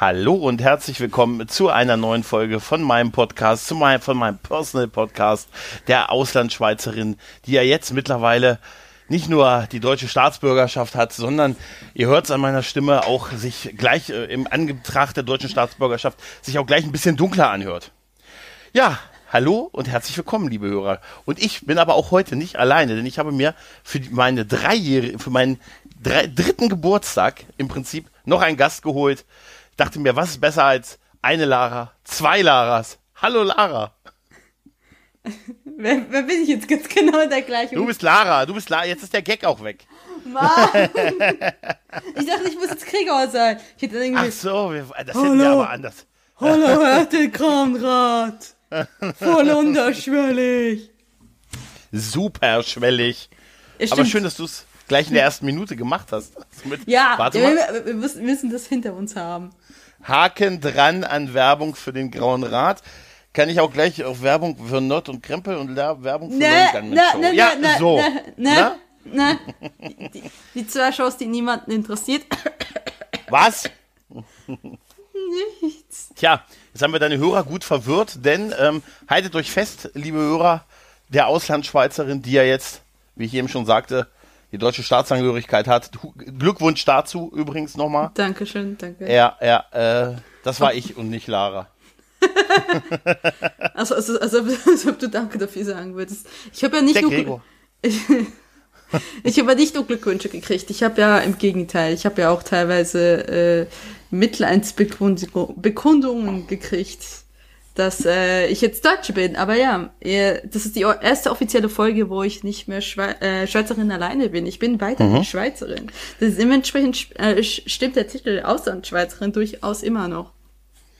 Hallo und herzlich willkommen zu einer neuen Folge von meinem Podcast, zu meinem, von meinem Personal Podcast der Auslandschweizerin, die ja jetzt mittlerweile nicht nur die deutsche Staatsbürgerschaft hat, sondern ihr hört es an meiner Stimme auch sich gleich äh, im Anbetracht der deutschen Staatsbürgerschaft sich auch gleich ein bisschen dunkler anhört. Ja, hallo und herzlich willkommen, liebe Hörer. Und ich bin aber auch heute nicht alleine, denn ich habe mir für meine dreijährige, für meinen drei, dritten Geburtstag im Prinzip noch einen Gast geholt, dachte mir, was ist besser als eine Lara, zwei Laras? Hallo Lara. Wer, wer bin ich jetzt ganz genau der gleiche? Du bist Lara, du bist Lara, jetzt ist der Gag auch weg. Mann. ich dachte, ich muss jetzt Krieger sein. Ich hätte irgendwie. Ach so, wir, das hätten wir aber anders. Hallo, Herr Kramrad. Voll unterschwellig. Superschwellig. Ja, Aber schön, dass du es gleich in der ersten Minute gemacht hast. Mit, Ja, warte wir, mal. wir, müssen das hinter uns haben. Haken dran an Werbung für den Grauen Rat. Kann ich auch gleich auf Werbung für Nord und Krempel und Werbung für Ne, Neue Gunman ne, Show. ne, ja, ne, so. ne, ne, ne. Die, die zwei Shows, die niemanden interessiert. Was? Nichts. Tja, jetzt haben wir deine Hörer gut verwirrt, denn ähm, haltet euch fest, liebe Hörer der Auslandschweizerin, die ja jetzt, wie ich eben schon sagte, die deutsche Staatsangehörigkeit hat. Glückwunsch dazu übrigens nochmal. Dankeschön, danke. Ja, ja, äh, das war ich und nicht Lara. Also, also, also, als ob du Danke dafür sagen würdest. Ich habe ja nicht Der nur. Gregor. Ich habe ja nicht nur Glückwünsche gekriegt. Ich habe ja im Gegenteil, ich habe ja auch teilweise äh, Mitleidsbekundungen gekriegt, dass äh, ich jetzt Deutsche bin. Aber ja, ihr, das ist die erste offizielle Folge, wo ich nicht mehr Schwe äh, Schweizerin alleine bin. Ich bin weiterhin Mhm. Schweizerin. Das ist dementsprechend äh, stimmt der Titel Auslandschweizerin durchaus immer noch.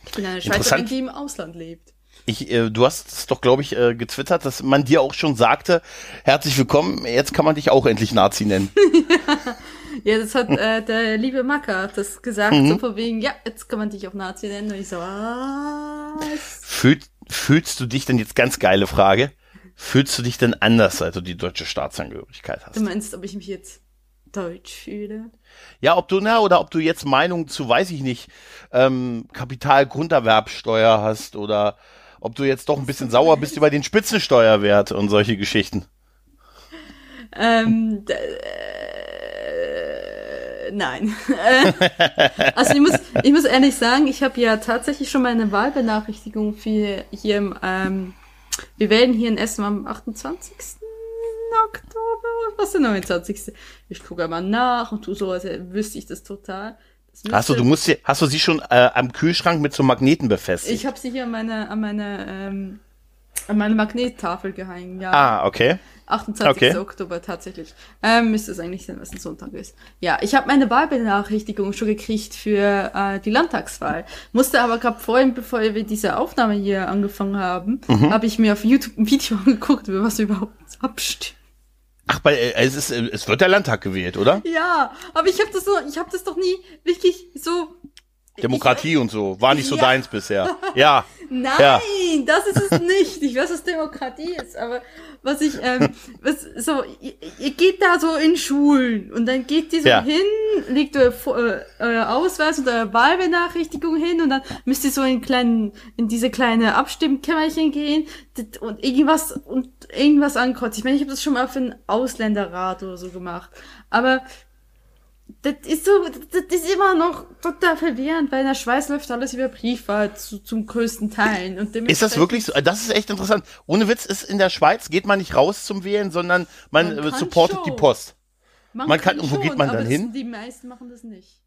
Ich bin eine Schweizerin, die im Ausland lebt. Ich, äh, du hast es doch, glaube ich, äh, getwittert, dass man dir auch schon sagte, herzlich willkommen, jetzt kann man dich auch endlich Nazi nennen. Ja, das hat äh, der liebe Macker das gesagt, Mhm. so von wegen, ja, jetzt kann man dich auch Nazi nennen. Und ich so, was? Fühl, fühlst du dich denn, jetzt ganz geile Frage, fühlst du dich denn anders, seit du die deutsche Staatsangehörigkeit hast? Du meinst, ob ich mich jetzt deutsch fühle? Ja, ob du, na, oder ob du jetzt Meinung zu, weiß ich nicht, ähm, Kapitalgrunderwerbsteuer hast oder ob du jetzt doch ein bisschen sauer bist über den Spitzensteuerwert und solche Geschichten. Ähm, äh, nein. Äh, also ich muss, ich muss ehrlich sagen, ich habe ja tatsächlich schon meine Wahlbenachrichtigung für hier im, ähm, wir wählen hier in Essen am 28. Oktober, was ist der 29. Ich gucke mal nach und tu so, als wüsste ich das total. Das Hast du, du musst sie, hast du sie schon äh, am Kühlschrank mit so Magneten befestigt? Ich habe sie hier an meine, an meine, ähm, an meine Magnettafel gehangen, ja. ah, okay. 28. okay. Oktober tatsächlich. Ähm, müsste es eigentlich sein, was ein Sonntag ist. Ja, ich habe meine Wahlbenachrichtigung schon gekriegt für äh, die Landtagswahl. Musste aber gerade vorhin, bevor wir diese Aufnahme hier angefangen haben, Mhm. habe ich mir auf YouTube ein Video angeguckt, über was wir überhaupt abstimmen. Ach, bei, äh, es, ist, äh, es wird der Landtag gewählt, oder? Ja, aber ich habe das so, ich habe das doch nie wirklich so. Demokratie und so. War nicht so Ja. deins bisher. Ja. Nein, Ja. das ist es nicht. Ich weiß, was Demokratie ist, aber was ich, ähm, was, so, ihr, ihr geht da so in Schulen und dann geht ihr so Ja. hin, legt euer, äh, euer Ausweis und eure Wahlbenachrichtigung hin und dann müsst ihr so in kleinen, in diese kleine Abstimmkämmerchen gehen und irgendwas und irgendwas ankreuzen. Ich meine, ich habe das schon mal für einen Ausländerrat oder so gemacht, aber das ist so, das ist immer noch total verwirrend, weil in der Schweiz läuft alles über Briefwahl zu, zum größten Teil. Und Ist das wirklich so? Das ist echt interessant. Ohne Witz ist in der Schweiz geht man nicht raus zum Wählen, sondern man, Man kann supportet schon. die Post. Man, man kann- und wo geht man dann hin? Die meisten machen das nicht.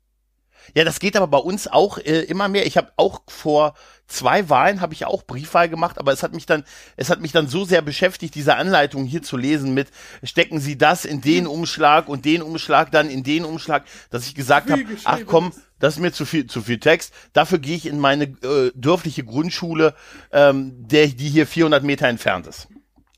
Ja, das geht aber bei uns auch äh, immer mehr. Ich habe auch vor zwei Wahlen habe ich auch Briefwahl gemacht, aber es hat mich dann es hat mich dann so sehr beschäftigt, diese Anleitung hier zu lesen mit stecken Sie das in den Umschlag und den Umschlag dann in den Umschlag, dass ich gesagt habe, ach komm, das ist mir zu viel zu viel Text. Dafür gehe ich in meine äh, dörfliche Grundschule, ähm, der die hier 400 Meter entfernt ist.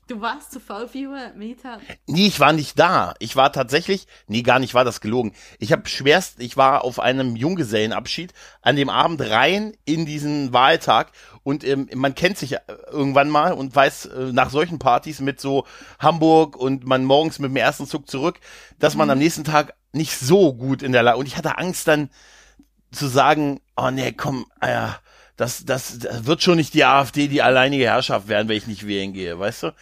Du warst zu faul, 400 Meter. Nee, ich war nicht da. Ich war tatsächlich, nee, gar nicht, war das gelogen. Ich habe schwerst, ich war auf einem Junggesellenabschied an dem Abend rein in diesen Wahltag und ähm, man kennt sich äh, irgendwann mal und weiß äh, nach solchen Partys mit so Hamburg und man morgens mit dem ersten Zug zurück, dass man am nächsten Tag nicht so gut in der Lage und ich hatte Angst dann zu sagen, oh nee, komm, ja, das, das, das wird schon nicht die AfD die alleinige Herrschaft werden, wenn ich nicht wählen gehe, weißt du?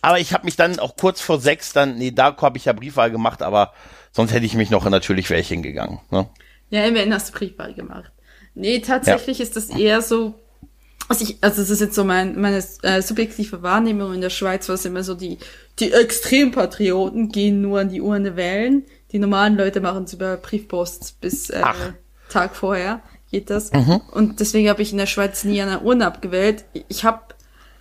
Aber ich habe mich dann auch kurz vor sechs dann, nee, da habe ich ja Briefwahl gemacht, aber sonst hätte ich mich noch natürlich welche hingegangen. Ne? Ja, immerhin hast du Briefwahl gemacht. Nee, tatsächlich ja. ist das eher so, also, ich, also das ist jetzt so mein, meine äh, subjektive Wahrnehmung in der Schweiz, was immer so die, die Extrempatrioten gehen nur an die Urne wählen. Die normalen Leute machen es über Briefpost bis äh, Tag vorher geht das. Mhm. Und deswegen habe ich in der Schweiz nie an der Urne abgewählt. Ich habe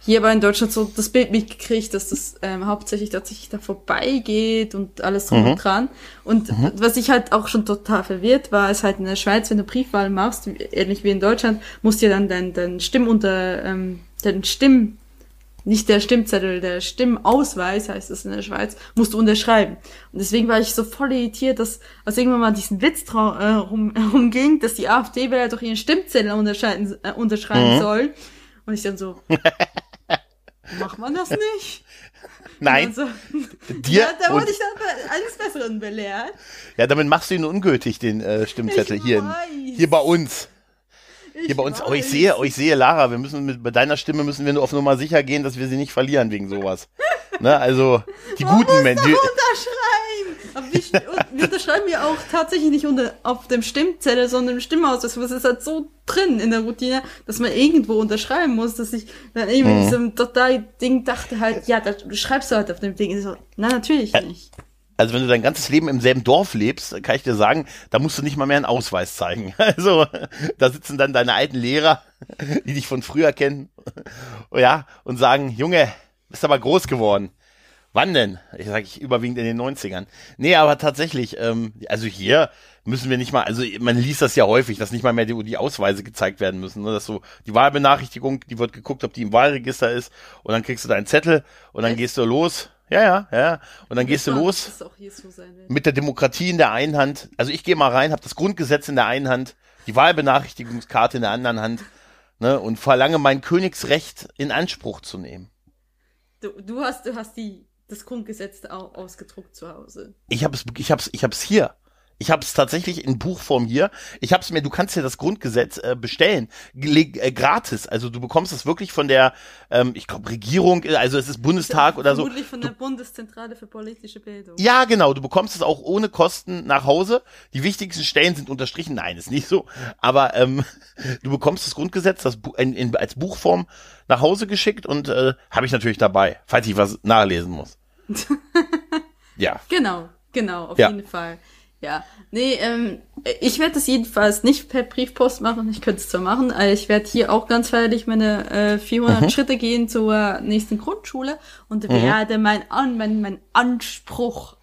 hier aber in Deutschland so das Bild mitgekriegt, dass das ähm, hauptsächlich tatsächlich da vorbeigeht und alles drum mhm. und dran. Und mhm. was ich halt auch schon total verwirrt war, ist halt in der Schweiz, wenn du Briefwahl machst, ähnlich wie in Deutschland, musst du ja dann dein, dein Stimmunter, ähm, dein Stimm, nicht der Stimmzettel, der Stimmausweis heißt es in der Schweiz, musst du unterschreiben. Und deswegen war ich so voll irritiert, dass als irgendwann mal diesen Witz äh, rum, rumging, dass die AfD-Wähler doch ihren Stimmzettel unterschreiben, äh, unterschreiben mhm. soll. Und ich dann so, Macht man das nicht? Nein. Also, Dir ja, da wurde ich dann eines Besseren belehrt. Ja, damit machst du ihn ungültig, den äh, Stimmzettel ich hier, hier bei uns. Ich hier bei uns. Oh, ich sehe, oh, ich sehe, Lara, wir müssen mit, bei deiner Stimme müssen wir nur auf Nummer sicher gehen, dass wir sie nicht verlieren wegen sowas. ne, also, die Man guten Menschen. Aber wir, wir unterschreiben ja auch tatsächlich nicht unter, auf dem Stimmzettel, sondern im Stimmhaus. Was ist halt so drin in der Routine, dass man irgendwo unterschreiben muss, dass ich dann irgendwie mhm. diesem Datei-Ding dachte halt, ja, da schreibst du halt auf dem Ding. So, na, natürlich nicht. Also wenn du dein ganzes Leben im selben Dorf lebst, kann ich dir sagen, da musst du nicht mal mehr einen Ausweis zeigen. Also da sitzen dann deine alten Lehrer, die dich von früher kennen, ja, und sagen, Junge, bist aber groß geworden. Wann denn? Ich sage ich überwiegend in den 90ern. Nee, aber tatsächlich, ähm, also hier müssen wir nicht mal, also man liest das ja häufig, dass nicht mal mehr die, die Ausweise gezeigt werden müssen. Ne? Dass so die Wahlbenachrichtigung, die wird geguckt, ob die im Wahlregister ist und dann kriegst du deinen Zettel und dann gehst du los. Ja, ja, ja. Und dann gehst du los so mit der Demokratie in der einen Hand. Also ich gehe mal rein, habe das Grundgesetz in der einen Hand, die Wahlbenachrichtigungskarte in der anderen Hand ne, und verlange mein Königsrecht in Anspruch zu nehmen. Du, du hast, du hast die das Grundgesetz ausgedruckt zu Hause. Ich habe es, ich hab's, ich hab's hier. Ich habe es tatsächlich in Buchform hier. Ich habe es mir, du kannst dir das Grundgesetz äh, bestellen, äh, gratis. Also du bekommst es wirklich von der, ähm, ich glaube Regierung, also es ist Bundestag oder so. Vermutlich von du, der Bundeszentrale für politische Bildung. Ja, genau. Du bekommst es auch ohne Kosten nach Hause. Die wichtigsten Stellen sind unterstrichen. Nein, ist nicht so. Aber ähm, du bekommst das Grundgesetz das in, in, als Buchform nach Hause geschickt und äh, habe ich natürlich dabei, falls ich was nachlesen muss. ja. Genau, genau, auf ja. jeden Fall. Ja, nee, ähm, ich werde das jedenfalls nicht per Briefpost machen. Ich könnte es zwar machen, aber ich werde hier auch ganz feierlich meine äh, 400 mhm. Schritte gehen zur nächsten Grundschule und mhm. werde mein, An mein, mein Anspruch,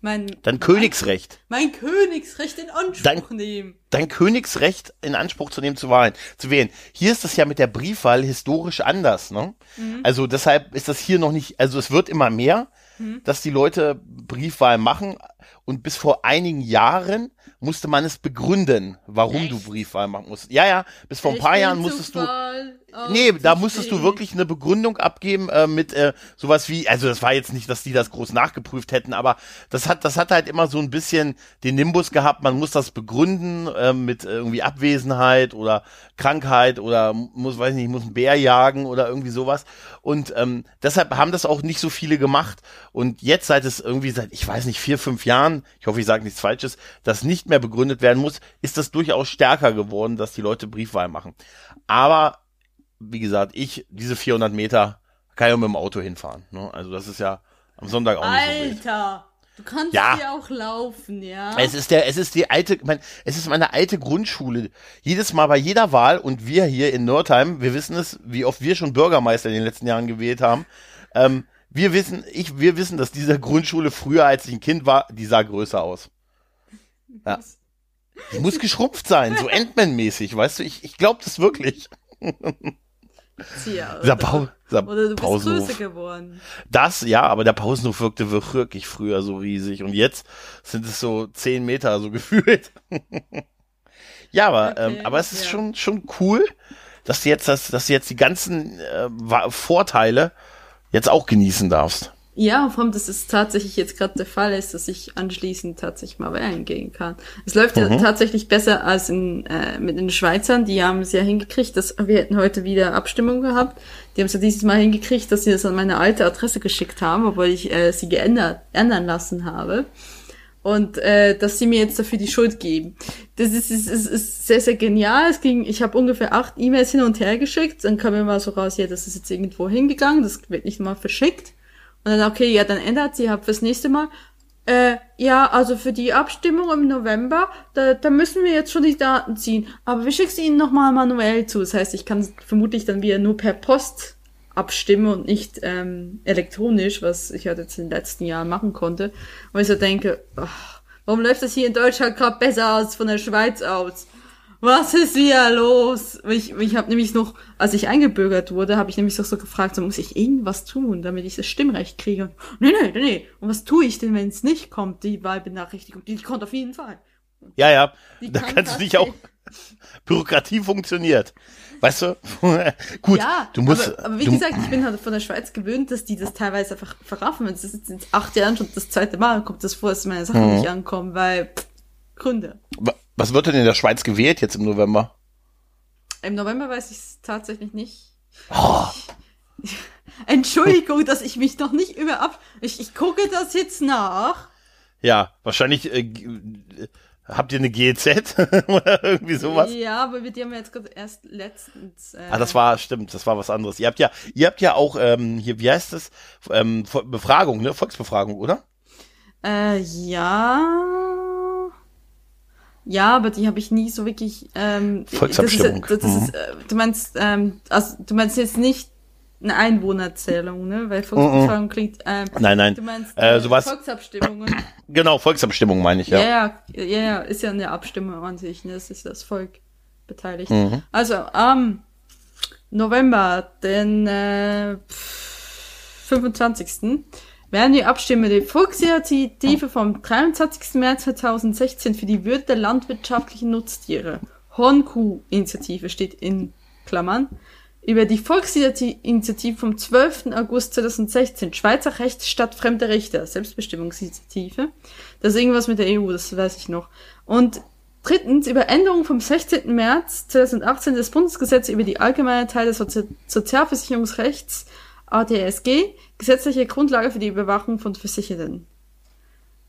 mein... Dein Königsrecht. Mein, mein Königsrecht in Anspruch dein, nehmen. Dein Königsrecht in Anspruch zu nehmen, zu wählen. Zu wählen. Hier ist das ja mit der Briefwahl historisch anders, ne? Mhm. Also deshalb ist das hier noch nicht, also es wird immer mehr, mhm. dass die Leute Briefwahl machen, und bis vor einigen Jahren musste man es begründen, warum Echt? du Briefwahl machen musst. Ja, ja, bis vor ein paar Jahren musstest du. Nee, da musstest du wirklich eine Begründung abgeben äh, mit äh, sowas wie, also das war jetzt nicht, dass die das groß nachgeprüft hätten, aber das hat, das hat halt immer so ein bisschen den Nimbus gehabt, man muss das begründen äh, mit irgendwie Abwesenheit oder Krankheit oder muss, weiß nicht, muss einen Bär jagen oder irgendwie sowas. Und ähm, deshalb haben das auch nicht so viele gemacht. Und jetzt, seit es irgendwie seit, ich weiß nicht, vier, fünf Jahren, ich hoffe, ich sage nichts Falsches, das nicht mehr begründet werden muss, ist das durchaus stärker geworden, dass die Leute Briefwahl machen. Aber wie gesagt, ich, diese 400 Meter, kann ja mit dem Auto hinfahren. Ne? Also das ist ja am Sonntag auch nicht so Alter! Du kannst ja. ja auch laufen, ja. Es ist der, es ist die alte, mein, es ist meine alte Grundschule. Jedes Mal bei jeder Wahl und wir hier in Nordheim, wir wissen es, wie oft wir schon Bürgermeister in den letzten Jahren gewählt haben. Ähm, wir wissen, ich, wir wissen, dass diese Grundschule früher, als ich ein Kind war, die sah größer aus. Ja. Die muss geschrumpft sein, so Endman-mäßig, weißt du? Ich, ich glaube das wirklich. Tja, pa dieser oder du bist Pausenhof. größer geworden. Das, ja, aber der Pausenhof wirkte wirklich früher so riesig und jetzt sind es so zehn Meter so gefühlt. ja, aber, okay, ähm, aber es ist ja. schon, schon cool, dass du jetzt, dass, dass du jetzt die ganzen äh, Vorteile jetzt auch genießen darfst. Ja, vor allem, dass es tatsächlich jetzt gerade der Fall ist, dass ich anschließend tatsächlich mal wählen gehen kann. Es läuft mhm. ja tatsächlich besser als in, äh, mit den Schweizern. Die haben es ja hingekriegt, dass wir hätten heute wieder Abstimmung gehabt. Die haben es ja dieses Mal hingekriegt, dass sie das an meine alte Adresse geschickt haben, obwohl ich äh, sie geändert ändern lassen habe. Und äh, dass sie mir jetzt dafür die Schuld geben. Das ist, ist, ist, ist sehr, sehr genial. Es ging, ich habe ungefähr acht E-Mails hin und her geschickt. Dann kam mir mal so raus, ja, das ist jetzt irgendwo hingegangen, das wird nicht mal verschickt. Und dann, okay, ja, dann ändert sie halt fürs nächste Mal. Äh, ja, also für die Abstimmung im November, da, da müssen wir jetzt schon die Daten ziehen. Aber wir schicken sie Ihnen nochmal manuell zu. Das heißt, ich kann vermutlich dann wieder nur per Post abstimmen und nicht ähm, elektronisch, was ich halt jetzt in den letzten Jahren machen konnte. Und ich so denke, ach, warum läuft das hier in Deutschland gerade besser als von der Schweiz aus? Was ist wieder los? Ich, ich habe nämlich noch, als ich eingebürgert wurde, habe ich nämlich so, so gefragt, so muss ich irgendwas tun, damit ich das Stimmrecht kriege. Nee, nee, nee, nee. Und was tue ich denn, wenn es nicht kommt, die Wahlbenachrichtigung? Die kommt auf jeden Fall. Ja, ja. Die da kann kannst du dich auch. Bürokratie funktioniert. Weißt du? Gut, ja, du musst. Aber, aber wie gesagt, ich bin halt von der Schweiz gewöhnt, dass die das teilweise einfach verraffen. Das ist jetzt acht Jahren schon das zweite Mal, kommt das vor, dass meine Sachen mhm. nicht ankommen, weil pff, Gründe. Was wird denn in der Schweiz gewählt jetzt im November? Im November weiß ich es tatsächlich nicht. Oh. Entschuldigung, dass ich mich noch nicht über ab. Ich, ich gucke das jetzt nach. Ja, wahrscheinlich äh, habt ihr eine GEZ oder irgendwie sowas. Ja, aber wir haben ja jetzt gerade erst letztens. Äh, ah, das war stimmt, das war was anderes. Ihr habt ja, ihr habt ja auch ähm, hier, wie heißt das? Ähm, Befragung, ne? Volksbefragung, oder? Äh, ja. Ja, aber die habe ich nie so wirklich. Ähm, Volksabstimmung. Das ist, das mhm. äh, du meinst, ähm, also du meinst jetzt nicht eine Einwohnerzählung, ne? Weil Volksabstimmung mhm. klingt. Ähm, nein, nein. Du meinst äh, sowas, Volksabstimmungen. Genau, Volksabstimmung meine ich ja. Ja, ja, ja, ja, ist ja eine Abstimmung an sich. Ne? Das ist das Volk beteiligt. Mhm. Also am November, den äh, 25 Abstimmung die Volksinitiative vom 23. März 2016 für die Würde der landwirtschaftlichen Nutztiere, Hornkuh-Initiative steht in Klammern, über die Volksinitiative vom 12. August 2016, Schweizer Recht statt fremder Richter, Selbstbestimmungsinitiative. Das ist irgendwas mit der EU, das weiß ich noch. Und drittens, über Änderung vom 16. März 2018 des Bundesgesetzes über die allgemeine Teil des Sozi Sozialversicherungsrechts ADSG, gesetzliche Grundlage für die Überwachung von Versicherten.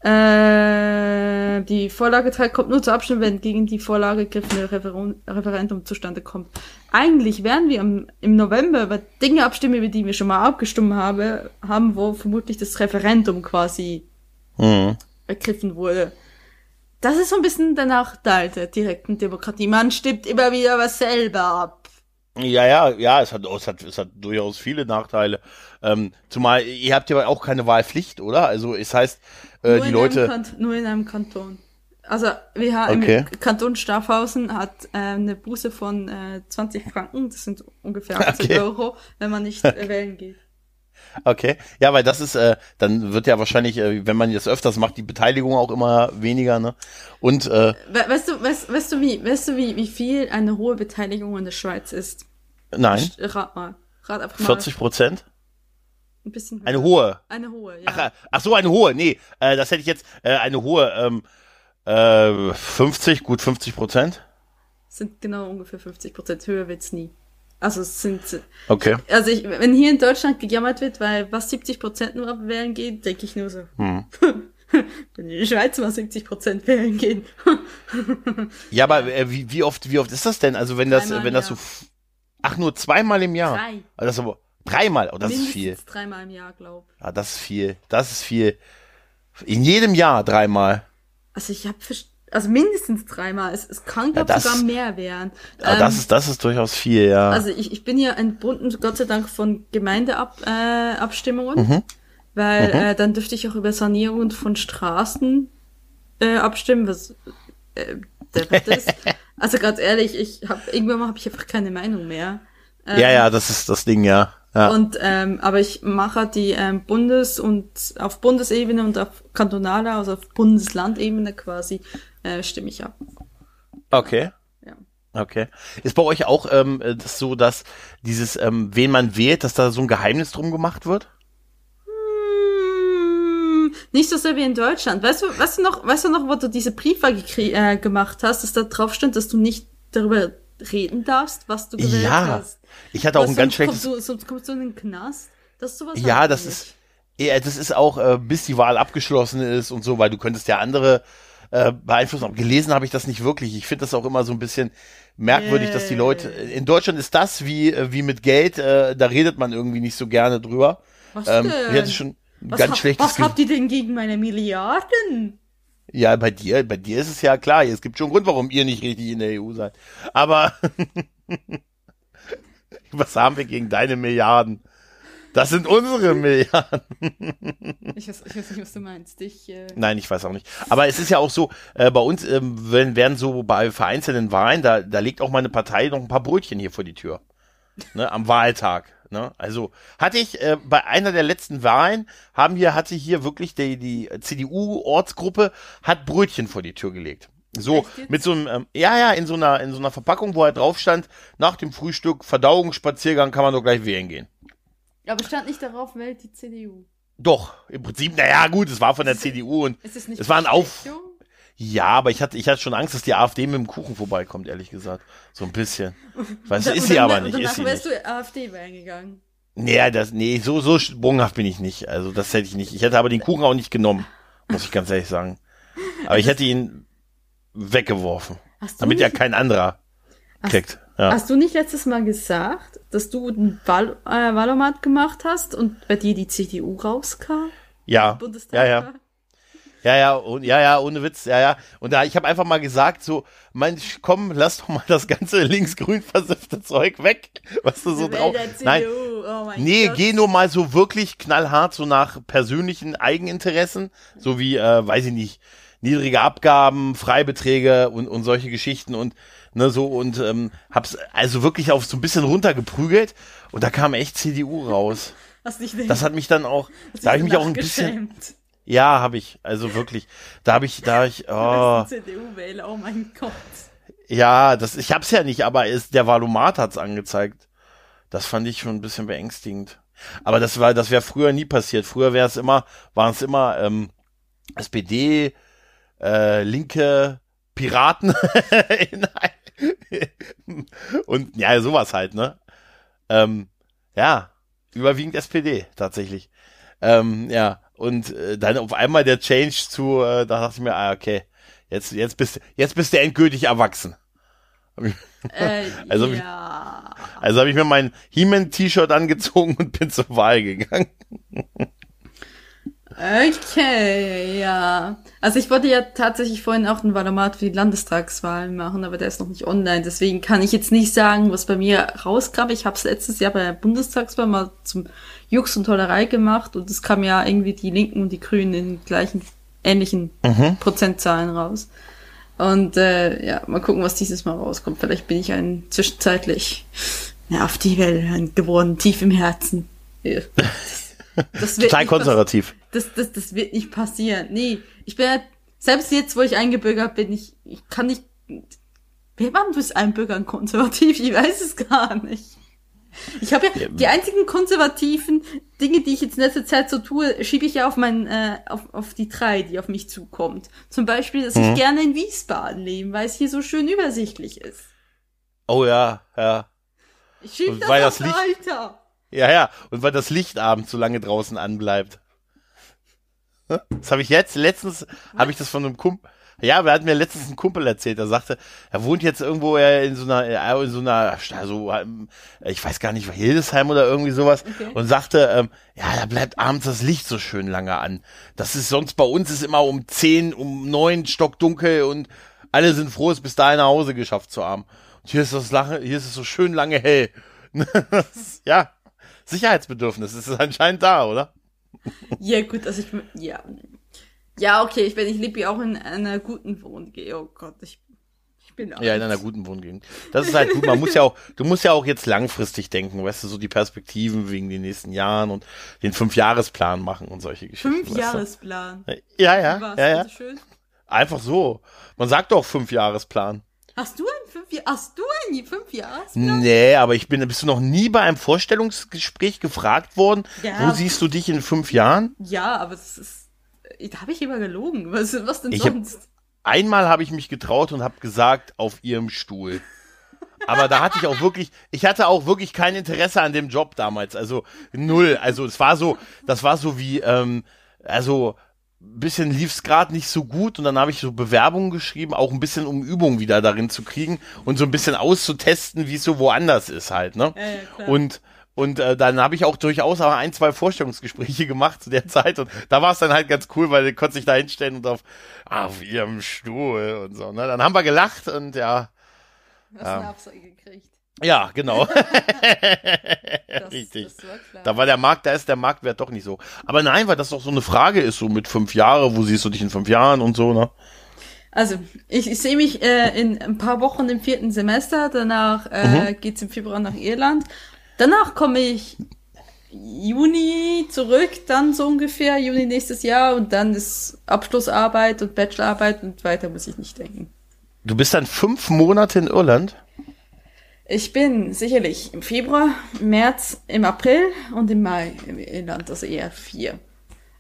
Äh, die Vorlage 3 kommt nur zur Abstimmung, wenn gegen die Vorlage gegriffene Referendum zustande kommt. Eigentlich werden wir im, im November über Dinge abstimmen, über die wir schon mal abgestimmt habe, haben, wo vermutlich das Referendum quasi mhm. ergriffen wurde. Das ist so ein bisschen der Nachteil der direkten Demokratie. Man stimmt immer wieder was selber ab. Ja, ja, ja, es hat, es hat, es hat durchaus viele Nachteile. Ähm, zumal, ihr habt ja auch keine Wahlpflicht, oder? Also, es heißt, äh, die Leute. Kant nur in einem Kanton. Also, wir haben okay. im Kanton Staffhausen hat äh, eine Buße von äh, 20 Franken, das sind ungefähr 80 okay. Euro, wenn man nicht äh, wählen geht. Okay, ja, weil das ist, äh, dann wird ja wahrscheinlich, äh, wenn man jetzt öfters macht, die Beteiligung auch immer weniger, ne? Und äh, weißt du, weißt, weißt du wie, weißt du wie, wie viel eine hohe Beteiligung in der Schweiz ist? Nein. Rat mal, rat einfach mal. 40 Prozent? Ein bisschen höher. Eine hohe. Eine hohe, ja. Ach, äh, ach so, eine hohe. Nee, äh, das hätte ich jetzt äh, eine hohe. Ähm, äh, 50, gut 50 Prozent. Sind genau ungefähr 50 Prozent. Höher wird's nie. Also es sind. Okay. Also ich, wenn hier in Deutschland gejammert wird, weil was 70 Prozent nur abwählen geht, denke ich nur so. Hm. wenn in die Schweiz mal 70 Prozent wählen gehen. ja, aber äh, wie, wie oft, wie oft ist das denn? Also wenn das, Dreimal wenn das so, ach nur zweimal im Jahr. Drei. Also das aber dreimal, oh, das Mindestens ist viel. Dreimal im Jahr, glaub. Ja, das ist viel. Das ist viel. In jedem Jahr dreimal. Also ich habe also mindestens dreimal. Es, es kann, glaube ja, sogar mehr werden. Ja, ähm, das, ist, das ist durchaus viel, ja. Also ich, ich bin ja entbunden, Gott sei Dank, von Gemeindeabstimmungen, äh, mhm. weil mhm. Äh, dann dürfte ich auch über Sanierungen von Straßen äh, abstimmen, was äh, der ist. also ganz ehrlich, ich habe irgendwann mal habe ich einfach keine Meinung mehr. Ähm, ja, ja, das ist das Ding, ja. Ja. Und ähm, aber ich mache die ähm, Bundes- und auf Bundesebene und auf kantonaler, also auf Bundeslandebene quasi äh, stimme ich ab. Okay. Ja. Okay. Ist bei euch auch ähm, das so, dass dieses, ähm, wen man wählt, dass da so ein Geheimnis drum gemacht wird? Nicht so sehr wie in Deutschland. Weißt du, weißt du noch, weißt du noch, wo du diese Briefe äh, gemacht hast, dass da drauf stand, dass du nicht darüber reden darfst, was du gewählt ja, hast? ich hatte auch ein ganz schlechtes. Kommst du, sonst kommst du in den Knast. Das ist sowas ja, das nicht. ist, ja, das ist auch, äh, bis die Wahl abgeschlossen ist und so, weil du könntest ja andere äh, beeinflussen. Aber gelesen habe ich das nicht wirklich. Ich finde das auch immer so ein bisschen merkwürdig, dass die Leute. In Deutschland ist das wie, äh, wie mit Geld, äh, da redet man irgendwie nicht so gerne drüber. Was ähm, denn? schon was ganz ha schlechtes Was habt ihr denn gegen meine Milliarden? Ja, bei dir, bei dir ist es ja klar. Es gibt schon Grund, warum ihr nicht richtig in der EU seid. Aber was haben wir gegen deine Milliarden? Das sind unsere Milliarden. ich, weiß, ich weiß nicht, was du meinst. Ich, äh Nein, ich weiß auch nicht. Aber es ist ja auch so, äh, bei uns ähm, werden, werden so bei vereinzelten Wahlen, da, da legt auch meine Partei noch ein paar Brötchen hier vor die Tür. Ne, am Wahltag. Ne? Also hatte ich äh, bei einer der letzten Wahlen haben wir hatte hier wirklich die, die CDU-Ortsgruppe hat Brötchen vor die Tür gelegt. So mit so einem ähm, ja ja in so einer in so einer Verpackung, wo er halt drauf stand nach dem Frühstück Verdauungsspaziergang kann man doch gleich wählen gehen. Aber stand nicht darauf, wählt die CDU. Doch, im Prinzip, naja, gut, es war von der ist CDU und ist es, nicht es war ein Auf. Ja, aber ich hatte, ich hatte schon Angst, dass die AfD mit dem Kuchen vorbeikommt, ehrlich gesagt. So ein bisschen. Weißt du, ist sie aber nicht. Ist sie wärst nicht. du AfD wählen gegangen. Nee, das, nee, so, so sprunghaft bin ich nicht. Also, das hätte ich nicht. Ich hätte aber den Kuchen auch nicht genommen. Muss ich ganz ehrlich sagen. Aber ich hätte ihn weggeworfen. Damit ja kein anderer kriegt. Ja. Hast du nicht letztes Mal gesagt, dass du einen Wahl, äh, Wahlomat gemacht hast und bei dir die CDU rauskam? Ja. Ja, ja. Ja, ja, und, ja, ja, ohne Witz, ja, ja. Und da, ich habe einfach mal gesagt, so, Mensch, komm, lass doch mal das ganze linksgrün versiffte Zeug weg, was du so drauf. Nein, oh nee, Gott. geh nur mal so wirklich knallhart so nach persönlichen Eigeninteressen, so wie, äh, weiß ich nicht, niedrige Abgaben, Freibeträge und, und solche Geschichten und ne, so und ähm, hab's also wirklich auf so ein bisschen runtergeprügelt und da kam echt CDU raus. Hast dich das hat mich dann auch, da habe ich mich auch ein bisschen. Ja, habe ich, also wirklich. Da habe ich, da hab ich, oh. CDU-Wähler, oh mein Gott. Ja, das, ich hab's ja nicht, aber ist, der Valomat hat's angezeigt. Das fand ich schon ein bisschen beängstigend. Aber das war, das wäre früher nie passiert. Früher wäre es immer, waren es immer ähm, SPD, äh, linke Piraten in, und ja, sowas halt, ne? Ähm, ja, überwiegend SPD tatsächlich. Ähm, ja, und äh, dann auf einmal der Change zu, äh, da dachte ich mir, ah, okay, jetzt, jetzt bist, jetzt bist du endgültig erwachsen. Äh, also ja. also habe ich mir mein He-Man-T-Shirt angezogen und bin zur Wahl gegangen. Okay, ja. Also ich wollte ja tatsächlich vorhin auch einen Valomat für die Landestagswahl machen, aber der ist noch nicht online. Deswegen kann ich jetzt nicht sagen, was bei mir rauskam. Ich habe es letztes Jahr bei der Bundestagswahl mal zum Jux und Tollerei gemacht und es kam ja irgendwie die Linken und die Grünen in gleichen, ähnlichen mhm. Prozentzahlen raus. Und äh, ja, mal gucken, was dieses Mal rauskommt. Vielleicht bin ich ein zwischenzeitlich ja, auf die Welt geworden, tief im Herzen. Ja. Das wird Total konservativ. Das, das, das wird nicht passieren. Nee, ich bin ja, selbst jetzt, wo ich eingebürgert bin, ich, ich kann nicht, wer war denn bis Einbürgern konservativ? Ich weiß es gar nicht. Ich habe ja, ja, die einzigen konservativen Dinge, die ich jetzt in letzter Zeit so tue, schiebe ich ja auf mein, äh, auf, auf die drei, die auf mich zukommt. Zum Beispiel, dass mhm. ich gerne in Wiesbaden lebe, weil es hier so schön übersichtlich ist. Oh ja, ja. Ich schiebe das weil das Licht, Alter. Ja, ja. Und weil das Licht abends so lange draußen anbleibt. Das habe ich jetzt, letztens habe ich das von einem Kumpel. Ja, wir hatten mir letztens einen Kumpel erzählt, der sagte, er wohnt jetzt irgendwo in so einer, in so einer, so, ähm, ich weiß gar nicht, Hildesheim oder irgendwie sowas, okay. und sagte, ähm, ja, da bleibt abends das Licht so schön lange an. Das ist sonst bei uns ist immer um zehn, um neun stockdunkel und alle sind froh, es bis dahin nach Hause geschafft zu haben. Und hier ist das lange, hier ist es so schön lange hell. ja, Sicherheitsbedürfnis ist anscheinend da, oder? Ja, gut, also ich, ja. Ja, okay, ich, bin, ich lebe ja auch in einer guten Wohngegend. Oh Gott, ich, ich bin alt. Ja, in einer guten Wohngegend. Das ist halt gut. Man muss ja auch, du musst ja auch jetzt langfristig denken, weißt du, so die Perspektiven wegen den nächsten Jahren und den Fünfjahresplan machen und solche Geschichten. Fünfjahresplan? Ja, ja, ja, ja. Schön? Einfach so. Man sagt doch Fünfjahresplan. Hast du einen fünf Hast du einen fünf Jahresplan? Nee, aber ich bin, bist du noch nie bei einem Vorstellungsgespräch gefragt worden, ja. wo siehst du dich in fünf Jahren? Ja, aber es ist, da habe ich immer gelogen. Was, was denn Ich hab- sonst? Einmal habe ich mich getraut und habe gesagt, auf ihrem Stuhl. Aber da hatte ich auch wirklich, ich hatte auch wirklich kein Interesse an dem Job damals. Also null. Also es war so, das war so wie, ähm, also bisschen lief's gerade nicht so gut und dann habe ich so Bewerbungen geschrieben, auch ein bisschen um Übung wieder darin zu kriegen und so ein bisschen auszutesten, wie es so woanders ist halt, ne? Ja, ja. Und und äh, dann habe ich auch durchaus aber ein, zwei Vorstellungsgespräche gemacht zu der Zeit und da war es dann halt ganz cool, weil du konntest dich da hinstellen und auf, auf ihrem Stuhl und so. Ne? Dann haben wir gelacht und ja, Hast eine Absage gekriegt. Ja, genau. Das, Richtig. Das war. Da war der Markt, da ist der Marktwert doch nicht so. Aber nein, weil das doch so eine Frage ist, so mit fünf Jahre, wo siehst du dich in fünf Jahren und so, ne? Also, ich, ich sehe mich äh, in ein paar Wochen im vierten Semester, danach äh, Mhm. geht's im Februar nach Irland. Danach komme ich Juni zurück, dann so ungefähr, Juni nächstes Jahr und dann ist Abschlussarbeit und Bachelorarbeit und weiter muss ich nicht denken. Du bist dann fünf Monate in Irland? Ich bin sicherlich im Februar, im März, im April und im Mai im Irland, also eher vier.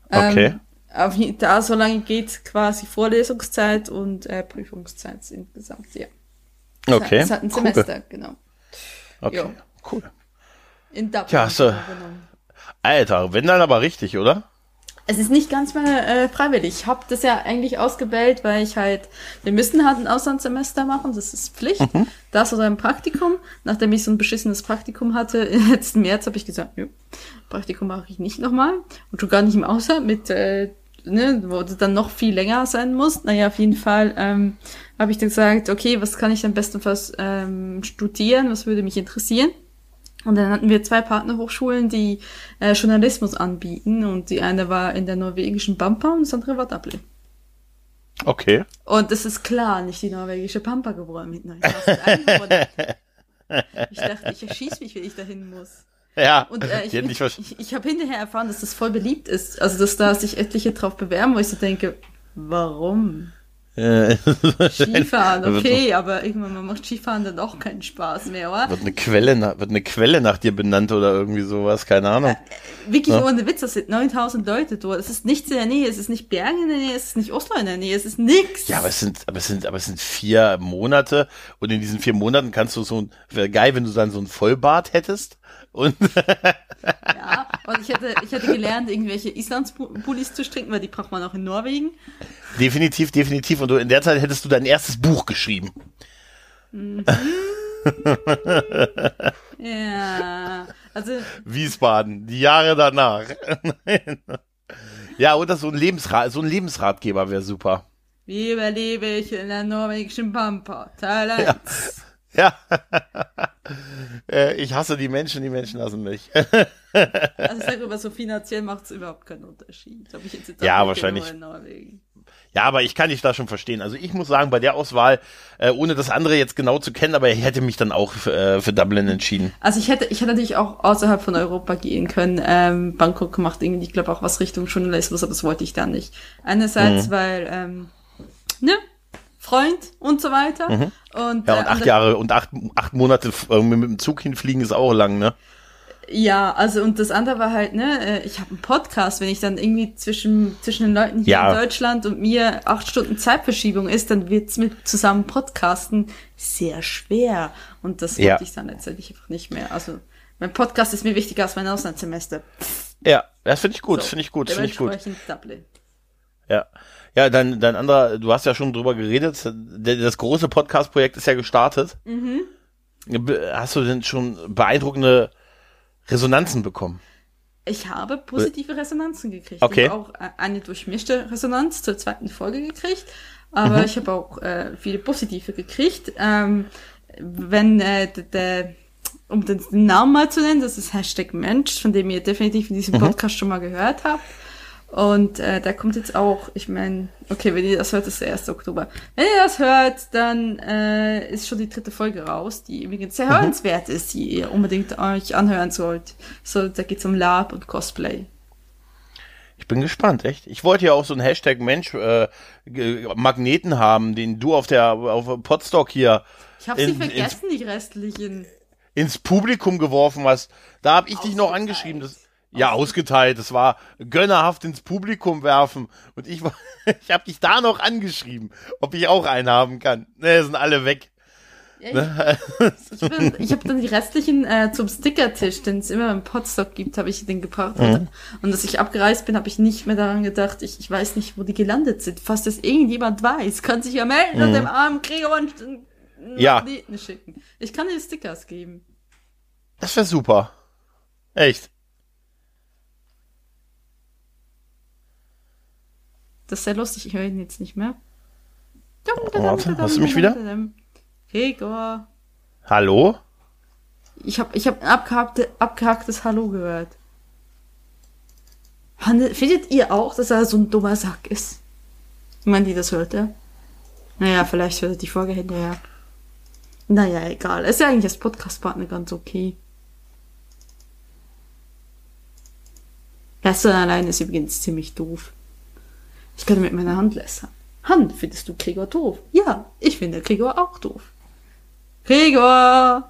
Okay. Ähm, auf, je- da so lange geht quasi Vorlesungszeit und äh, Prüfungszeit insgesamt, ja. Okay. Es hat ein cool. Semester, genau. Okay, Ja. cool. In Dublin. Du- genau genommen. Alter, wenn dann aber richtig, oder? Es ist nicht ganz mehr äh, freiwillig. Ich habe das ja eigentlich ausgewählt, weil ich halt, wir müssen halt ein Auslandssemester machen, das ist Pflicht. Das oder ein Praktikum. Nachdem ich so ein beschissenes Praktikum hatte, im letzten März habe ich gesagt, nö, Praktikum mache ich nicht nochmal. Und schon gar nicht im Ausland mit, äh, ne, wo du dann noch viel länger sein musst. Naja, auf jeden Fall ähm, habe ich dann gesagt, okay, was kann ich dann bestenfalls ähm, studieren, was würde mich interessieren? Und dann hatten wir zwei Partnerhochschulen, die äh, Journalismus anbieten. Und die eine war in der norwegischen Pampa und das andere war Dublin. Okay. Und es ist klar, nicht die norwegische Pampa geworden mit. Ich dachte, ich erschieß mich, wenn ich dahin muss. Ja, Und äh, ich, ich, ich, ich habe hinterher erfahren, dass das voll beliebt ist. Also, dass da sich etliche drauf bewerben, wo ich so denke, warum? Äh, Skifahren, okay, aber irgendwann mal macht Skifahren dann auch keinen Spaß mehr, oder? wird eine Quelle, nach- wird eine Quelle nach dir benannt oder irgendwie sowas, keine Ahnung. Wirklich Ja. ohne Witz, das sind 9000 Leute dort. Es ist nichts in der Nähe, es ist nicht Bergen in der Nähe, es ist nicht Oslo in der Nähe, es ist nix. Ja, aber es sind, aber es sind, aber es sind vier Monate und in diesen vier Monaten kannst du so ein, wäre geil, wenn du dann so ein Vollbart hättest und Ja, und ich hätte, ich hätte gelernt, irgendwelche Islands-Pullis zu stricken, weil die braucht man auch in Norwegen. definitiv, definitiv und du in der Zeit hättest du dein erstes Buch geschrieben. Ja, also, Wiesbaden, die Jahre danach. ja, oder so ein Lebensrat, so ein Lebensratgeber wäre super. wie überlebe ich in der norwegischen Pampa? Teil 1. Ja. Äh, ich hasse die Menschen, die Menschen hassen mich. Also ich sage aber, so finanziell macht es überhaupt keinen Unterschied. Ob ich jetzt in Ja, Dublin wahrscheinlich. in Norwegen. Ja, aber ich kann dich da schon verstehen. Also ich muss sagen, bei der Auswahl, äh, ohne das andere jetzt genau zu kennen, aber ich hätte mich dann auch für, äh, für Dublin entschieden. Also ich hätte, ich hätte natürlich auch außerhalb von Europa gehen können. Ähm, Bangkok macht irgendwie, ich glaube auch was Richtung Journalismus, aber das wollte ich dann nicht. Einerseits, Mhm. weil, ähm, ne, Freund und so weiter. Und, Mhm. Ja, und äh, acht Jahre und acht, acht Monate mit dem Zug hinfliegen ist auch lang, ne? Ja, also und das andere war halt, ne, äh, ich habe einen Podcast, wenn ich dann irgendwie zwischen zwischen den Leuten hier Ja. in Deutschland und mir acht Stunden Zeitverschiebung ist, dann wird's mit zusammen Podcasten sehr schwer. Und das Ja. ich dann letztendlich einfach nicht mehr. Also mein Podcast ist mir wichtiger als mein Auslandssemester. Ja, das finde ich gut, So, finde ich gut, finde ich gut. Dublin. Ja. Ja, dein, dein anderer, du hast ja schon drüber geredet, das große Podcast-Projekt ist ja gestartet. Mhm. Hast du denn schon beeindruckende Resonanzen bekommen? Ich habe positive Resonanzen gekriegt. Okay. Ich habe auch äh, eine durchmischte Resonanz zur zweiten Folge gekriegt, aber Mhm. ich habe auch äh, viele positive gekriegt. Ähm, wenn äh, der, der, um den Namen mal zu nennen, das ist Hashtag Mensch, von dem ihr definitiv in Mhm. diesem Podcast schon mal gehört habt. Und äh, da kommt jetzt auch, ich meine, okay, wenn ihr das hört, ist der 1. Oktober. Wenn ihr das hört, dann äh, ist schon die dritte Folge raus, die übrigens sehr hörenswert ist, die ihr unbedingt euch anhören sollt. So, da geht's um Lab und Cosplay. Ich bin gespannt, echt. Ich wollte ja auch so einen Hashtag Mensch äh, Magneten haben, den du auf der auf Podstock hier Ich habe sie In- vergessen, die restlichen. ins Publikum geworfen hast. Da habe ich dich noch angeschrieben. Das, Ja, ausgeteilt. Es war gönnerhaft ins Publikum werfen. Und ich war, ich habe dich da noch angeschrieben, ob ich auch einen haben kann. Ne, sind alle weg. Ja, ich ich, bin- ich habe dann die restlichen äh, zum Stickertisch, den es immer im Potstock gibt, habe ich den gebracht. Mhm. Und als ich abgereist bin, habe ich nicht mehr daran gedacht. Ich, ich weiß nicht, wo die gelandet sind. Fast das irgendjemand weiß, kann sich ja melden und dem armen Krieger einen Mhm. Ja. Schicken. Ich kann dir Stickers geben. Das wäre super. Echt. Das ist sehr lustig, ich höre ihn jetzt nicht mehr. Warte, hörst du mich wieder? Gregor. Hallo? Ich habe ich hab ein abgehackte, abgehacktes Hallo gehört. Findet ihr auch, dass er so ein dummer Sack ist? Ich meine, die das hört, ja? Naja, vielleicht hört die Folge hinterher. Naja, egal. Ist ja eigentlich als Podcast-Partner ganz okay. Lästern allein ist übrigens ziemlich doof. Ich könnte mit meiner Hand lästern. Hand, findest du Gregor doof? Ja, ich finde Gregor auch doof. Gregor!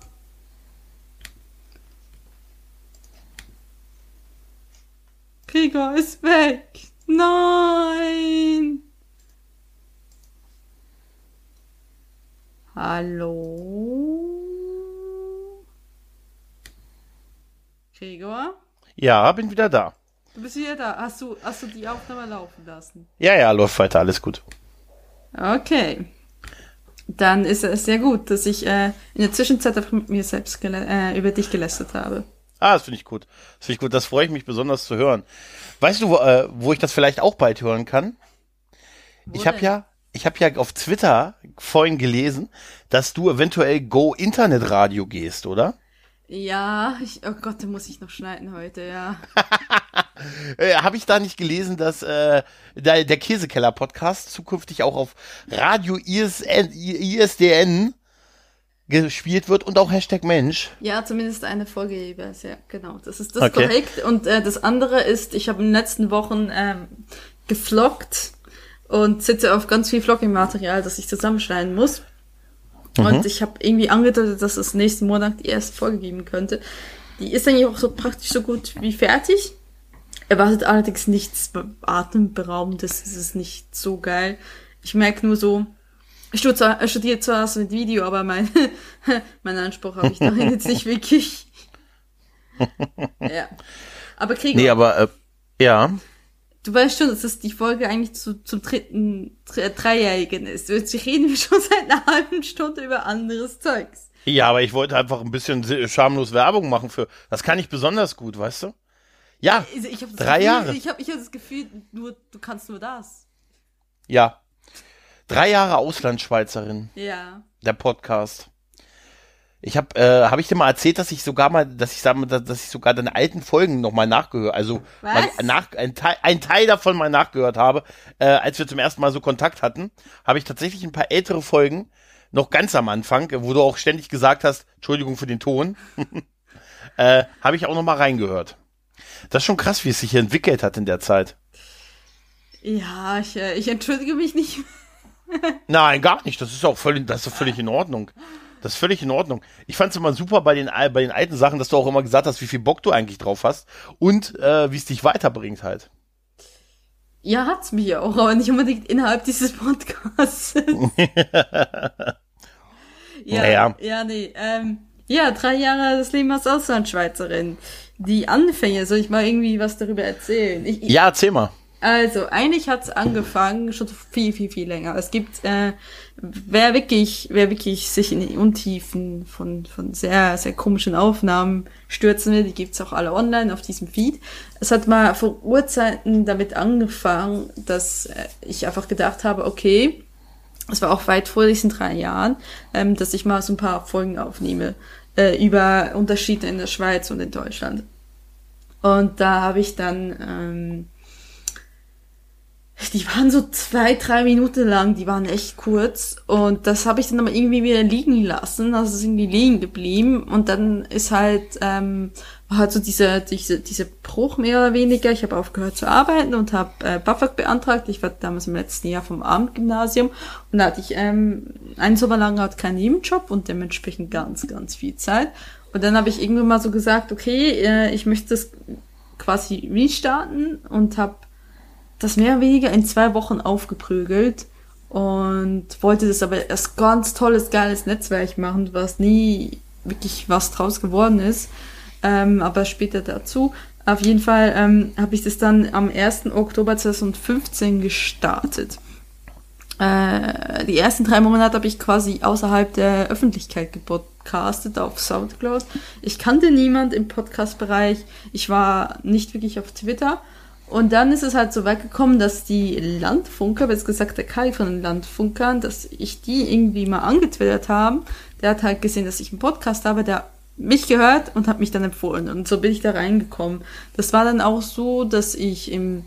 Gregor ist weg. Nein. Hallo? Gregor? Ja, bin wieder da. Du bist wieder da. Hast du, hast du die Aufnahme laufen lassen? Ja, ja, läuft weiter, alles gut. Okay. Dann ist es sehr gut, dass ich äh, in der Zwischenzeit einfach mit mir selbst äh, über dich gelästert habe. Ah, das finde ich gut. Das finde ich gut. Das freue ich mich besonders zu hören. Weißt du, wo, äh, wo ich das vielleicht auch bald hören kann? ich habe ja, ich habe ja auf Twitter vorhin gelesen, dass du eventuell Go Internetradio gehst, oder? Ja, ich, oh Gott, den muss ich noch schneiden heute, ja. Äh, habe ich da nicht gelesen, dass äh, der, der Käsekeller-Podcast zukünftig auch auf Radio ISN, ISDN gespielt wird und auch Hashtag Mensch. Ja, zumindest eine Folge jeweils, ja, genau. Das ist das Okay. korrekt. Und äh, das andere ist, ich habe in den letzten Wochen ähm, gefloggt und sitze auf ganz viel Vlogging-Material, das ich zusammenschneiden muss. Und ich habe irgendwie angedeutet, dass es nächsten Monat die erste Folge geben könnte. Die ist eigentlich auch so praktisch so gut wie fertig. Erwartet allerdings nichts atemberaubendes. Es ist nicht so geil. Ich merke nur so, ich studiere zwar, so mit Video, aber mein, mein Anspruch habe ich darin jetzt nicht wirklich. ja. Aber Gregor, Nee, aber äh, ja. du weißt schon, dass das die Folge eigentlich zu, zum dritten, dre- Dreijährigen ist. Jetzt reden wir schon seit einer halben Stunde über anderes Zeugs. Ja, aber ich wollte einfach ein bisschen schamlos Werbung machen für. Das kann ich besonders gut, weißt du? Ja, ich das Drei Gefühl, Jahre. Ich habe ich hab das Gefühl, nur, du kannst nur das. ja. Drei Jahre Auslandsschweizerin, Ja. der Podcast. Ich habe, äh, habe ich dir mal erzählt, dass ich sogar mal, dass ich sag mal, dass ich sogar deine alten Folgen noch mal nachgehört, also mal nach, ein, Teil, ein Teil davon mal nachgehört habe, äh, als wir zum ersten Mal so Kontakt hatten, habe ich tatsächlich ein paar ältere Folgen noch ganz am Anfang, wo du auch ständig gesagt hast, Entschuldigung für den Ton, äh, habe ich auch noch mal reingehört. Das ist schon krass, wie es sich hier entwickelt hat in der Zeit. Ja, ich, äh, ich entschuldige mich nicht. Nein, gar nicht. Das ist auch völlig, das ist völlig in Ordnung. Das ist völlig in Ordnung. Ich fand es immer super bei den, bei den alten Sachen, dass du auch immer gesagt hast, wie viel Bock du eigentlich drauf hast und äh, wie es dich weiterbringt halt. Ja, hat's mich auch, aber nicht unbedingt innerhalb dieses Podcasts. ja, Naja. ja, nee. Ähm, ja, drei Jahre das Leben als Auslandschweizerin. Die Anfänge, soll ich mal irgendwie was darüber erzählen? Ich, Ja, erzähl mal. Also, eigentlich hat's angefangen, schon viel, viel, viel länger. Es gibt, äh, wer wirklich, wer wirklich sich in die Untiefen von, von sehr, sehr komischen Aufnahmen stürzen will, die gibt's auch alle online auf diesem Feed. Es hat mal vor Urzeiten damit angefangen, dass äh, ich einfach gedacht habe, okay, es war auch weit vor diesen drei Jahren, ähm, dass ich mal so ein paar Folgen aufnehme äh, über Unterschiede in der Schweiz und in Deutschland. Und da habe ich dann ähm, die waren so zwei, drei Minuten lang, die waren echt kurz. Und das habe ich dann aber irgendwie wieder liegen lassen. Also ist irgendwie liegen geblieben. Und dann ist halt, ähm, war halt so diese, diese, diese Bruch mehr oder weniger. Ich habe aufgehört zu arbeiten und habe äh, BAföG beantragt. Ich war damals im letzten Jahr vom Abendgymnasium. Und da hatte ich ähm, einen Sommer lang halt keinen Nebenjob und dementsprechend ganz, ganz viel Zeit. Und dann habe ich irgendwann mal so gesagt, okay, äh, ich möchte das quasi restarten und habe das mehr oder weniger in zwei Wochen aufgeprügelt und wollte das aber erst ganz tolles, geiles Netzwerk machen, was nie wirklich was draus geworden ist. Ähm, aber später dazu. Auf jeden Fall ähm, habe ich das dann am 1. Oktober 2015 gestartet. Äh, die ersten drei Monate habe ich quasi außerhalb der Öffentlichkeit gepodcastet auf Soundcloud. Ich kannte niemand im Podcast-Bereich. Ich war nicht wirklich auf Twitter. Und dann ist es halt so weit gekommen, dass die Landfunker, besser gesagt der Kai von den Landfunkern, dass ich die irgendwie mal angetwittert haben. Der hat halt gesehen, dass ich einen Podcast habe, der mich gehört und hat mich dann empfohlen. Und so bin ich da reingekommen. Das war dann auch so, dass ich im,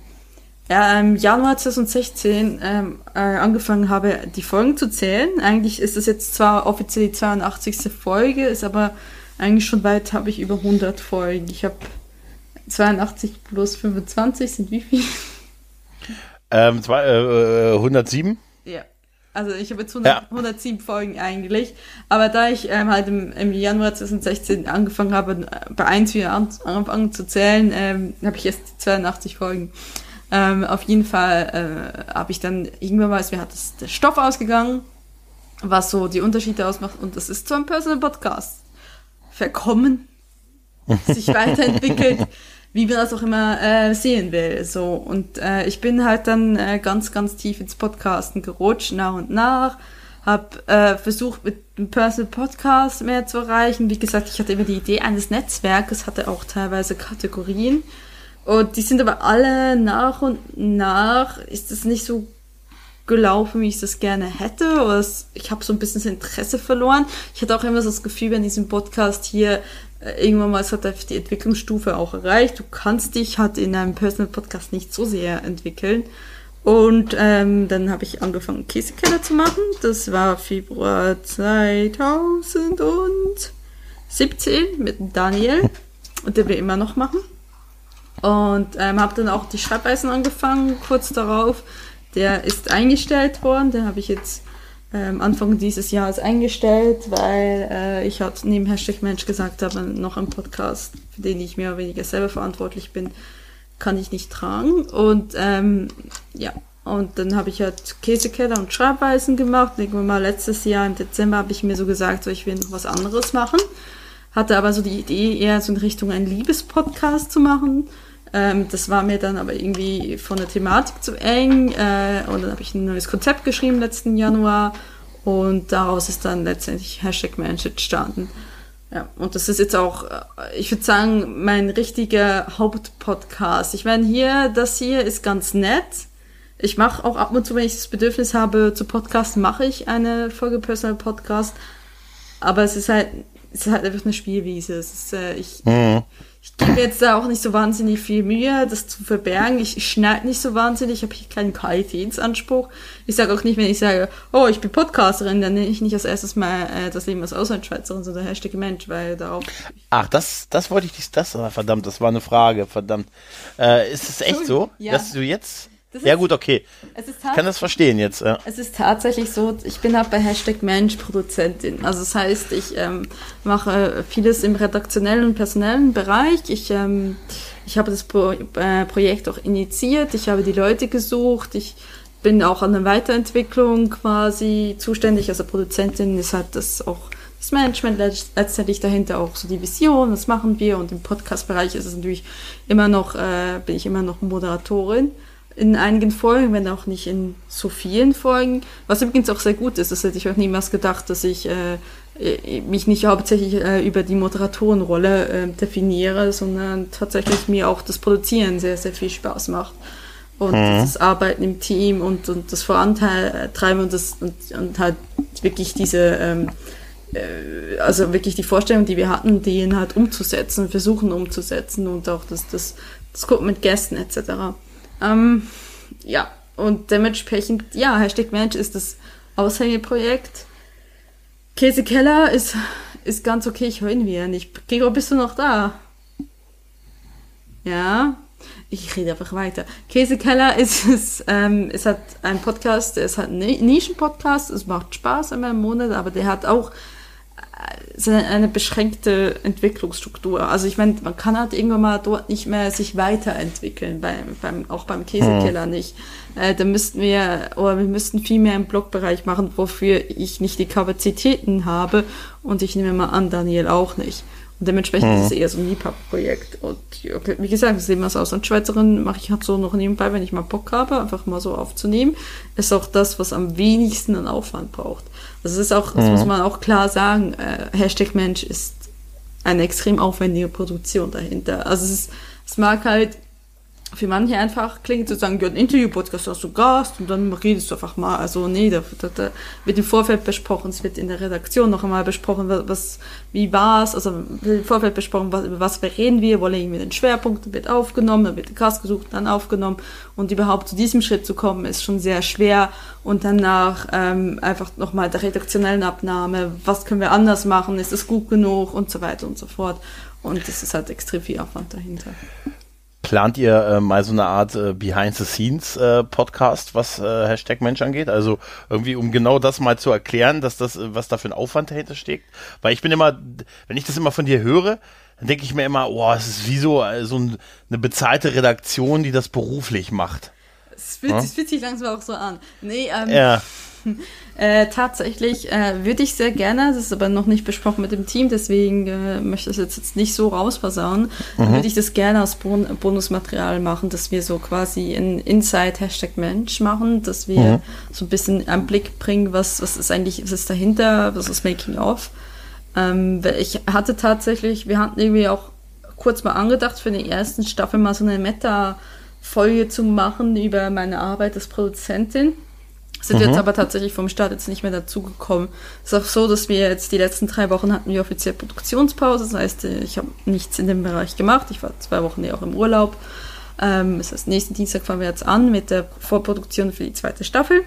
ja, im Januar 2016 ähm, äh, angefangen habe, die Folgen zu zählen. Eigentlich ist es jetzt zwar offiziell die 82. Folge, ist aber eigentlich schon weit, habe ich über 100 Folgen. Ich habe 82 plus 25 sind wie viel? Ähm, zwei, äh, 107? Ja. Also ich habe jetzt 100, ja. 107 Folgen eigentlich. Aber da ich ähm, halt im, im, Januar 2016 angefangen habe, bei 1 wieder an, angefangen zu zählen, ähm, habe ich erst 82 Folgen. Ähm, auf jeden Fall äh, habe ich dann irgendwann mal, mir hat das, der Stoff ausgegangen, was so die Unterschiede ausmacht. Und das ist zu einem Personal Podcast verkommen, sich weiterentwickelt wie man das auch immer äh, sehen will. So und äh, ich bin halt dann äh, ganz, ganz tief ins Podcasten gerutscht nach und nach. Hab äh, versucht mit dem Personal Podcast mehr zu erreichen. Wie gesagt, ich hatte immer die Idee eines Netzwerkes, hatte auch teilweise Kategorien. Und die sind aber alle nach und nach ist es nicht so gelaufen, wie ich das gerne hätte. Oder ich habe so ein bisschen das Interesse verloren. Ich hatte auch immer so das Gefühl, wenn diesem Podcast hier irgendwann mal hat er die Entwicklungsstufe auch erreicht. Du kannst dich halt in einem Personal Podcast nicht so sehr entwickeln. Und ähm, dann habe ich angefangen, Käsekeller zu machen. Das war Februar 2017 mit Daniel. Und der will immer noch machen. Und ähm, habe dann auch die Schreibweisen angefangen, kurz darauf. Der ist eingestellt worden. Den habe ich jetzt ähm, Anfang dieses Jahres eingestellt, weil äh, ich halt neben Hashtag Mensch gesagt habe, noch ein Podcast, für den ich mehr oder weniger selber verantwortlich bin, kann ich nicht tragen. Und ähm, ja, und dann habe ich halt Käsekeller und Schreibweisen gemacht. Irgendwann mal letztes Jahr im Dezember habe ich mir so gesagt, so ich will noch was anderes machen. Hatte aber so die Idee, eher so in Richtung ein Liebespodcast zu machen. Ähm, das war mir dann aber irgendwie von der Thematik zu eng. Äh, und dann habe ich ein neues Konzept geschrieben letzten Januar. Und daraus ist dann letztendlich Hashtag Mensch entstanden. Ja, und das ist jetzt auch, äh, ich würde sagen, mein richtiger Hauptpodcast. Ich meine, hier, das hier ist ganz nett. Ich mache auch ab und zu, wenn ich das Bedürfnis habe zu podcasten, mache ich eine Folge Personal Podcast. Aber es ist halt, es ist halt einfach eine Spielwiese. Es ist, äh, ich, mhm ich gebe jetzt da auch nicht so wahnsinnig viel Mühe, das zu verbergen. Ich, ich schneide nicht so wahnsinnig, ich habe hier keinen Qualitätsanspruch. Ich sage auch nicht, wenn ich sage, oh, ich bin Podcasterin, dann nenne ich nicht als erstes mal äh, das Leben als Auslandschweizerin, sondern Hashtag Mensch, weil darauf. Ach, das, das wollte ich nicht, das, verdammt, das war eine Frage, verdammt. Äh, ist es echt so, ja. dass du jetzt ja gut, okay. ich kann das verstehen jetzt. Ja. Es ist tatsächlich so, ich bin auch bei Hashtag Mensch Produzentin. Also das heißt, ich ähm, mache vieles im redaktionellen und personellen Bereich. Ich, ähm, ich habe das Pro äh, Projekt auch initiiert, ich habe die Leute gesucht, ich bin auch an der Weiterentwicklung quasi zuständig. Also Produzentin ist halt das auch das Management letztendlich dahinter auch so die Vision, was machen wir und im Podcast-Bereich ist es natürlich immer noch, äh, bin ich immer noch Moderatorin in einigen Folgen, wenn auch nicht in so vielen Folgen. Was übrigens auch sehr gut ist, das hätte ich auch niemals gedacht, dass ich äh, mich nicht hauptsächlich äh, über die Moderatorenrolle äh, definiere, sondern tatsächlich mir auch das Produzieren sehr, sehr viel Spaß macht. Und mhm. das Arbeiten im Team und, und das Vorantreiben und, das, und, und halt wirklich diese, ähm, äh, also wirklich die Vorstellung, die wir hatten, die halt umzusetzen, versuchen umzusetzen und auch das, das, das Gucken mit Gästen etc. Ähm, ja, und dementsprechend, ja, Hashtag Mensch ist das Aushängeprojekt. Käsekeller ist, ist ganz okay, ich höre ihn wieder nicht. Gregor, bist du noch da? Ja, ich rede einfach weiter. Käsekeller ist, ist, ähm, ist halt ein Podcast, es hat einen Nischen-Podcast, es macht Spaß einmal im Monat, aber der hat auch, eine, eine beschränkte Entwicklungsstruktur. Also ich meine, man kann halt irgendwann mal dort nicht mehr sich weiterentwickeln, beim, beim, auch beim Käsekeller hm. nicht. Äh, da müssten wir, oder wir müssten viel mehr im Blogbereich machen, wofür ich nicht die Kapazitäten habe und ich nehme mal an, Daniel auch nicht. Und dementsprechend mhm. ist es eher so ein Liebhaberprojekt. Und okay, wie gesagt, das Leben als Auslandsschweizerin mache ich halt so noch nebenbei, wenn ich mal Bock habe, einfach mal so aufzunehmen. Ist auch das, was am wenigsten an Aufwand braucht. Das ist auch, das mhm. muss man auch klar sagen, äh, Hashtag Mensch ist eine extrem aufwendige Produktion dahinter. Also es, ist, es mag halt für manche einfach klingt sozusagen, ja, ein Interview-Podcast hast du Gast und dann redest du einfach mal. Also nee, da, da, da wird im Vorfeld besprochen, es wird in der Redaktion noch einmal besprochen, was, wie war's, also im Vorfeld besprochen, was, über was reden wir, wo legen wir den Schwerpunkt, wird aufgenommen, dann wird Gast gesucht, dann aufgenommen. Und überhaupt zu diesem Schritt zu kommen, ist schon sehr schwer. Und danach ähm, einfach nochmal der redaktionellen Abnahme, was können wir anders machen, ist es gut genug? Und so weiter und so fort. Und das ist halt extrem viel Aufwand dahinter. Plant ihr äh, mal so eine Art äh, Behind-the-Scenes-Podcast, äh, was äh, Hashtag Mensch angeht? Also irgendwie, um genau das mal zu erklären, dass das, äh, was da für ein Aufwand dahinter steckt? Weil ich bin immer, wenn ich das immer von dir höre, dann denke ich mir immer, oh, es ist wie so, äh, so ein, eine bezahlte Redaktion, die das beruflich macht. Es fühlt, ja? sich langsam auch so an. Nee, ähm, ja. Äh, tatsächlich äh, würde ich sehr gerne, das ist aber noch nicht besprochen mit dem Team, deswegen äh, möchte ich das jetzt nicht so rausversauen, mhm. würde ich das gerne als bon Bonusmaterial machen, dass wir so quasi ein Inside Hashtag Mensch machen, dass wir mhm. so ein bisschen einen Blick bringen, was, was ist eigentlich, was ist dahinter, was ist Making of. Ähm, ich hatte tatsächlich, wir hatten irgendwie auch kurz mal angedacht, für die ersten Staffel mal so eine Meta-Folge zu machen über meine Arbeit als Produzentin. Sind mhm. jetzt aber tatsächlich vom Start jetzt nicht mehr dazugekommen. Es ist auch so, dass wir jetzt die letzten drei Wochen hatten wir offiziell Produktionspause. Das heißt, ich habe nichts in dem Bereich gemacht. Ich war zwei Wochen ja auch im Urlaub. Ähm, das heißt, nächsten Dienstag fangen wir jetzt an mit der Vorproduktion für die zweite Staffel.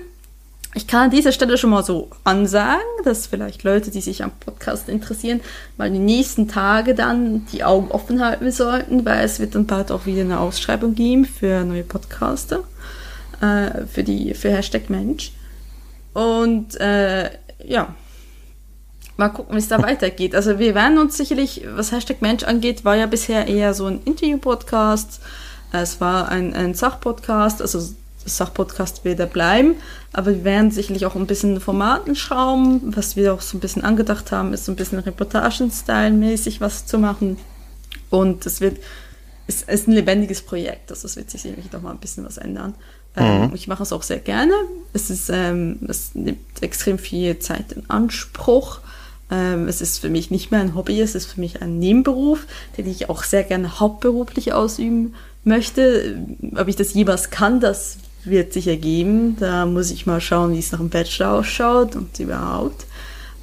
Ich kann an dieser Stelle schon mal so ansagen, dass vielleicht Leute, die sich am Podcast interessieren, mal die nächsten Tage dann die Augen offen halten sollten, weil es wird dann bald auch wieder eine Ausschreibung geben für neue Podcaster äh, für die für Hashtag Mensch. Und äh, ja, mal gucken, wie es da weitergeht. Also wir werden uns sicherlich, was Hashtag Mensch angeht, war ja bisher eher so ein Interview-Podcast. Es war ein, ein Sachpodcast, also Sachpodcast wird er bleiben, aber wir werden sicherlich auch ein bisschen Formaten schrauben. Was wir auch so ein bisschen angedacht haben, ist so ein bisschen Reportagen-Style-mäßig was zu machen. Und es wird, es ist ein lebendiges Projekt, also es wird sich sicherlich noch mal ein bisschen was ändern. Ähm, mhm. Ich mache es auch sehr gerne. Es, ist, ähm, es nimmt extrem viel Zeit in Anspruch. Ähm, es ist für mich nicht mehr ein Hobby, es ist für mich ein Nebenberuf, den ich auch sehr gerne hauptberuflich ausüben möchte. Ob ich das jemals kann, das wird sich ergeben. Da muss ich mal schauen, wie es nach dem Bachelor ausschaut und überhaupt.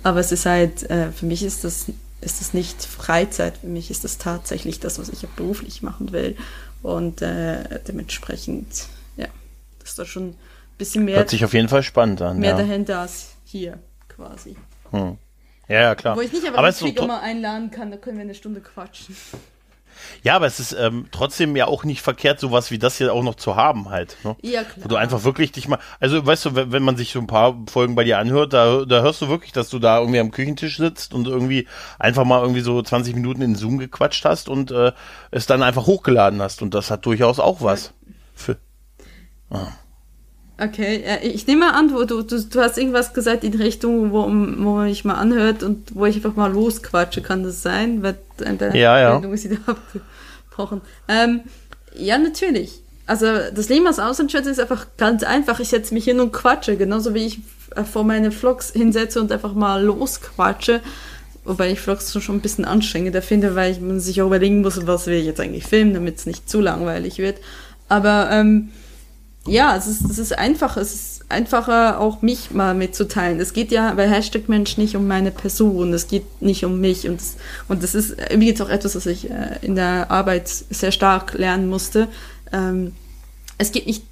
Aber es ist halt, äh, für mich ist das, ist das nicht Freizeit, für mich ist das tatsächlich das, was ich beruflich machen will. Und äh, dementsprechend ist da schon ein bisschen mehr. Hört sich auf jeden Fall spannend an. Mehr ja. dahinter als hier quasi. Hm. Ja, ja, klar. Wo ich nicht aber, aber den immer einladen kann, da können wir eine Stunde quatschen. Ja, aber es ist ähm, trotzdem ja auch nicht verkehrt, sowas wie das hier auch noch zu haben halt. Ne? Ja, klar. Wo du einfach wirklich dich mal, also weißt du, wenn, wenn man sich so ein paar Folgen bei dir anhört, da, da hörst du wirklich, dass du da irgendwie am Küchentisch sitzt und irgendwie einfach mal irgendwie so 20 Minuten in Zoom gequatscht hast und äh, es dann einfach hochgeladen hast. Und das hat durchaus auch was. Für, ah. Okay, ich nehme an, du, du, du hast irgendwas gesagt in Richtung, wo, wo man mich mal anhört und wo ich einfach mal losquatsche, kann das sein? Weil deine ja, ja. ist wieder abgebrochen. Ähm, ja, natürlich. Also das Leben als Auslandsschweizer ist einfach ganz einfach. Ich setze mich hin und quatsche, genauso wie ich äh, vor meine Vlogs hinsetze und einfach mal losquatsche. Wobei ich Vlogs schon ein bisschen anstrengender finde, weil ich man sich auch überlegen muss, was will ich jetzt eigentlich filmen, damit es nicht zu langweilig wird. Aber ähm, ja, es ist, es ist einfach, es ist einfacher, auch mich mal mitzuteilen. Es geht ja bei Hashtag Mensch nicht um meine Person, es geht nicht um mich und das, und das ist übrigens auch etwas, was ich äh, in der Arbeit sehr stark lernen musste. Ähm, es geht nicht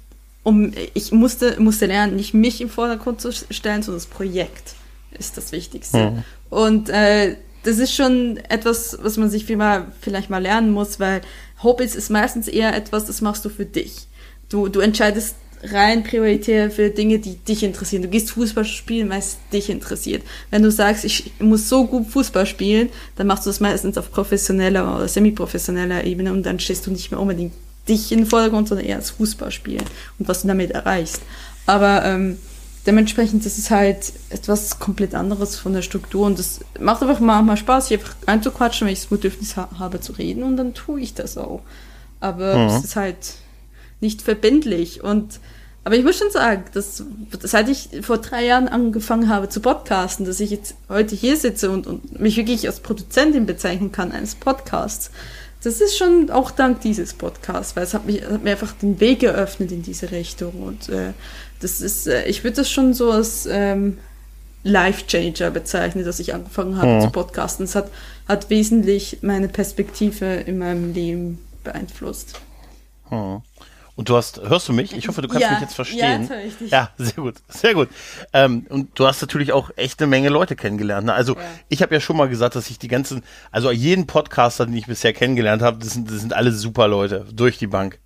um, ich musste, musste lernen, nicht mich im Vordergrund zu stellen, sondern das Projekt ist das Wichtigste. Mhm. Und äh, das ist schon etwas, was man sich vielleicht mal lernen muss, weil Hobbys ist meistens eher etwas, das machst du für dich du, du entscheidest rein prioritär für Dinge, die dich interessieren. Du gehst Fußball spielen, weil es dich interessiert. Wenn du sagst, ich muss so gut Fußball spielen, dann machst du das meistens auf professioneller oder semi-professioneller Ebene und dann stehst du nicht mehr unbedingt dich in den Vordergrund, sondern eher das Fußballspielen und was du damit erreichst. Aber ähm, dementsprechend ist es halt etwas komplett anderes von der Struktur und das macht einfach mal, Spaß, hier einfach einzuquatschen, wenn ich das Bedürfnis ha habe zu reden und dann tue ich das auch. Aber mhm. es ist halt nicht verbindlich und aber ich muss schon sagen, dass seit ich vor drei Jahren angefangen habe zu podcasten, dass ich jetzt heute hier sitze und, und mich wirklich als Produzentin bezeichnen kann eines Podcasts, das ist schon auch dank dieses Podcasts, weil es hat, mich, hat mir einfach den Weg geöffnet in diese Richtung. Und äh, das ist, äh, ich würde das schon so als ähm, Life-Changer bezeichnen, dass ich angefangen habe mhm. zu podcasten. Es hat, hat wesentlich meine Perspektive in meinem Leben beeinflusst. Mhm. Und du hast, hörst du mich? Ich hoffe, du kannst ja, mich jetzt verstehen. Ja, ich dich. ja, sehr gut, sehr gut. Ähm, und du hast natürlich auch echt eine Menge Leute kennengelernt. Ne? Also ja. ich habe ja schon mal gesagt, dass ich die ganzen, also jeden Podcaster, den ich bisher kennengelernt habe, das sind, das sind alle super Leute durch die Bank.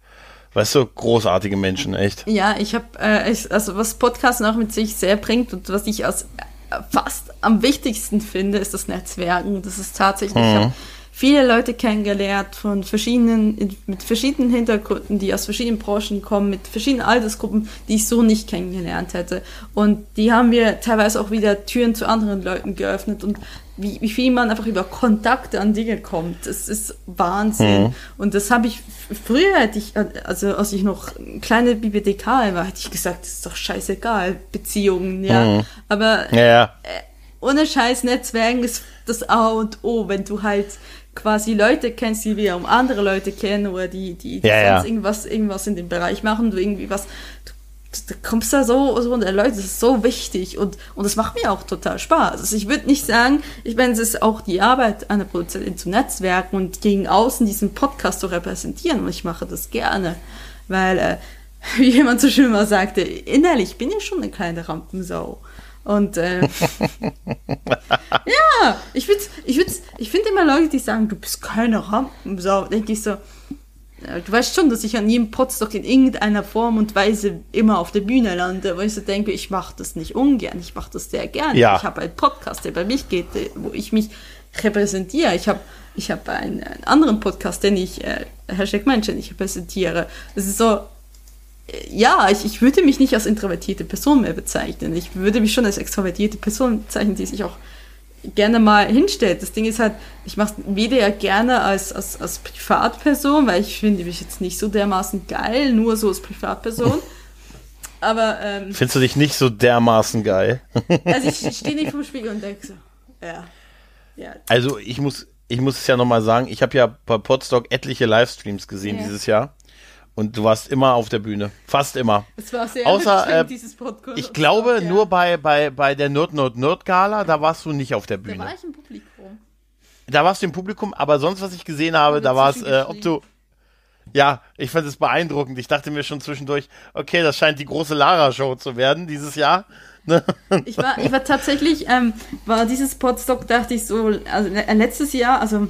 Weißt du, großartige Menschen, echt. Ja, ich habe, äh, also was Podcasten auch mit sich sehr bringt und was ich als äh, fast am wichtigsten finde, ist das Netzwerken. Das ist tatsächlich, mhm viele Leute kennengelernt von verschiedenen, mit verschiedenen Hintergründen, die aus verschiedenen Branchen kommen, mit verschiedenen Altersgruppen, die ich so nicht kennengelernt hätte. Und die haben mir teilweise auch wieder Türen zu anderen Leuten geöffnet und wie, wie viel man einfach über Kontakte an Dinge kommt, das ist Wahnsinn. Mhm. Und das habe ich, früher hätte ich, also als ich noch kleine Bibliothekarin war, hätte ich gesagt, das ist doch scheißegal, Beziehungen, ja. Mhm. Aber ja, ja. Äh, ohne scheiß Netzwerken ist das A und O, wenn du halt quasi Leute kennst, die wir um andere Leute kennen oder die, die, die ja, sonst ja. irgendwas, irgendwas in dem Bereich machen, du irgendwie was, du, du kommst da so, so unter Leute, das ist so wichtig und, und das macht mir auch total Spaß. Also ich würde nicht sagen, ich meine, es ist auch die Arbeit einer Produzentin zu netzwerken und gegen außen diesen Podcast zu repräsentieren und ich mache das gerne, weil, äh, wie jemand so schön mal sagte, innerlich bin ich schon eine kleine Rampensau. Und äh, ja, ich finde ich find's, ich find immer Leute, die sagen, du bist keine Rampensau. Denke ich so, du weißt schon, dass ich an jedem Podstock in irgendeiner Form und Weise immer auf der Bühne lande, wo ich so denke, ich mache das nicht ungern, ich mache das sehr gerne. Ja. Ich habe einen Podcast, der bei mich geht, wo ich mich repräsentiere. Ich habe ich hab einen, einen anderen Podcast, den ich, äh, Hashtag Menschen, ich repräsentiere. Das ist so, ja, ich, ich würde mich nicht als introvertierte Person mehr bezeichnen. Ich würde mich schon als extrovertierte Person bezeichnen, die sich auch gerne mal hinstellt. Das Ding ist halt, ich mache es weder gerne als, als, als Privatperson, weil ich finde mich jetzt nicht so dermaßen geil, nur so als Privatperson. Aber ähm, findest du dich nicht so dermaßen geil? also ich stehe nicht vom Spiegel und denke so, ja, ja. Also ich muss, ich muss es ja nochmal sagen, ich habe ja bei Podstock etliche Livestreams gesehen ja. dieses Jahr. Und du warst immer auf der Bühne. Fast immer. Es war sehr Außer, äh, dieses Podcast. Ich glaube, ja. nur bei, bei, bei der Nerd Nerd Nerd Gala, da warst du nicht auf der Bühne. Da war ich im Publikum. Da warst du im Publikum, aber sonst, was ich gesehen habe, da war es, äh, ob du. Ja, ich fand es beeindruckend. Ich dachte mir schon zwischendurch, okay, das scheint die große Lara-Show zu werden dieses Jahr. Ne? ich war, ich war tatsächlich, ähm, war dieses Podstock, dachte ich so, also äh, letztes Jahr, also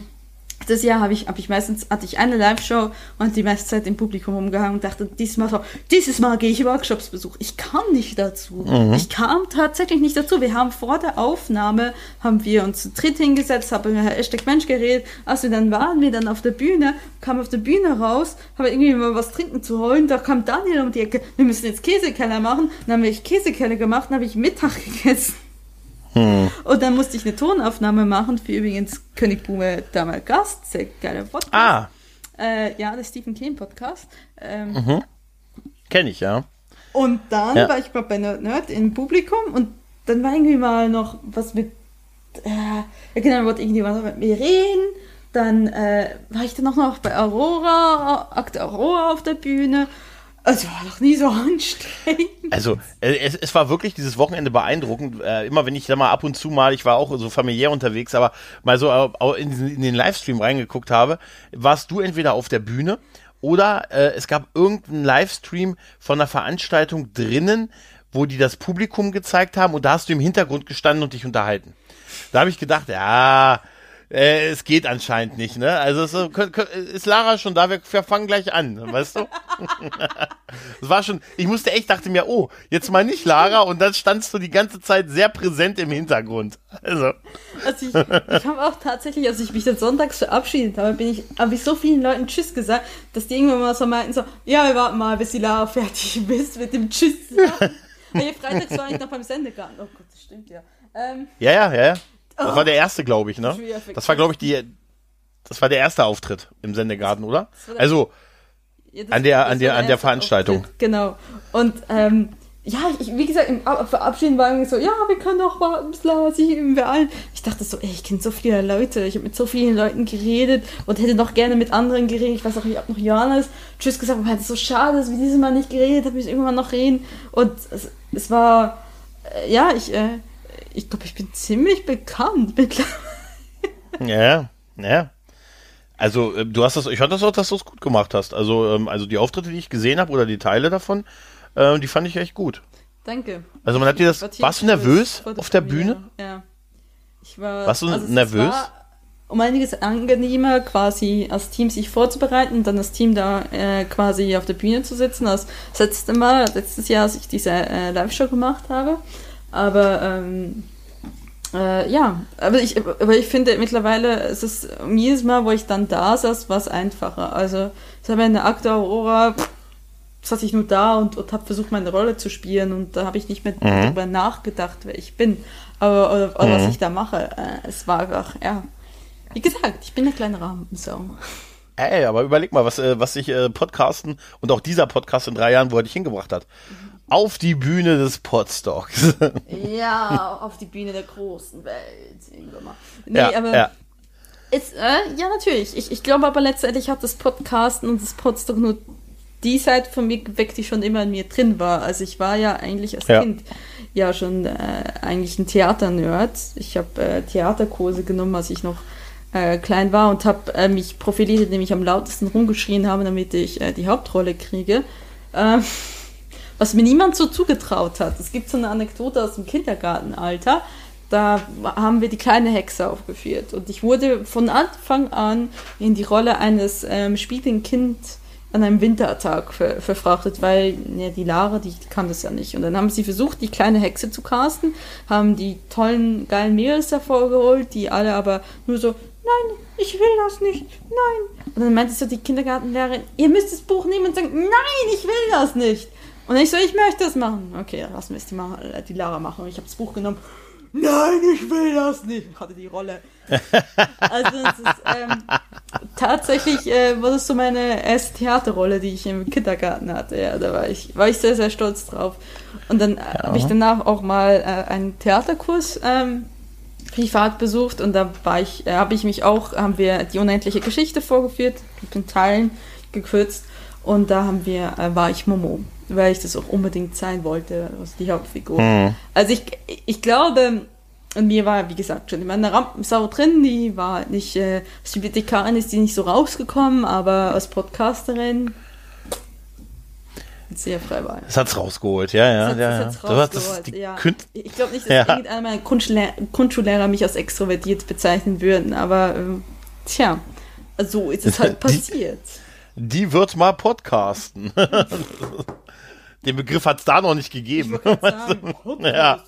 das Jahr habe ich, hab ich meistens, hatte ich eine Live-Show und die meiste Zeit im Publikum umgehangen und dachte, dieses Mal so, dieses Mal gehe ich Workshops besuchen. Ich kam nicht dazu. Mhm. Ich kam tatsächlich nicht dazu. Wir haben vor der Aufnahme, haben wir uns zu dritt hingesetzt, haben mit Hashtag Mensch geredet. Als wir dann waren, wir dann auf der Bühne, kamen auf der Bühne raus, haben irgendwie mal was trinken zu holen. Da kam Daniel um die Ecke, wir müssen jetzt Käsekeller machen. Dann haben wir Käsekeller gemacht, dann habe ich Mittag gegessen. Hm. Und dann musste ich eine Tonaufnahme machen für übrigens König Bume damals Gast, sehr geiler Podcast. Ah. Äh, ja, der Stephen King Podcast. Ähm, mhm. Kenne ich, ja. Und dann ja. war ich mal bei Nerd Nerd im Publikum und dann war irgendwie mal noch was mit, äh, ja genau, wollte irgendwie mal mit mir reden. Dann äh, war ich dann auch noch bei Aurora, Akte Aurora auf der Bühne. Es war doch nie so anstrengend. Also, äh, es, es war wirklich dieses Wochenende beeindruckend. Äh, immer wenn ich da mal ab und zu mal, ich war auch so familiär unterwegs, aber mal so in, in den Livestream reingeguckt habe, warst du entweder auf der Bühne oder äh, es gab irgendeinen Livestream von einer Veranstaltung drinnen, wo die das Publikum gezeigt haben und da hast du im Hintergrund gestanden und dich unterhalten. Da habe ich gedacht, ja, äh, es geht anscheinend nicht, ne? Also so, ist Lara schon da? Wir, wir fangen gleich an, weißt du? Es war schon, ich musste echt, dachte mir, oh, jetzt mal nicht Lara und dann standst du die ganze Zeit sehr präsent im Hintergrund. Also. Also ich, ich habe auch tatsächlich, als ich mich dann sonntags verabschiedet habe, bin ich, habe ich so vielen Leuten Tschüss gesagt, dass die irgendwann mal so meinten, so, ja, wir warten mal, bis die Lara fertig ist mit dem Tschüss. nee, freitags war ich noch beim Sendegarten. Oh Gott, das stimmt ja. Ähm, ja, ja, ja. Das war der erste, glaube ich, ne? Das war, glaube ich, die. Das war der erste Auftritt im Sendegarten, oder? Also an der an der an der Veranstaltung. Genau. Und ähm, ja, ich, wie gesagt, im Verabschieden war irgendwie so, ja, wir können doch warten, bis Lara sich irgendwie allen. Ich dachte so, ey, ich kenne so viele Leute, ich habe mit so vielen Leuten geredet und hätte noch gerne mit anderen geredet. Ich weiß auch, ich habe noch Johannes Tschüss gesagt, aber es ist so schade, dass wir dieses Mal nicht geredet haben, ich irgendwann noch reden. Und es, es war, äh, ja, ich, äh, ich glaube, ich bin ziemlich bekannt mittlerweile. Ja, ja. Also äh, du hast das, ich fand das auch, dass du es gut gemacht hast. Also, ähm, also die Auftritte, die ich gesehen habe oder die Teile davon, äh, die fand ich echt gut. Danke. Also man hat dir das. War warst du nervös auf der Bühne? Ja. Ich war. Warst du also nervös? War um einiges angenehmer, quasi als Team sich vorzubereiten und dann das Team da äh, quasi auf der Bühne zu sitzen, als das letzte Mal, letztes Jahr, als ich diese äh, Live-Show gemacht habe. Aber ähm, äh, ja, aber ich, aber ich finde mittlerweile, es ist jedes Mal, wo ich dann da saß, war es einfacher. Also ich habe eine Akte Aurora, saß ich nur da und, und habe versucht, meine Rolle zu spielen und da habe ich nicht mehr mhm. darüber nachgedacht, wer ich bin, aber oder, oder mhm. was ich da mache. Äh, es war einfach, ja, wie gesagt, ich bin eine kleine Rampensau. Ey, aber überleg mal, was, äh, was sich äh, Podcasten und auch dieser Podcast in drei Jahren, wo er dich hingebracht hat. Mhm auf die Bühne des Podstocks. ja, auf die Bühne der großen Welt. Nee, ja, aber. Ja. Ist, äh, ja, natürlich. Ich, ich glaube aber letztendlich hat das Podcasten und das Podstock nur die Seite von mir geweckt, die schon immer in mir drin war. Also ich war ja eigentlich als ja. Kind ja schon äh, eigentlich ein Theaternerd. Ich habe äh, Theaterkurse genommen, als ich noch äh, klein war und habe äh, mich profiliert, indem ich am lautesten rumgeschrien habe, damit ich äh, die Hauptrolle kriege. Was mir niemand so zugetraut hat. Es gibt so eine Anekdote aus dem Kindergartenalter. Da haben wir die kleine Hexe aufgeführt. Und ich wurde von Anfang an in die Rolle eines ähm, spielenden Kind an einem Wintertag ver verfrachtet, weil ja, die Lara, die kann das ja nicht. Und dann haben sie versucht, die kleine Hexe zu casten, haben die tollen, geilen Mädels hervorgeholt, die alle aber nur so, nein, ich will das nicht, nein. Und dann meinte so die Kindergartenlehrerin, ihr müsst das Buch nehmen und sagen, nein, ich will das nicht. Und ich so, ich möchte das machen. Okay, dann lassen wir es die, äh, die Lara machen. Und ich habe das Buch genommen. Nein, ich will das nicht. Ich hatte die Rolle. also es ist, ähm, tatsächlich äh, war das so meine erste Theaterrolle, die ich im Kindergarten hatte. Ja, da war ich, war ich sehr, sehr stolz drauf. Und dann äh, ja. habe ich danach auch mal äh, einen Theaterkurs ähm, privat besucht und da war ich, äh, habe ich mich auch, haben wir die unendliche Geschichte vorgeführt, in Teilen gekürzt und da haben wir, äh, war ich Momo weil ich das auch unbedingt sein wollte, also die Hauptfigur. Mhm. Also ich, ich glaube, und mir war, wie gesagt, schon immer eine Rampensau drin, die war nicht, äh, als Bibliothekarin ist die nicht so rausgekommen, aber als Podcasterin sehr frei war. Das hat's rausgeholt, ja, ja. Das, ja, ja. Das rausgeholt, das ja. Ich glaube nicht, dass ja. irgendeiner meiner Grundschullehrer, Grundschullehrer mich als extrovertiert bezeichnen würden, aber ähm, tja, so ist es halt passiert. Die, die wird mal podcasten. Den Begriff hat es da noch nicht gegeben. Sagen, ja.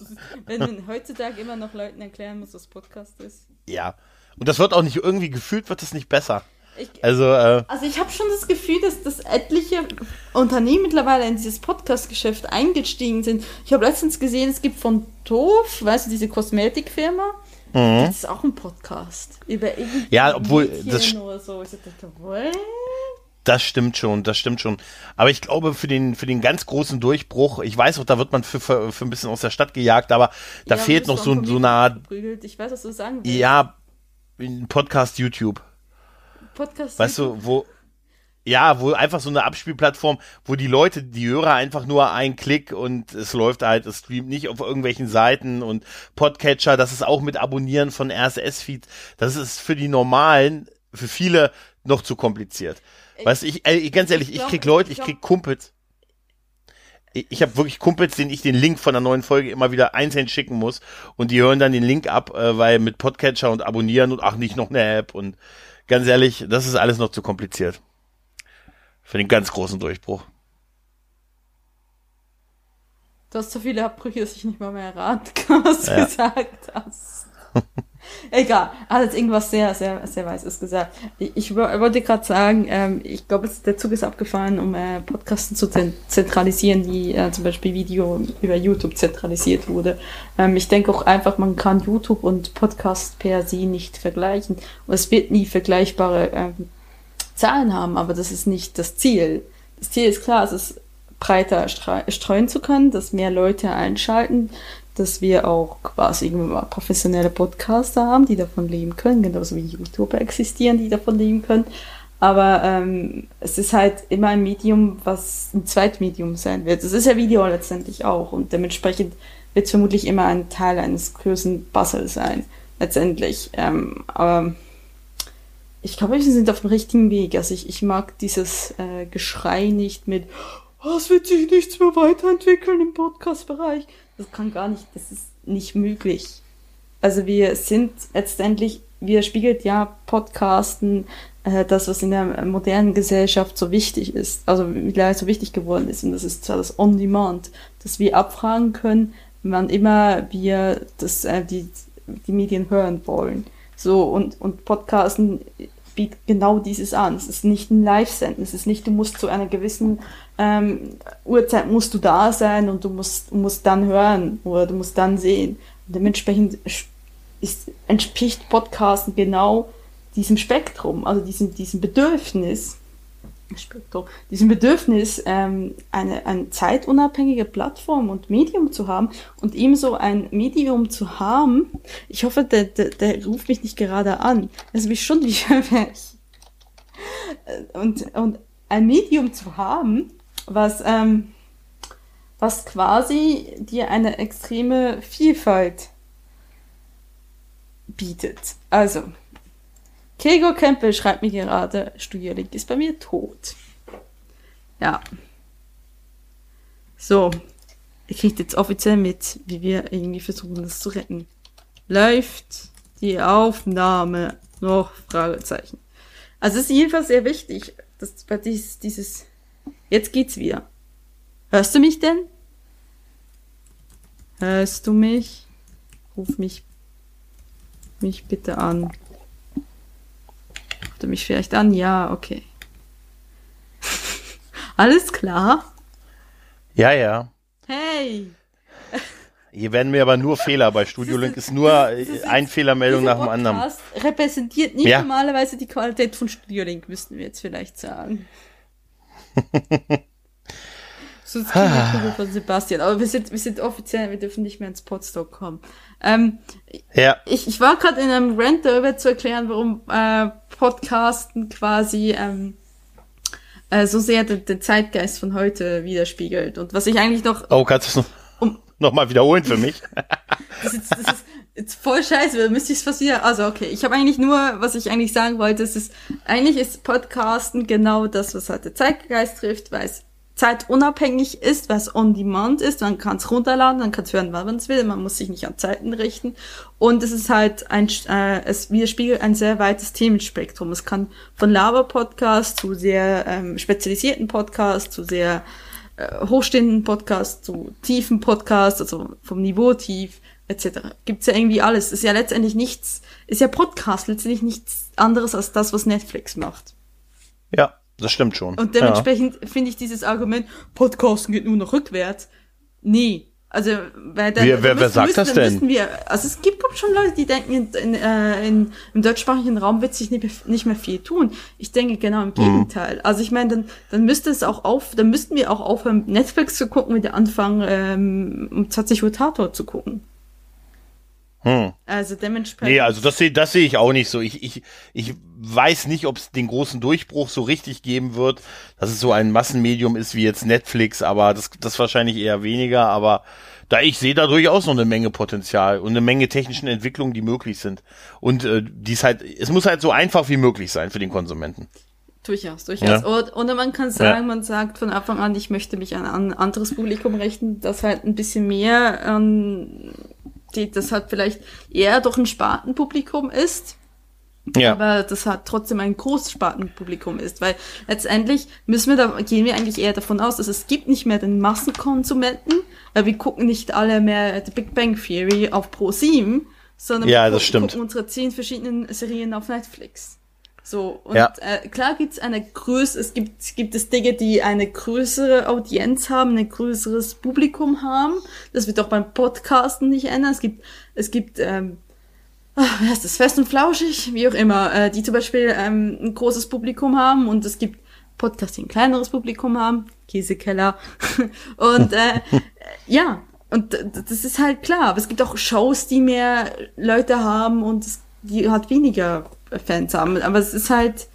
wenn man heutzutage immer noch Leuten erklären muss, was Podcast ist. Ja. Und das wird auch nicht irgendwie gefühlt, wird es nicht besser. Ich, also, äh, also ich habe schon das Gefühl, dass, dass etliche Unternehmen mittlerweile in dieses Podcast-Geschäft eingestiegen sind. Ich habe letztens gesehen, es gibt von Tof, weißt du, diese Kosmetikfirma, mhm. das ist auch ein Podcast über irgendwie Ja, obwohl das oder so. Ich dachte, what? Das stimmt schon, das stimmt schon. Aber ich glaube, für den, für den ganz großen Durchbruch, ich weiß auch, da wird man für, für, für ein bisschen aus der Stadt gejagt, aber da ja, fehlt noch so, so eine Art. Ich weiß, was du sagen willst. Ja, Podcast YouTube. Podcast Weißt YouTube? du, wo, ja, wo einfach so eine Abspielplattform, wo die Leute, die Hörer einfach nur ein Klick und es läuft halt, es streamt nicht auf irgendwelchen Seiten und Podcatcher, das ist auch mit Abonnieren von RSS-Feeds, das ist für die normalen, für viele noch zu kompliziert. Weißt du, ich, ey, ganz ehrlich, ich, ich, ich krieg Leute, ich, ich krieg Kumpels. ich, ich habe wirklich Kumpels, denen ich den Link von der neuen Folge immer wieder einzeln schicken muss und die hören dann den Link ab, äh, weil mit Podcatcher und abonnieren und ach nicht noch eine App und ganz ehrlich, das ist alles noch zu kompliziert. Für den ganz großen Durchbruch. Du hast so viele Abbrüche, dass ich nicht mal mehr erraten kann, was du Ja. gesagt hast. Egal, hat jetzt irgendwas sehr, sehr, sehr Weißes gesagt. Ich, ich wo- wollte gerade sagen, ähm, ich glaube, der Zug ist abgefahren, um äh, Podcasten zu zen- zentralisieren, wie äh, zum Beispiel Video über YouTube zentralisiert wurde. Ähm, ich denke auch einfach, man kann YouTube und Podcast per se nicht vergleichen. Und es wird nie vergleichbare ähm, Zahlen haben, aber das ist nicht das Ziel. Das Ziel ist klar, es ist breiter stre- streuen zu können, dass mehr Leute einschalten, dass wir auch quasi professionelle Podcaster haben, die davon leben können, genauso wie YouTuber existieren, die davon leben können. Aber ähm, es ist halt immer ein Medium, was ein Zweitmedium sein wird. Es ist ja Video letztendlich auch und dementsprechend wird es vermutlich immer ein Teil eines größeren Puzzles sein, letztendlich. Ähm, aber ich glaube, wir sind auf dem richtigen Weg. Also ich, ich mag dieses äh, Geschrei nicht mit, oh, es wird sich nichts mehr weiterentwickeln im Podcast-Bereich. Das kann gar nicht, das ist nicht möglich. Also wir sind letztendlich, wir spiegelt ja Podcasten, äh, das, was in der modernen Gesellschaft so wichtig ist, also mittlerweile so wichtig geworden ist. Und das ist zwar das On-Demand, dass wir abfragen können, wann immer wir das, äh, die, die Medien hören wollen. So, und, und Podcasten bietet genau dieses an. Es ist nicht ein Live-Senden. Es ist nicht, du musst zu einer gewissen ähm, Uhrzeit musst du da sein und du musst, musst dann hören oder du musst dann sehen. Und dementsprechend ist, entspricht Podcasten genau diesem Spektrum, also diesem, diesem Bedürfnis, Spektrum, diesem Bedürfnis, ähm, eine, eine zeitunabhängige Plattform und Medium zu haben und ebenso ein Medium zu haben. Ich hoffe, der, der, der ruft mich nicht gerade an. Ist mich schon wie ich. Und, und ein Medium zu haben, was, ähm, was quasi dir eine extreme Vielfalt bietet. Also, Kego Campbell schreibt mir gerade, Studiolink ist bei mir tot. Ja. So. Ihr kriegt jetzt offiziell mit, wie wir irgendwie versuchen, das zu retten. Läuft die Aufnahme noch? Fragezeichen. Also es ist jedenfalls sehr wichtig, dass bei dieses, dieses, jetzt geht's wieder. Hörst du mich denn? Hörst du mich? Ruf mich, mich bitte an. Ruft er mich vielleicht an? Ja, okay. Alles klar? Ja, ja. Hey! Hier werden mir aber nur Fehler. Bei Studio Link ist nur das ist- ein Fehlermeldung nach dem anderen. Podcast repräsentiert nicht Ja. normalerweise die Qualität von Studio Link, müssten wir jetzt vielleicht sagen. so das Kinderkugel von Sebastian. Aber wir sind, wir sind offiziell, wir dürfen nicht mehr ins Podstock kommen. Ähm, Ja, ich, ich war gerade in einem Rant darüber zu erklären, warum äh, Podcasten quasi ähm, äh, so sehr den, den Zeitgeist von heute widerspiegelt. Und was ich eigentlich noch oh, kannst du es Um- noch mal wiederholen für mich? Das ist, das ist jetzt voll scheiße, da müsste ich es fast wieder. Also okay, ich habe eigentlich nur, was ich eigentlich sagen wollte, es ist, eigentlich ist Podcasten genau das, was halt der Zeitgeist trifft, weil es zeitunabhängig ist, weil es on demand ist, man kann es runterladen, man kann es hören, wann man es will, man muss sich nicht an Zeiten richten. Und es ist halt ein, äh, es widerspiegelt ein sehr weites Themenspektrum. Es kann von Laber-Podcast zu sehr ähm, spezialisierten Podcast, zu sehr äh, hochstehenden Podcast zu tiefen Podcast, also vom Niveau tief, etc. Gibt's ja irgendwie alles. Ist ja letztendlich nichts, ist ja Podcast letztendlich nichts anderes als das, was Netflix macht. Ja, das stimmt schon. Und dementsprechend finde ich dieses Argument, Podcasten geht nur noch rückwärts. Nee. Also, weil dann, Wer- wer- wer sagt müssten- das denn? Wir, also es gibt schon Leute, die denken, in, in, äh, in, im deutschsprachigen Raum wird sich nicht mehr, nicht mehr viel tun. Ich denke genau im Gegenteil. Also ich meine, dann, dann müsste es auch auf, dann müssten wir auch aufhören, Netflix zu gucken, mit der anfangen, ähm, um 20 Uhr Tator zu gucken. Hm. Also dementsprechend. Nee, also das sehe das sehe ich auch nicht so. Ich, ich, ich weiß nicht, ob es den großen Durchbruch so richtig geben wird, dass es so ein Massenmedium ist wie jetzt Netflix, aber das, das wahrscheinlich eher weniger. Aber da ich sehe da durchaus noch eine Menge Potenzial und eine Menge technischen Entwicklungen, die möglich sind. Und äh, dies halt, es muss halt so einfach wie möglich sein für den Konsumenten. Durchaus, durchaus. Ja. Und, oder man kann sagen, ja. man sagt von Anfang an, ich möchte mich an ein anderes Publikum richten, das halt ein bisschen mehr, ähm, die, das halt vielleicht eher doch ein Spartenpublikum ist. Ja. Aber das hat trotzdem ein Großspartenpublikum ist, weil letztendlich müssen wir da, gehen wir eigentlich eher davon aus, dass es gibt nicht mehr den Massenkonsumenten, weil wir gucken nicht alle mehr The Big Bang Theory auf Pro 7, sondern ja, wir das gucken, gucken unsere zehn verschiedenen Serien auf Netflix. So, und ja. äh, klar gibt's eine größere, es gibt, gibt es Dinge, die eine größere Audienz haben, ein größeres Publikum haben. Das wird auch beim Podcasten nicht ändern. Es gibt, es gibt, ähm, ach, wie heißt das, fest und flauschig, wie auch immer, äh, die zum Beispiel ähm, ein großes Publikum haben und es gibt Podcasts, die ein kleineres Publikum haben, Käsekeller. und äh, ja, und das ist halt klar, aber es gibt auch Shows, die mehr Leute haben und die hat weniger Fans haben. Aber es ist halt,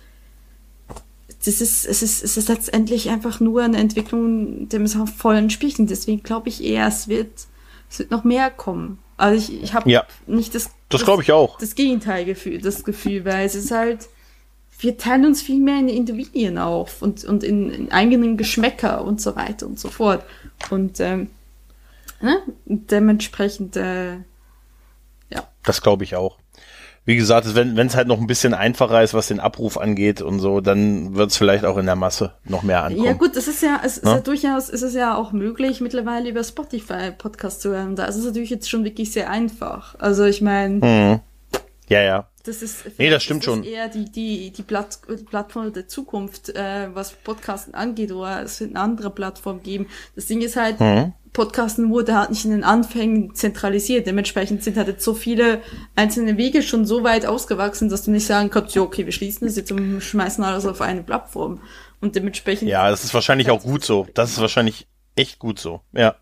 das ist, es ist, es ist letztendlich einfach nur eine Entwicklung, dem es auch voll entspricht. Und deswegen glaube ich eher, es wird, es wird noch mehr kommen. Also ich, ich habe ja, nicht das, das glaube ich auch. Das Gegenteilgefühl, das Gefühl, weil es ist halt, wir teilen uns viel mehr in Individuen auf und, und in, in eigenen Geschmäcker und so weiter und so fort. Und ähm, ne? dementsprechend, äh, ja. Das glaube ich auch wie gesagt, wenn es halt noch ein bisschen einfacher ist, was den Abruf angeht und so, dann wird es vielleicht auch in der Masse noch mehr ankommen. Ja gut, das ist ja, es ist ja durchaus, ist es ja auch möglich, mittlerweile über Spotify Podcast zu hören. Da ist es natürlich jetzt schon wirklich sehr einfach. Also ich meine. Hm. Ja, ja. Das ist, nee, das stimmt das schon. eher die, die, die, Platt, Plattform der Zukunft, äh, was Podcasten angeht, oder es wird eine andere Plattform geben. Das Ding ist halt, hm. Podcasten wurde halt nicht in den Anfängen zentralisiert. Dementsprechend sind halt jetzt so viele einzelne Wege schon so weit ausgewachsen, dass du nicht sagen kannst, ja, okay, wir schließen das jetzt und schmeißen alles auf eine Plattform. Und dementsprechend. Ja, das ist wahrscheinlich auch gut so. Das ist wahrscheinlich echt gut so. Ja.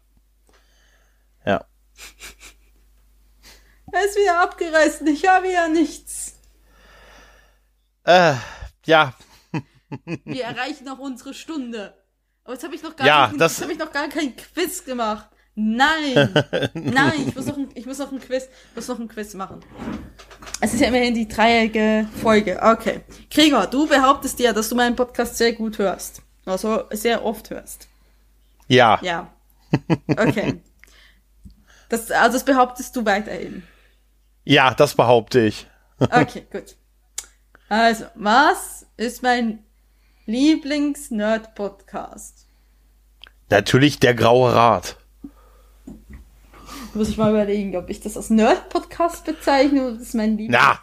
Ja. Er ist wieder abgereist. Ich habe ja nichts. Äh, ja. wir erreichen noch unsere Stunde. Aber jetzt habe ich noch gar ja, kein, das habe ich noch gar kein Quiz gemacht. Nein, nein, ich muss noch ein, ich muss noch ein Quiz, muss noch ein Quiz machen. Es ist ja immerhin die dreijährige Folge. Okay, Gregor, du behauptest ja, dass du meinen Podcast sehr gut hörst, also sehr oft hörst. Ja. Ja. Okay. Das, also das behauptest du weiterhin. Ja, das behaupte ich. okay, gut. Also, was ist mein Lieblings-Nerd-Podcast? Natürlich der Graue Rat. Muss ich mal überlegen, ob ich das als Nerd-Podcast bezeichne oder das ist mein Lieblings. Na!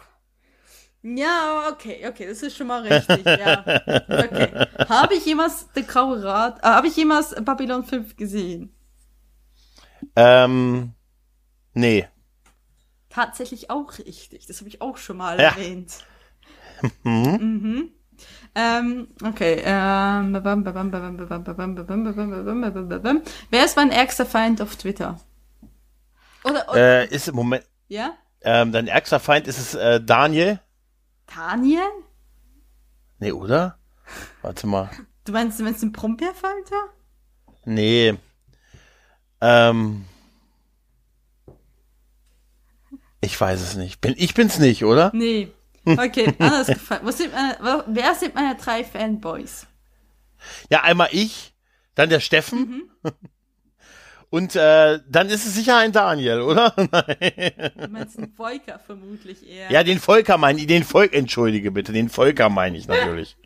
Ja, okay, okay, das ist schon mal richtig, ja. Okay. Habe ich jemals der Graue Rat, äh, habe ich jemals Babylon 5 gesehen? Ähm, nee. Tatsächlich auch richtig. Das habe ich auch schon mal ja. erwähnt. Mhm. Ähm, okay. Ähm, Wer ist mein ärgster Feind auf Twitter? Oder, oder? Äh, ist im Moment. Ja? Ähm, dein ärgster Feind ist es äh, Daniel. Daniel? Nee, oder? Warte mal. Du meinst, du meinst den Brombeerfalter? Nee. Ähm. Ich weiß es nicht. Bin, ich bin's nicht, oder? Nee. Okay, anders gefragt. Was sind meine, wer sind meine drei Fanboys? Ja, einmal ich, dann der Steffen. Mhm. Und äh, dann ist es sicher ein Daniel, oder? du meinst den Volker vermutlich eher. Ja, den Volker meine ich, den Volk, entschuldige bitte, den Volker meine ich natürlich.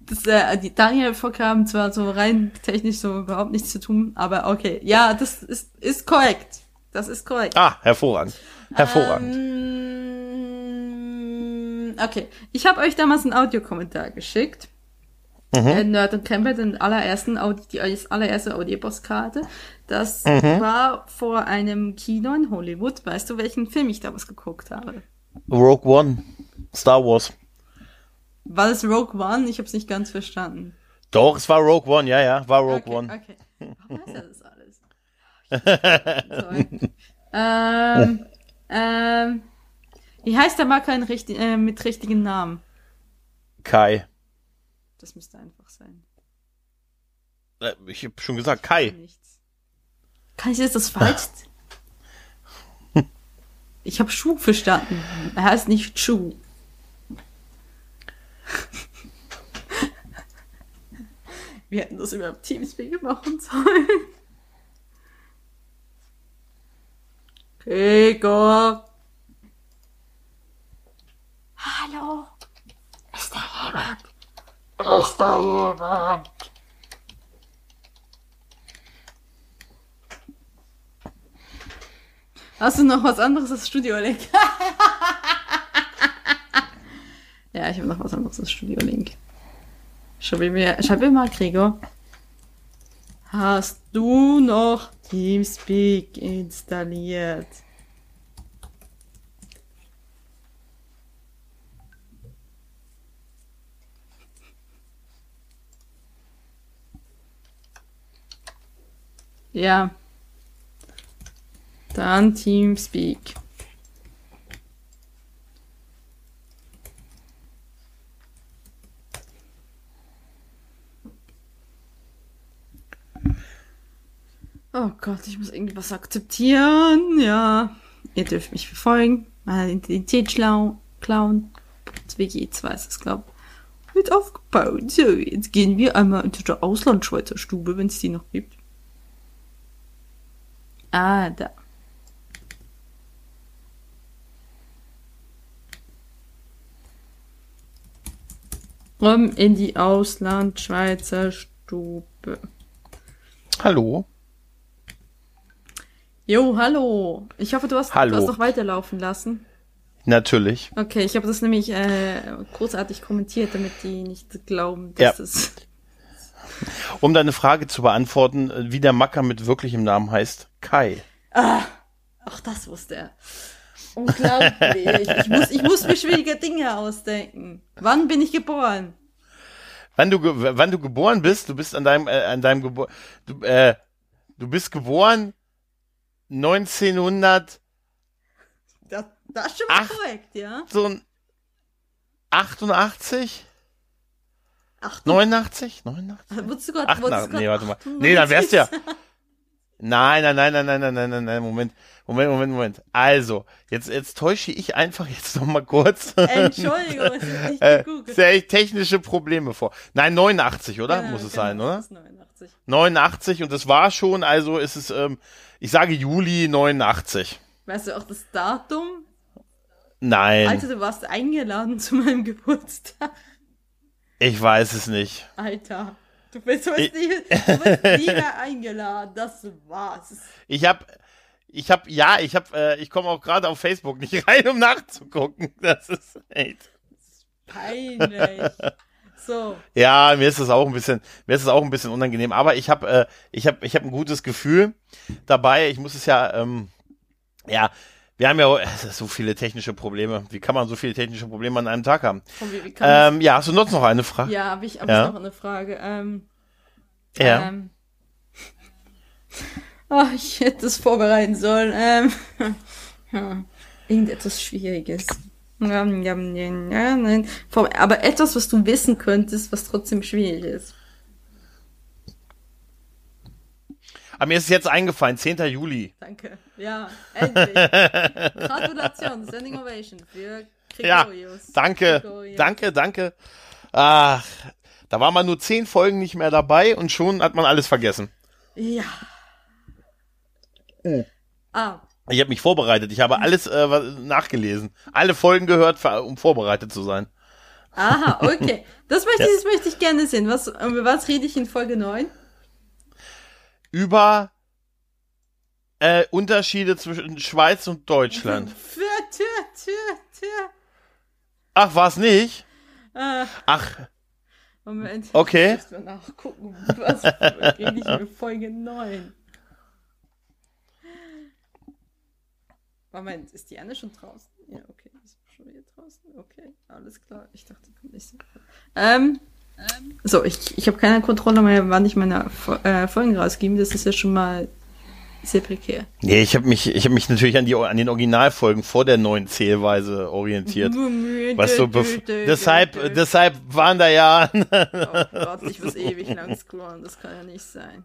Das, äh, die Daniel Volker haben zwar so rein technisch so überhaupt nichts zu tun, aber okay. Ja, das ist, ist korrekt. Das ist korrekt. Ah, hervorragend. Hervorragend. Ähm, okay. Ich habe euch damals einen Audiokommentar geschickt. Mhm. Äh, Nerd und Camper, den allerersten Audi die allererste Audiopostkarte. Das Mhm. war vor einem Kino in Hollywood. Weißt du, welchen Film ich damals geguckt habe? Rogue One. Star Wars. War das Rogue One? Ich habe es nicht ganz verstanden. Doch, es war Rogue One, ja, ja, war Rogue okay, One. Okay. Warum weiß er das alles? Sorry. ähm, ähm, wie heißt der Marker in richtig, äh, mit richtigen Namen? Kai. Das müsste einfach sein. Äh, Ich habe schon gesagt, Kai. Nichts. Kann ich jetzt das falsch? ich habe Schuh verstanden. Er heißt nicht Schuh. Wir hätten das über Teamspeak machen sollen. Gregor. Hallo. Ist da jemand? Ist da jemand? Hast du noch was anderes als Studio Link? ja, ich habe noch was anderes als Studio Link. Schreib mir, schreib mir mal, Gregor. Hast du noch Teamspeak installiert? Ja. Dann Teamspeak. Oh Gott, ich muss irgendwas akzeptieren. Ja. Ihr dürft mich verfolgen. Meine Identität klauen. WG2 ist es, glaube ich. Wird aufgebaut. So, jetzt gehen wir einmal into der Auslandschweizer Stube, wenn es die noch gibt. Ah, da. Rum in die Auslandschweizer Stube. Hallo. Jo, hallo. Ich hoffe, du hast, Hallo. du hast noch weiterlaufen lassen. Natürlich. Okay, ich habe das nämlich äh, großartig kommentiert, damit die nicht glauben, dass Ja. es. Um deine Frage zu beantworten, äh, wie der Macker mit wirklichem Namen heißt, Kai. Ach, das wusste er. Unglaublich. ich, muss, ich muss mir schwierige Dinge ausdenken. Wann bin ich geboren? Wann du, wann du geboren bist, du bist an deinem, äh, an deinem Gebur, du, äh, du bist geboren 1988, Das, das ist schon mal korrekt, ja? 88, Ach, 89, 89? wurdest du gerade. 88, nee, warte mal. Nee, dann wär's ja. Nein, nein, nein, nein, nein, nein, nein, nein, nein, Moment, Moment, Moment, Moment. Also, jetzt, jetzt täusche ich einfach jetzt noch mal kurz. Entschuldigung, es ist nicht äh, sehr technische Probleme vor. Nein, 89, oder? Ja, Muss es genau, sein, oder? das ist 89. 89 und das war schon, also ist es, ähm, ich sage Juli 89. Weißt du auch das Datum? Nein, Alter, du warst eingeladen zu meinem Geburtstag. Ich weiß es nicht. Alter. Du bist, du bist, nie, du bist nie mehr eingeladen. Das war's. Ich hab, ich hab, ja, ich hab, äh, ich komme auch gerade auf Facebook nicht rein, um nachzugucken. Das ist echt. Peinlich. So. Ja, mir ist das auch ein bisschen, mir ist das auch ein bisschen unangenehm. Aber ich habe, äh, ich habe, ich habe ein gutes Gefühl dabei. Ich muss es ja, ähm, ja, wir haben ja so viele technische Probleme. Wie kann man so viele technische Probleme an einem Tag haben? Wie, wie Ähm, ja, hast du sonst noch eine Frage? Ja, habe ich, hab Ja. ich noch eine Frage. Ähm, Ja. ähm, ach, ich hätte es vorbereiten sollen. Ähm, ja, irgendetwas Schwieriges. Aber etwas, was du wissen könntest, was trotzdem schwierig ist. Aber mir ist es jetzt eingefallen, 10. Juli. Danke. Ja, endlich. Gratulation, Standing Ovation für Ja, Gregorius. danke, Gregorius. danke, danke. Ach, da war man nur zehn Folgen nicht mehr dabei und schon hat man alles vergessen. Ja. Oh. Ah, Ich habe mich vorbereitet. Ich habe alles äh, nachgelesen. Alle Folgen gehört, um vorbereitet zu sein. aha, okay. Das möchte, ich, das möchte ich gerne sehen. Was, über was rede ich in Folge 9? Über äh, Unterschiede zwischen Schweiz und Deutschland. Ach, war's nicht? Ah, Ach, Moment. Okay. Ich muss mal nachgucken. Was rede ich in Folge 9? Moment, ist die Anne schon draußen? Ja, okay. Ist schon wieder draußen? Okay, alles klar. Ich dachte, kommt nicht so. Ähm, so, ich, ich habe keine Kontrolle mehr, wann ich meine äh, Folgen rausgebe. Das ist ja schon mal sehr prekär. nee, ich habe mich, ich habe mich natürlich an die an den Originalfolgen vor der neuen Zählweise orientiert. Was so deshalb, deshalb waren da ja. Oh Gott, ich muss ewig lang scrollen. Das kann ja nicht sein.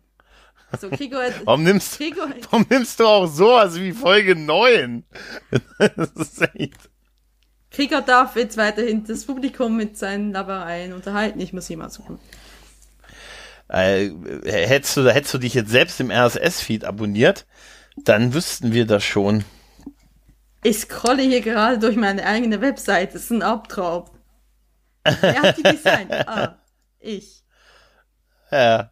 So, Gregor, Warum nimmst, Gregor, warum nimmst du auch sowas wie Folge 9? das ist echt. Krieger darf jetzt weiterhin das Publikum mit seinen Labereien unterhalten. Ich muss mal suchen. Äh, hättest, du, hättest du dich jetzt selbst im RSS-Feed abonniert, dann wüssten wir das schon. Ich scrolle hier gerade durch meine eigene Webseite. Das ist ein Albtraum. Wer hat die designt? Ah, ich. Ja.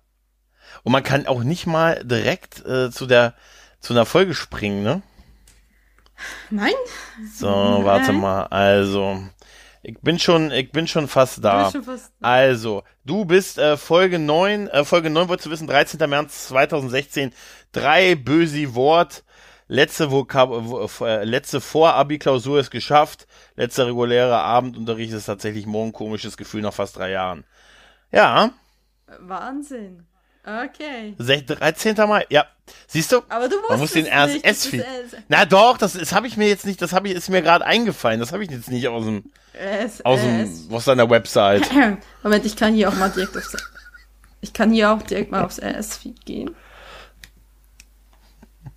Und man kann auch nicht mal direkt äh, zu der zu einer Folge springen, ne? Nein? So, warte Nein. mal. Also, ich bin schon, ich bin schon fast da. Schon fast- Also, du bist äh, Folge 9, äh, Folge 9 wolltest du wissen, 13. März 2016, drei böse Wort, letzte Vokab wo- äh, letzte Vor-Abi-Klausur ist geschafft, letzter regulärer Abendunterricht ist tatsächlich morgen komisches Gefühl nach fast drei Jahren. Ja, Wahnsinn. Okay. sech- 13. Mai, ja. Siehst du? Aber du Man musst muss den nicht, das RSS-Feed. ist S- Na doch, das, das habe ich mir jetzt nicht, das habe ich, ist mir gerade eingefallen. Das habe ich jetzt nicht aus dem, aus dem, aus deiner Website. Moment, ich kann hier auch mal direkt aufs. Ich kann hier auch direkt mal aufs gehen.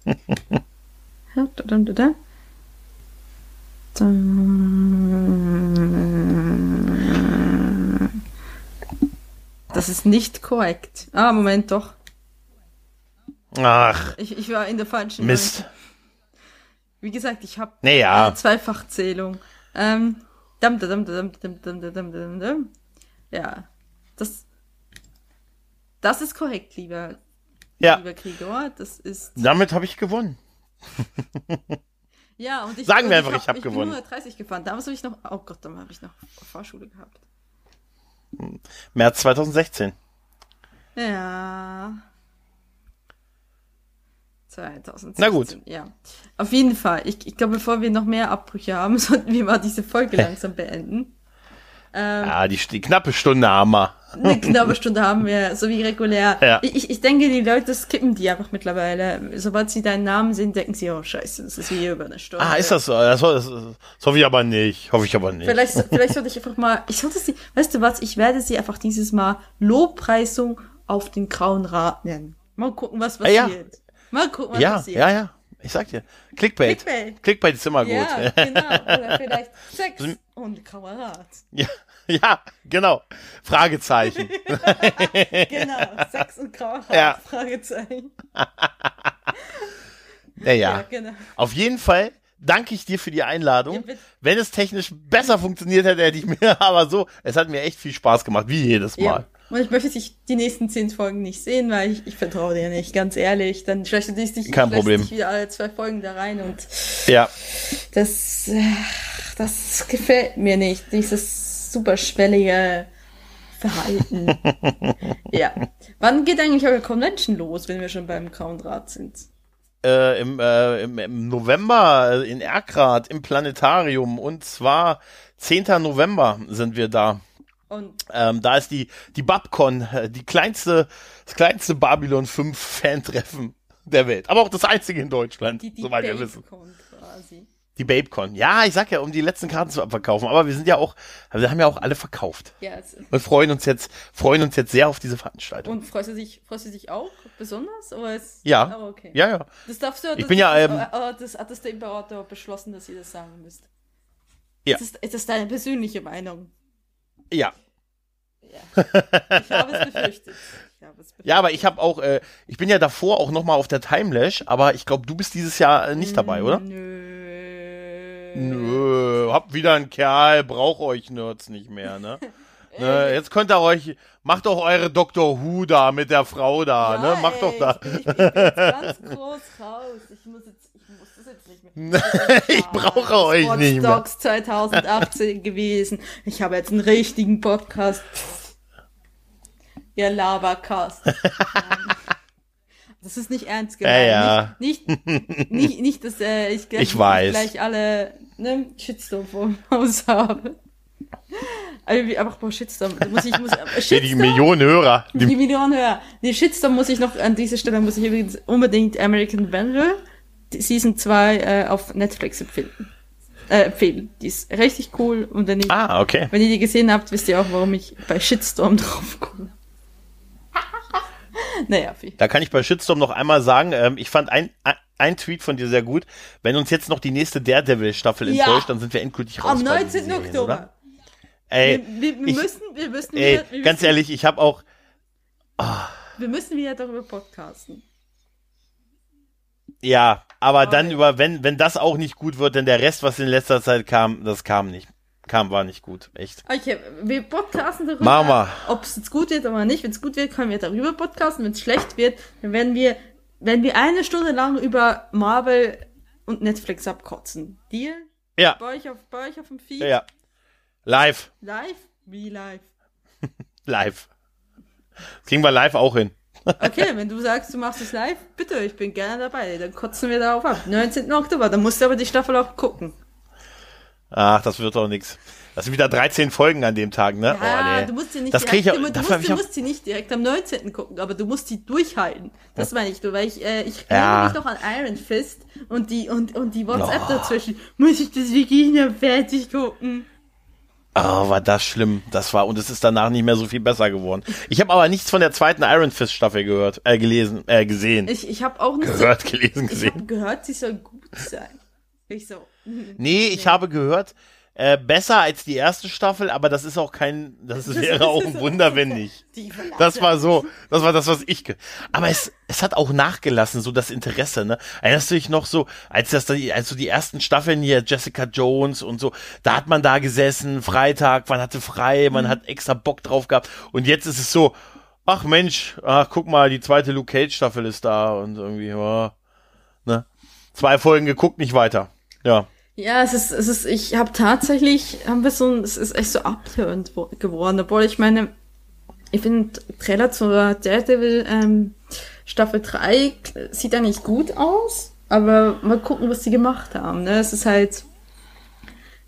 Da, da, da. Da. Das ist nicht korrekt. Ah, Moment, doch. Ach, Ich, ich war in der falschen. Mist. Wie gesagt, ich habe Naja. eine Zweifachzählung. Ähm, dam, dam, dam, dam, dam, dam, dam, dam. Ja, das, das ist korrekt, lieber, Ja, lieber Gregor. Das ist, damit habe ich gewonnen. ja, und ich, Sagen und wir einfach, ich hab ich gewonnen. bin 130 gefahren. Damals habe ich noch, oh Gott, damals habe ich noch Fahrschule gehabt. März 2016. Ja. 2016. Na gut. Ja. Auf jeden Fall. Ich, ich glaube, bevor wir noch mehr Abbrüche haben, sollten wir mal diese Folge langsam beenden. Ähm, Ja, die, die knappe Stunde haben wir. Eine knappe Stunde haben wir, so wie regulär. Ja. Ich, ich- denke, die Leute skippen die einfach mittlerweile. Sobald sie deinen Namen sehen, denken sie, oh scheiße, das ist wie über eine Stunde. Ah, ist das so? Das, das, das hoffe ich aber nicht. Hoffe ich aber nicht. Vielleicht, vielleicht sollte ich einfach mal, ich sollte sie, weißt du was, ich werde sie einfach dieses Mal Lobpreisung auf den grauen Rat nennen. Mal gucken, was Ah, ja. passiert. Mal gucken, was Ja, passiert. ja, ja. Ich sag dir. Clickbait. Clickbait. Clickbait ist immer Ja, gut. genau. Oder vielleicht Sex und grauer Rat. Ja, ja, genau. Fragezeichen. Genau, Sex und grauer Rat. Ja. Fragezeichen. Naja. Ja, genau. Auf jeden Fall danke ich dir für die Einladung. Ja. Wenn es technisch besser funktioniert hätte, hätte ich mir aber so. Es hat mir echt viel Spaß gemacht, wie jedes Mal. Und ich möchte dich die nächsten zehn Folgen nicht sehen, weil ich, ich vertraue dir nicht, ganz ehrlich. Dann schlecht du dich, Kein Problem. dich wieder alle zwei Folgen da rein und Ja. das, äh, das gefällt mir nicht. Dieses superschwellige Verhalten. ja. Wann geht eigentlich eure Convention los, wenn wir schon beim Grauen Rat sind? Äh, im, äh, im, Im November in Erkrath im Planetarium und zwar 10. November sind wir da. Und Ähm, da ist die, die Babcon, äh, die kleinste, das kleinste Babylon 5 Fan-Treffen der Welt. Aber auch das einzige in Deutschland, die, die soweit wir wissen. Quasi. Die Babecon. Ja, ich sag ja, um die letzten Karten zu abverkaufen. Aber wir sind ja auch, wir haben ja auch alle verkauft. Ja, es, Und freuen uns jetzt, freuen uns jetzt sehr auf diese Veranstaltung. und freust du dich, freust du dich auch besonders? Oder ist, ja. Oh, okay. Ja, ja. Das darfst du, Ich das, bin ja, das, ähm, äh, das hat das der Imperator beschlossen, dass ihr das sagen müsst. Ja. Ist das, ist das deine persönliche Meinung? Ja. Ich habe es befürchtet. Ich habe es befürchtet. Ja, aber ich habe auch, äh, ich bin ja davor auch noch mal auf der Timelash, aber ich glaube, du bist dieses Jahr äh, nicht dabei, oder? Nö. Nö, habt wieder einen Kerl, braucht euch Nerds nicht mehr, ne? ne? Jetzt könnt ihr euch, macht doch eure Dr. Who da mit der Frau da, Ja, ne? Macht ey, doch da. Ich bin, ich bin jetzt ganz groß raus. Ich muss jetzt, ich muss das jetzt nicht mehr. Ich brauche euch Watch nicht mehr. Dogs 2018 gewesen. Ich habe jetzt einen richtigen Podcast. Ihr Labercast. Das ist nicht ernst gemeint. Ja, Nicht, nicht, nicht, nicht, dass äh, ich, gleich, Ich gleich alle ne, Shitstorm vor dem Haus habe. Aber boah, Shitstorm. Muss ich, muss, Hier die Shitstorm? Millionen Hörer. Die Die, Millionen höher. Die Shitstorm muss ich noch, an dieser Stelle muss ich übrigens unbedingt American Vandal Season 2 äh, auf Netflix empfinden. Äh, empfehlen. Die ist richtig cool und wenn ihr, ah, okay. wenn ihr die gesehen habt, wisst ihr auch, warum ich bei Shitstorm drauf komme. naja, wie. Da kann ich bei Shitstorm noch einmal sagen, ähm, ich fand ein, ein, ein Tweet von dir sehr gut. Wenn uns jetzt noch die nächste Daredevil-Staffel Ja. enttäuscht, dann sind wir endgültig raus. Am bei 19. diesen Serien, Oktober. Oder? Ey, Wir, wir, wir ich- müssen, wir müssen ey wieder, wir ganz müssen, ehrlich, ich habe auch, ah, wir müssen wieder darüber podcasten. Ja, aber Oh, dann über, wenn, wenn das auch nicht gut wird, denn der Rest, was in letzter Zeit kam, das kam nicht. Kam, war nicht gut. Echt. Okay, wir podcasten darüber, wir. ob es jetzt gut wird oder nicht. Wenn es gut wird, können wir darüber podcasten. Wenn es schlecht wird, dann werden wir, werden wir eine Stunde lang über Marvel und Netflix abkotzen. Deal? Ja, Bei euch auf, bei euch auf dem Feed? ja. Live. Live? Wie live? Live. Das kriegen wir live auch hin. Okay, wenn du sagst, du machst es live, bitte, ich bin gerne dabei. Dann kotzen wir darauf ab. 19. Oktober, dann musst du aber die Staffel auch gucken. Ach, das wird doch nix. Das sind wieder 13 Folgen an dem Tag, ne? Ja, oh, nee. du musst sie nicht das krieg ich, direkt, auch- du, musst, du musst sie nicht direkt am 19. gucken, aber du musst sie durchhalten. Das meine ich nur, weil ich, äh, ich Ja. erinnere mich noch an Iron Fist und die, und, und die WhatsApp dazwischen. Muss ich das noch fertig gucken? Oh, war das schlimm. Das war, und es ist danach nicht mehr so viel besser geworden. Ich habe aber nichts von der zweiten Iron Fist Staffel gehört, äh, gelesen, äh, gesehen. Ich, ich habe auch nicht gehört, gelesen, so, ich habe gesehen. gehört, sie soll gut sein. Ich so. Mhm. Nee, ich habe gehört, äh, besser als die erste Staffel, aber das ist auch kein, das wäre auch ein Wunder, wenn nicht. Das war so, das war das, was ich. Aber es, es hat auch nachgelassen, so das Interesse, ne? Erinnerst du dich noch so, als das, als so die ersten Staffeln hier, Jessica Jones und so, da hat man da gesessen, Freitag, man hatte frei, man hat extra Bock drauf gehabt. Und jetzt ist es so, ach Mensch, ach guck mal, die zweite Luke Cage Staffel ist da und irgendwie, ja, ne? Zwei Folgen geguckt, nicht weiter. Ja. Ja, es ist, es ist, ich habe tatsächlich, haben wir so, ein- es ist echt so abhörend wo- geworden, obwohl ich meine, ich finde, Trailer zur Daredevil ähm, Staffel 3 sieht eigentlich gut aus, aber mal gucken, was die gemacht haben. Ne? Es ist halt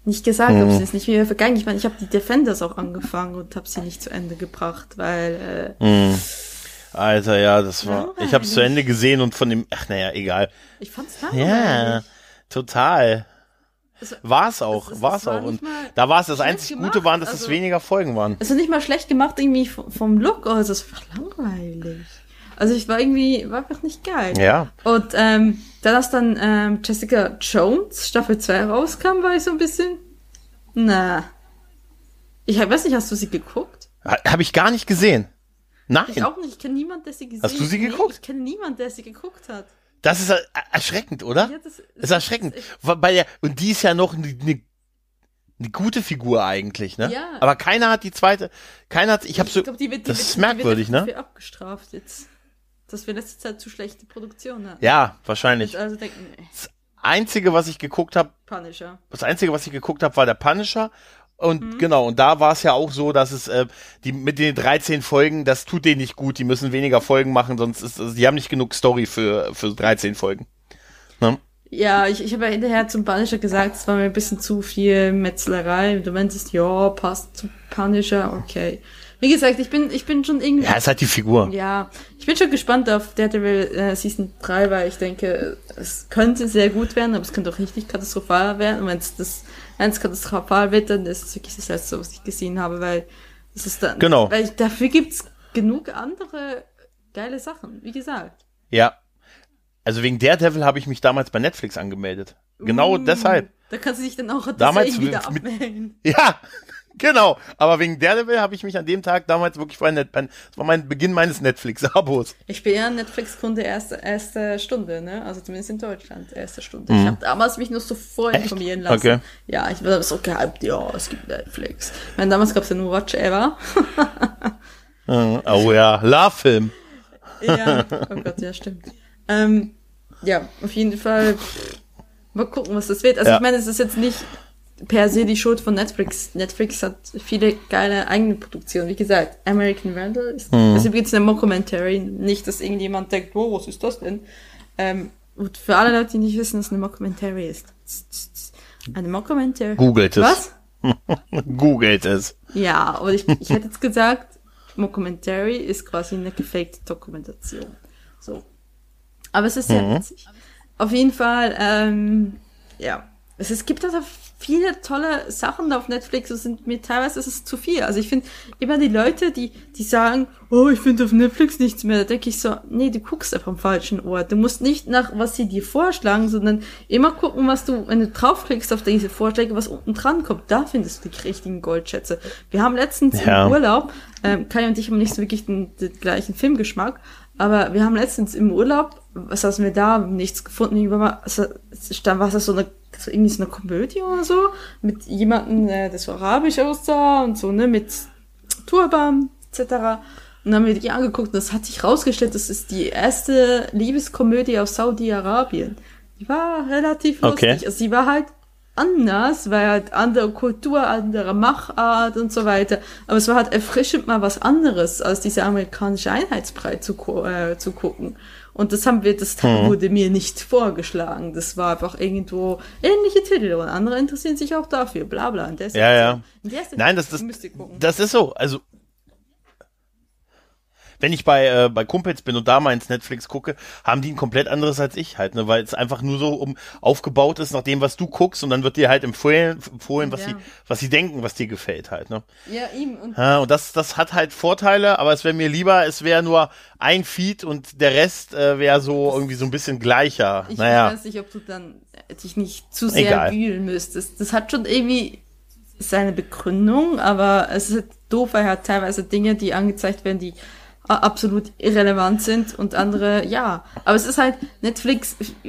nicht gesagt, ob sie es nicht wieder vergangen. Ich meine, ich habe die Defenders auch angefangen und habe sie nicht zu Ende gebracht, weil äh, Alter, ja, das war, ich habe es zu Langweilig. Ende gesehen und von dem, ach naja, egal. ich fand's Ja, langweilig. total. Also, War es auch, es- es war es auch. Und da war es das einzig gemacht, Gute waren, dass es also- weniger Folgen waren. Also nicht mal schlecht gemacht irgendwie vom, Look, also es war langweilig. Also ich war irgendwie, war einfach nicht geil. Ja. Und ähm, da das dann ähm, Jessica Jones Staffel 2 rauskam, war ich so ein bisschen, na. Ich weiß nicht, hast du sie geguckt? Habe ich gar nicht gesehen. Nein. Ich auch nicht, ich kenne niemanden, der sie gesehen Hast du sie Nee, geguckt? ich kenne niemanden, der sie geguckt hat. Das ist er erschreckend, oder? Ja, das- ist erschreckend. das ist Weil bei der, und die ist ja noch eine, eine gute Figur eigentlich, ne? Ja. Aber keiner hat die zweite, keiner hat, ich habe so, glaub, die wird, die das wird, ist die merkwürdig, wird ne? abgestraft jetzt. Dass wir letzte Zeit zu schlechte Produktion hatten. Ja, wahrscheinlich. Also denken, nee, Einzige, was ich geguckt habe, Punisher. das Einzige, was ich geguckt habe, war der Punisher. Und Mhm. genau, und da war es ja auch so, dass es äh, die mit den 13 Folgen, das tut denen nicht gut, die müssen weniger Folgen machen, sonst ist also die haben nicht genug Story für für 13 Folgen. Ne? Ja, ich, ich habe ja hinterher zum Punisher gesagt, es war mir ein bisschen zu viel Metzlerei. Du meintest, ja, passt zum Punisher, okay. Wie gesagt, ich bin, ich bin schon irgendwie, Ja, ist halt die Figur. ja, ich bin schon gespannt auf Daredevil äh, Season 3, weil ich denke, es könnte sehr gut werden, aber es könnte auch richtig katastrophal werden. Und wenn es das, wenn es katastrophal wird, dann ist es wirklich das letzte, was ich gesehen habe, weil es ist dann, Genau. weil dafür gibt's genug andere geile Sachen, wie gesagt. Ja. Also wegen Daredevil habe ich mich damals bei Netflix angemeldet. Genau Uh, deshalb. Da kannst du dich dann auch Damals deswegen wieder mit- abmelden. Ja, genau. Aber wegen Daredevil habe ich mich an dem Tag damals wirklich bei Net, das war mein Beginn meines Netflix-Abos. Ich bin ja ein Netflix-Kunde erste, erste Stunde, ne? Also zumindest in Deutschland, erste Stunde. Ich habe damals mich nur so vorinformieren lassen. Okay. Ja, ich war so gehypt, ja, es gibt Netflix. Ich meine, damals gab's ja nur Watch Ever. Oh ja, Love-Film. ja, oh Gott, ja, stimmt. Ähm, ja, auf jeden Fall. Mal gucken, was das wird. Also Ja. ich meine, es ist jetzt nicht per se die Schuld von Netflix. Netflix hat viele geile eigene Produktionen. Wie gesagt, American Vandal ist, Mhm. ist übrigens eine Mockumentary. Nicht, dass irgendjemand denkt, oh, was ist das denn? Ähm, und für alle Leute, die nicht wissen, was eine Mockumentary ist. Eine Mockumentary. Googelt es. Was? Googelt es. Ja, aber ich, ich hätte jetzt gesagt, Mockumentary ist quasi eine gefakte Dokumentation. So. Aber es ist sehr Mhm. witzig. Auf jeden Fall, ähm, ja. Es, es gibt also viele tolle Sachen auf Netflix und sind mir teilweise ist es zu viel. Also ich finde immer die Leute, die, die sagen, oh, ich finde auf Netflix nichts mehr, da denke ich so, nee, du guckst einfach am falschen Ort. Du musst nicht nach, was sie dir vorschlagen, sondern immer gucken, was du, wenn du draufklickst auf diese Vorschläge, was unten dran kommt. Da findest du die richtigen Goldschätze. Wir haben letztens ja. im Urlaub, ähm, Kai und ich haben nicht so wirklich den, den gleichen Filmgeschmack, aber wir haben letztens im Urlaub, was haben wir da, nichts gefunden, über also, stand was das so eine so irgendwie so eine Komödie oder so mit jemandem, der das so arabisch aussah und so ne mit Turban etc. Und dann haben wir die angeguckt und das hat sich rausgestellt, das ist die erste Liebeskomödie aus Saudi-Arabien. Die war relativ lustig. Okay. Also sie war halt anders, weil halt andere Kultur, andere Machart und so weiter. Aber es war halt erfrischend mal was anderes, als diese amerikanische Einheitsbrei zu, äh, zu gucken. Und das haben wir, das hm. wurde mir nicht vorgeschlagen. Das war einfach irgendwo ähnliche Titel und andere interessieren sich auch dafür, bla bla. ja, ja. Nein, das, das, das ist so. Also wenn ich bei, äh, bei Kumpels bin und da mal ins Netflix gucke, haben die ein komplett anderes als ich halt, ne? weil es einfach nur so um aufgebaut ist nach dem, was du guckst und dann wird dir halt empfohlen, empfohlen was ja. sie, was sie denken, was dir gefällt halt. Ne? Ja, ihm. Und, ja, und das, das hat halt Vorteile, aber es wäre mir lieber, es wäre nur ein Feed und der Rest äh, wäre so irgendwie so ein bisschen gleicher. Ich naja. weiß nicht, ob du dann dich nicht zu sehr Egal. wühlen müsstest. Das hat schon irgendwie seine Begründung, aber es ist doof, weil er hat teilweise Dinge, die angezeigt werden, die absolut irrelevant sind und andere ja. Aber es ist halt, Netflix äh,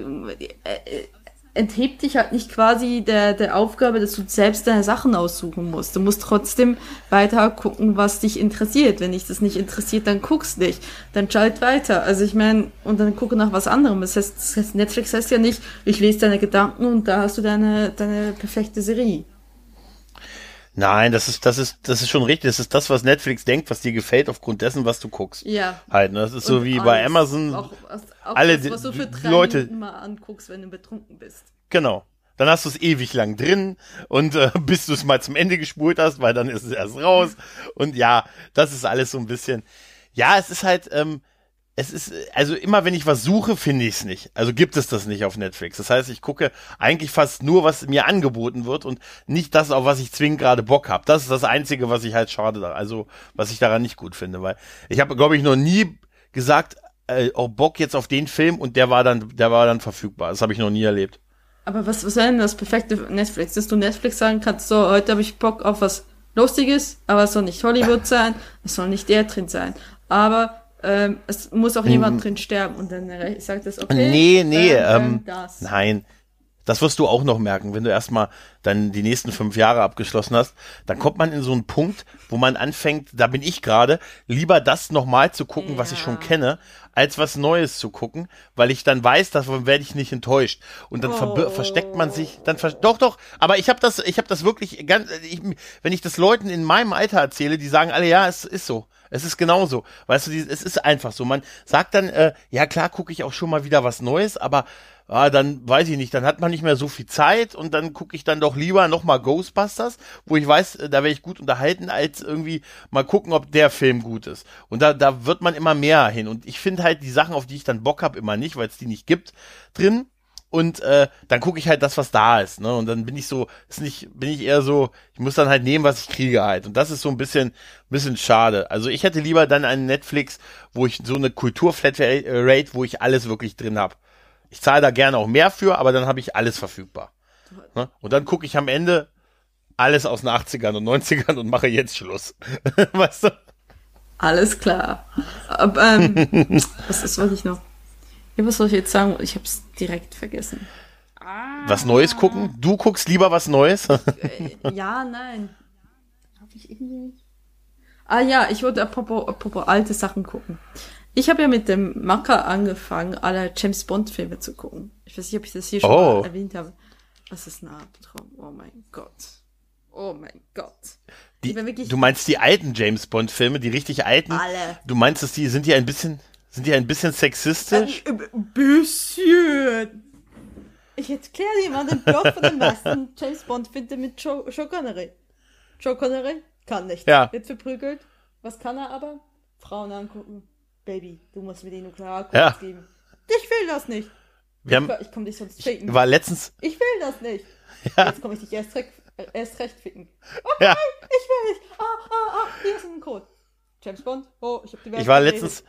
enthebt dich halt nicht quasi der, der Aufgabe, dass du selbst deine Sachen aussuchen musst. Du musst trotzdem weiter gucken, was dich interessiert. Wenn dich das nicht interessiert, dann guckst nicht. Dann schalt weiter. Also ich meine, und dann gucke nach was anderem. Das heißt, das heißt, Netflix heißt ja nicht, ich lese deine Gedanken und da hast du deine, deine perfekte Serie. Nein, das ist, das ist, das ist schon richtig. Das ist das, was Netflix denkt, was dir gefällt aufgrund dessen, was du guckst. Ja. Halt, ne? Das ist und so wie alles, bei Amazon. Auch, auch alle das, was du für drei Leute Minuten mal anguckst, wenn du betrunken bist. Genau. Dann hast du es ewig lang drin und äh, bis du es mal zum Ende gespult hast, weil dann ist es erst raus. Und ja, das ist alles so ein bisschen. Ja, es ist halt, ähm, es ist, also immer wenn ich was suche, finde ich es nicht. Also gibt es das nicht auf Netflix. Das heißt, ich gucke eigentlich fast nur, was mir angeboten wird und nicht das, auf was ich zwingend gerade Bock habe. Das ist das Einzige, was ich halt schade, also was ich daran nicht gut finde, weil ich habe, glaube ich, noch nie gesagt, äh, oh Bock jetzt auf den Film und der war dann, der war dann verfügbar. Das habe ich noch nie erlebt. Aber was, was wäre denn das perfekte Netflix? Dass du Netflix sagen kannst, so, heute habe ich Bock auf was Lustiges, aber es soll nicht Hollywood sein, es soll nicht der drin sein. Aber ähm, es muss auch jemand hm. drin sterben und dann sagt das, okay. Nee, nee, ähm, das. nein. Das wirst du auch noch merken, wenn du erstmal dann die nächsten fünf Jahre abgeschlossen hast, dann kommt man in so einen Punkt, wo man anfängt, da bin ich gerade, lieber das nochmal zu gucken, ja. was ich schon kenne, als was Neues zu gucken, weil ich dann weiß, davon werde ich nicht enttäuscht. Und dann oh. versteckt man sich, dann ver doch, doch, aber ich habe das, ich habe das wirklich ganz, ich, wenn ich das Leuten in meinem Alter erzähle, die sagen alle, ja, es ist so. Es ist genauso. Weißt du, es ist einfach so. Man sagt dann, äh, ja klar, gucke ich auch schon mal wieder was Neues, aber ah, dann weiß ich nicht, dann hat man nicht mehr so viel Zeit und dann gucke ich dann doch lieber nochmal Ghostbusters, wo ich weiß, äh, da werde ich gut unterhalten, als irgendwie mal gucken, ob der Film gut ist. Und da, da wird man immer mehr hin. Und ich finde halt die Sachen, auf die ich dann Bock habe, immer nicht, weil es die nicht gibt, drin und äh, dann gucke ich halt das, was da ist, ne? Und dann bin ich so, ist nicht, bin ich eher so, ich muss dann halt nehmen, was ich kriege halt. Und das ist so ein bisschen, bisschen schade. Also ich hätte lieber dann einen Netflix, wo ich so eine Kulturflatrate, wo ich alles wirklich drin habe. Ich zahle da gerne auch mehr für, aber dann habe ich alles verfügbar. Ne? Und dann gucke ich am Ende alles aus den 80ern und 90ern und mache jetzt Schluss. weißt du? Alles klar. Aber, ähm, was ist, was ich noch? Ja, was soll ich jetzt sagen? Ich hab's direkt vergessen. Was Neues gucken? Du guckst lieber was Neues? Äh, ja, nein. Hab ich irgendwie. Ah ja, ich wollte apropos, apropos alte Sachen gucken. Ich habe ja mit dem Macker angefangen, alle James Bond Filme zu gucken. Ich weiß nicht, ob ich das hier schon oh. mal erwähnt habe. Was ist ein Albtraum? Oh mein Gott. Oh mein Gott. Die, du meinst die alten James Bond Filme, die richtig alten? Alle. Du meinst, dass die sind die ein bisschen sind die ein bisschen sexistisch? Ein bisschen. Ich erkläre dir mal den Plot von dem meisten James Bond Filme mit Joe, Joe Connery. Joe Connery kann nicht. Ja. Wird verprügelt. Was kann er aber? Frauen angucken. Baby, du musst mir die Nuklearcodes ja. geben. Ich will das nicht. Wir haben, ich komm dich sonst ficken. ich war letztens, Ich will das nicht. Ja. Jetzt komme ich dich erst, recht- äh, erst recht ficken. Oh Ja. nein, ich will nicht. Ah, ah, ah, hier ist ein Code. James Bond. Oh, ich habe die Welt ich war letztens,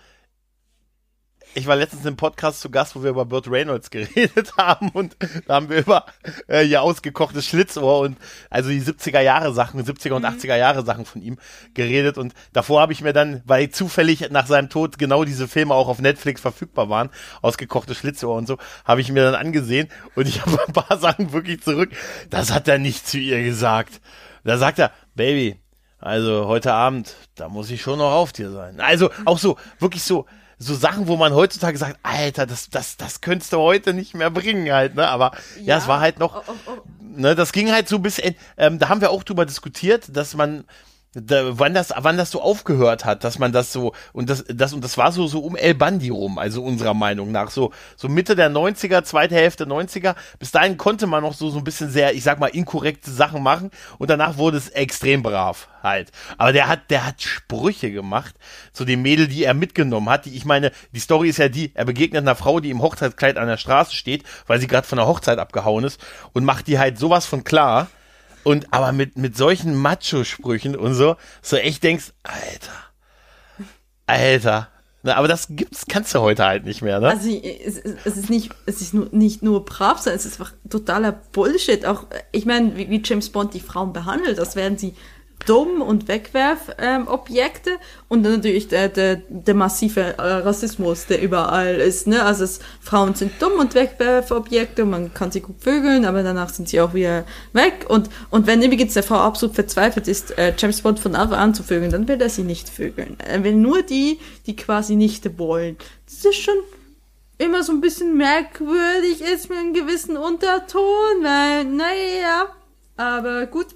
ich war letztens im Podcast zu Gast, wo wir über Burt Reynolds geredet haben und da haben wir über äh, ihr ausgekochtes Schlitzohr und also die 70er Jahre Sachen, 70er und 80er Jahre Sachen von ihm geredet und davor habe ich mir dann, weil zufällig nach seinem Tod genau diese Filme auch auf Netflix verfügbar waren, ausgekochtes Schlitzohr und so, habe ich mir dann angesehen und ich habe ein paar Sachen wirklich zurück. Das hat er nicht zu ihr gesagt. Da sagt er, Baby, also heute Abend, da muss ich schon noch auf dir sein. Also auch so, wirklich so, so Sachen, wo man heutzutage sagt, Alter, das, das, das könntest du heute nicht mehr bringen halt, ne? Aber ja, es war halt noch, Oh, oh, oh. ne, das ging halt so bis, ähm, da haben wir auch drüber diskutiert, dass man, da, wann das, wann das so aufgehört hat, dass man das so, und das, das, und das war so, so um El Bandi rum, also unserer Meinung nach, so, so Mitte der 90er, zweite Hälfte 90er, bis dahin konnte man noch so, so ein bisschen sehr, ich sag mal, inkorrekte Sachen machen, und danach wurde es extrem brav, halt. Aber der hat, der hat Sprüche gemacht, zu dem Mädel, die er mitgenommen hat, die, ich meine, die Story ist ja die, er begegnet einer Frau, die im Hochzeitskleid an der Straße steht, weil sie gerade von der Hochzeit abgehauen ist, und macht die halt sowas von klar, und aber mit, mit solchen Macho-Sprüchen und so, so echt denkst, Alter, Alter. Na, aber das gibt's, kannst du heute halt nicht mehr, ne? Also es, ist nicht, es ist nur, nicht nur brav, sondern es ist einfach totaler Bullshit. Auch, ich meine, wie, wie James Bond die Frauen behandelt, das wären sie dumm und Wegwerfobjekte ähm, Objekte. und dann natürlich der, der, der massive äh, Rassismus, der überall ist. Ne? Also es, Frauen sind dumm und Wegwerfobjekte man kann sie gut vögeln, aber danach sind sie auch wieder weg. Und, und wenn übrigens der Frau absolut verzweifelt ist, äh, James Bond von Anfang an zu vögeln, dann will er sie nicht vögeln. Er will nur die, die quasi nicht wollen. Das ist schon immer so ein bisschen merkwürdig ist mit einem gewissen Unterton, weil, naja, aber gut.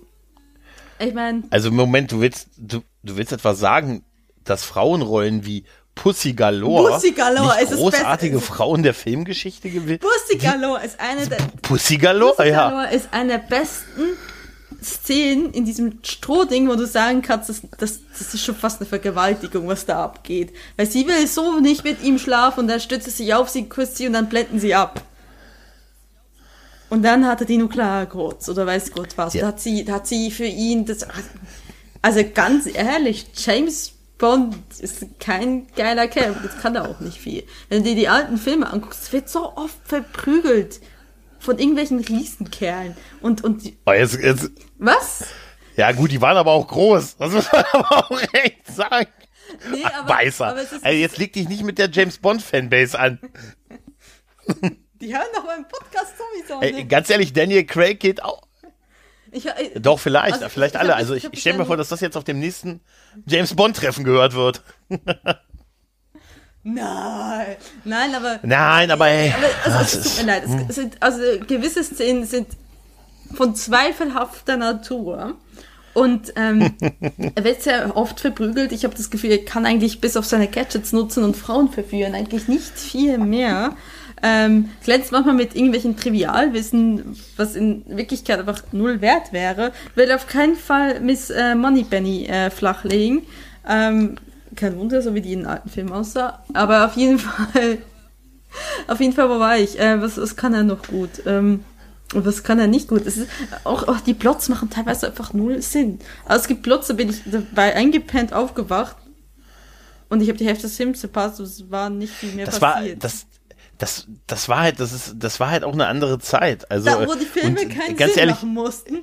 Ich meine, Also im Moment, du willst, du, du willst etwas sagen, dass Frauenrollen wie Pussy Galore, Pussy Galore nicht ist das großartige Beste. Frauen der Filmgeschichte gewesen. Pussy Galore ist eine der, Pussy Galore, Pussy ja. Galore ist eine der besten Szenen in diesem Strohding, wo du sagen kannst, das, das, das ist schon fast eine Vergewaltigung, was da abgeht. Weil sie will so nicht mit ihm schlafen und dann stützt er sich auf sie, küsst sie und dann blenden sie ab. Und dann hat er die Nuklearcodes oder weiß Gott was. Ja. Da hat sie, da hat sie für ihn das. Also ganz ehrlich, James Bond ist kein geiler Kerl. Das kann er auch nicht viel. Wenn du dir die alten Filme anguckst, wird so oft verprügelt von irgendwelchen Riesenkerlen. Und, und Oh, jetzt, jetzt, was? ja gut, die waren aber auch groß. Das muss man aber auch echt sagen. Nee, aber es ist, also jetzt leg dich nicht mit der James Bond Fanbase an. die hören doch meinen Podcast sowieso. Ey, ganz ehrlich, Daniel Craig geht auch. Ich, äh, Doch, vielleicht, Also, vielleicht ich alle. Also ich ich, ich stelle mir vor, dass das jetzt auf dem nächsten James Bond-Treffen gehört wird. nein, nein, aber Nein, aber ey. Aber also, es tut mir leid. Es sind, also gewisse Szenen sind von zweifelhafter Natur. Und ähm, er wird sehr oft verprügelt. Ich habe das Gefühl, er kann eigentlich bis auf seine Gadgets nutzen und Frauen verführen. Eigentlich nicht viel mehr. Ähm, glänzt manchmal mit irgendwelchen Trivialwissen, was in Wirklichkeit einfach null wert wäre. Will auf keinen Fall Miss äh, Moneypenny äh, flachlegen. Ähm, kein Wunder, so wie die in alten Filmen aussah. Aber auf jeden Fall auf jeden Fall, wo war ich? Äh, was, was kann er noch gut? Ähm, und was kann er nicht gut? Es ist, auch, auch die Plots machen teilweise einfach null Sinn. Also es gibt Plots, da bin ich dabei eingepennt aufgewacht und ich habe die Hälfte des Films verpasst es war nicht viel mehr das war, passiert. das, das, das war halt, das ist, das war halt auch eine andere Zeit. Also, da, wo die Filme und keinen ganz Sinn ehrlich, machen mussten.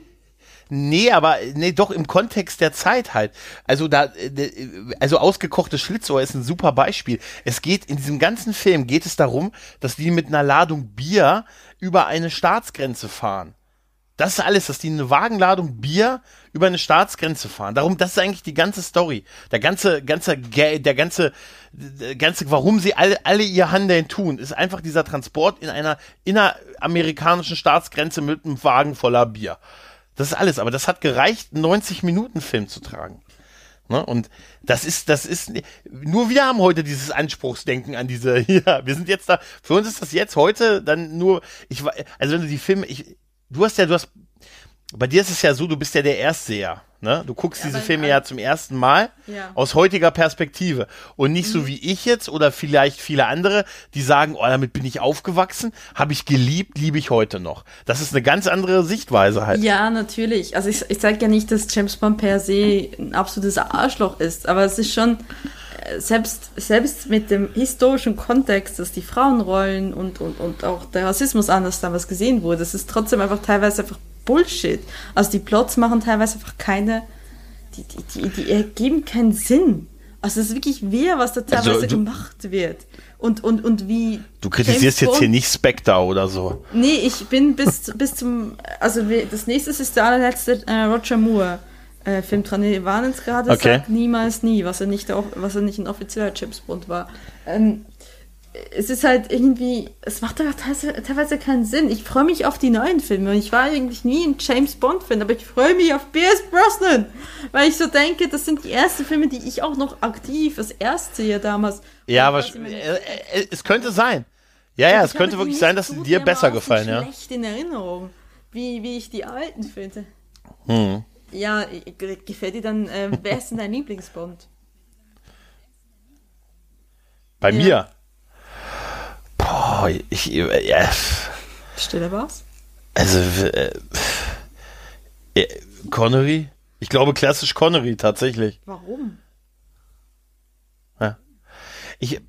Nee, aber nee, doch im Kontext der Zeit halt. Also da äh, also ausgekochtes Schlitzohr ist ein super Beispiel. Es geht in diesem ganzen Film geht es darum, dass die mit einer Ladung Bier über eine Staatsgrenze fahren. Das ist alles, dass die eine Wagenladung Bier über eine Staatsgrenze fahren. Darum, das ist eigentlich die ganze Story. Der ganze, ganze, Ga- der ganze, der ganze, warum sie alle, alle ihr Handeln tun, ist einfach dieser Transport in einer inneramerikanischen Staatsgrenze mit einem Wagen voller Bier. Das ist alles, aber das hat gereicht, einen 90 Minuten Film zu tragen. Ne? Und das ist, das ist, nur wir haben heute dieses Anspruchsdenken an diese, ja, wir sind jetzt da, für uns ist das jetzt heute dann nur, ich, also wenn du die Filme, ich, du hast ja, du hast, bei dir ist es ja so, du bist ja der Erstseher. Ne? Du guckst Ja, diese Filme ja zum ersten Mal Ja. aus heutiger Perspektive und nicht so wie ich jetzt oder vielleicht viele andere, die sagen, oh, damit bin ich aufgewachsen, habe ich geliebt, liebe ich heute noch. Das ist eine ganz andere Sichtweise halt. Ja, natürlich. Also ich, ich sage ja nicht, dass James Bond per se ein absolutes Arschloch ist, aber es ist schon, äh, selbst, selbst mit dem historischen Kontext, dass die Frauenrollen und, und, und auch der Rassismus anders damals gesehen wurde, es ist trotzdem einfach teilweise einfach Bullshit. Also die Plots machen teilweise einfach keine, die, die, die, die ergeben keinen Sinn. Also es ist wirklich wehr, was da teilweise Also du- gemacht wird. Und, und, und wie. Du kritisierst jetzt hier nicht Spectre oder so. Nee, ich bin bis, bis zum, also das nächste ist der allerletzte äh, Roger Moore äh, Film dran. Wir waren jetzt gerade, Okay. sagt niemals nie, was er nicht, auch, was er nicht ein offizieller Bond war. Ähm, es ist halt irgendwie, es macht aber teilweise, keinen Sinn. Ich freue mich auf die neuen Filme und ich war eigentlich nie ein James Bond Fan, aber ich freue mich auf B.S. Brosnan, weil ich so denke, das sind die ersten Filme, die ich auch noch aktiv als erst sehe damals. Ja, aber äh, äh, es könnte sein. Ja, ja, es könnte wirklich sein, dass sie dir besser gefallen, ja. schlecht in Erinnerung, wie, wie ich die alten finde. Hm. Ja, g- gefällt dir dann, äh, wer ist denn dein Lieblingsbond? Bei Ja. mir. Boah, ich, äh, ja, Stille was? also, äh, äh, Connery? Ich glaube klassisch Connery, tatsächlich. Warum? Ich, äh,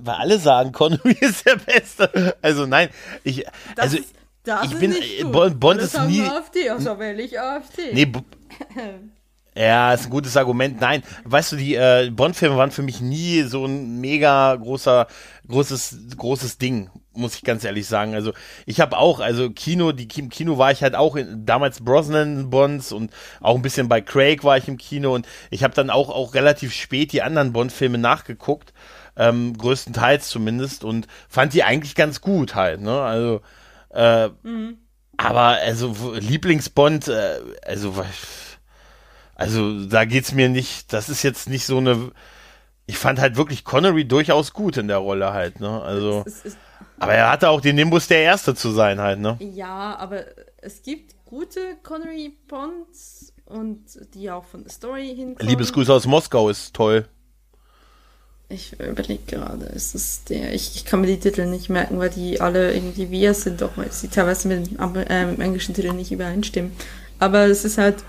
weil alle sagen, Connery ist der Beste. Also nein, ich, Das also, das ich bin, nicht äh. Bond, Bond ist nie, AfD, also wähle ich AfD. nee, ja, ist ein gutes Argument. Nein, weißt du, die äh, Bond-Filme waren für mich nie so ein mega großer, großes, großes Ding, muss ich ganz ehrlich sagen. Also ich habe auch, also Kino, die im Kino war ich halt auch in, damals Brosnan Bonds und auch ein bisschen bei Craig war ich im Kino und ich habe dann auch auch relativ spät die anderen Bond-Filme nachgeguckt, ähm, größtenteils zumindest und fand die eigentlich ganz gut halt. Ne, also äh, aber also Lieblingsbond, äh, also also da geht's mir nicht, das ist jetzt nicht so eine ich fand halt wirklich Connery durchaus gut in der Rolle halt, ne? Also, Es ist, aber er hatte auch den Nimbus der Erste zu sein halt, ne? ja, aber es gibt gute Connery Bonds und die auch von der Story hinkommen. Liebesgrüße aus Moskau ist toll. Ich überlege gerade, ist es der, ich, ich kann mir die Titel nicht merken, weil die alle irgendwie wir sind, doch weil sie teilweise mit dem, äh, dem englischen Titel nicht übereinstimmen. Aber es ist halt,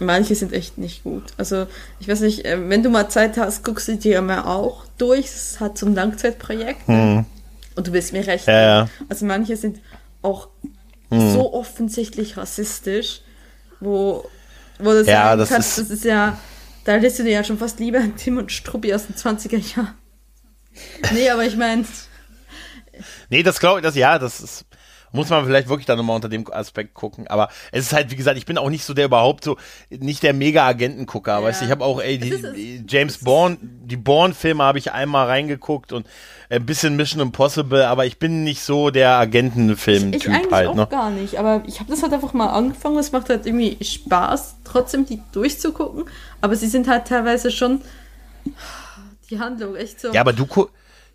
manche sind echt nicht gut. Also, ich weiß nicht, äh, wenn du mal Zeit hast, guckst du dir mal auch durch. Es halt so ein Langzeitprojekt. Und du wirst mir recht. Hm. Ja, ja. Also manche sind auch Hm. so offensichtlich rassistisch, wo, wo du Ja, sagen das kannst, ist- das ist ja, da lässt du dir ja schon fast lieber Tim und Struppi aus den 20er Jahren. Nee, aber ich meine, Nee, das glaube ich, das ja, das ist muss man vielleicht wirklich dann nochmal unter dem Aspekt gucken. Aber es ist halt, wie gesagt, ich bin auch nicht so der überhaupt so, nicht der Mega-Agentengucker. Weißt du, ich habe auch, ey, die, Es ist- James Bourne, die Bourne-Filme habe ich einmal reingeguckt und ein bisschen Mission Impossible, aber ich bin nicht so der ich Agentenfilm-Typ eigentlich halt, auch ne? gar nicht. Aber ich habe das halt einfach mal angefangen. Es macht halt irgendwie Spaß, trotzdem die durchzugucken. Aber sie sind halt teilweise schon die Handlung echt so. Ja, aber du gu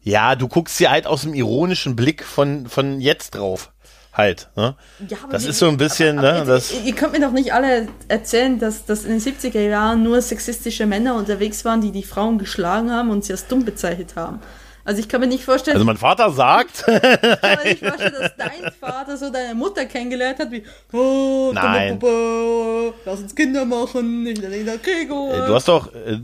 ja, du guckst sie halt aus dem ironischen Blick von, von jetzt drauf. Halt, ne? Ja, aber Das ist so ein bisschen, aber, ne, aber das- Ihr, könnt mir doch nicht alle erzählen, dass, dass in den 70er Jahren nur sexistische Männer unterwegs waren, die die Frauen geschlagen haben und sie als dumm bezeichnet haben. Also ich kann mir nicht vorstellen, Also mein Vater sagt, ich kann mir nicht vorstellen dass dein Vater so deine Mutter kennengelernt hat, wie, oh, Nein. Puppe, lass uns Kinder machen, ich nenne ihn der Gregor. Äh, Du hast doch, äh,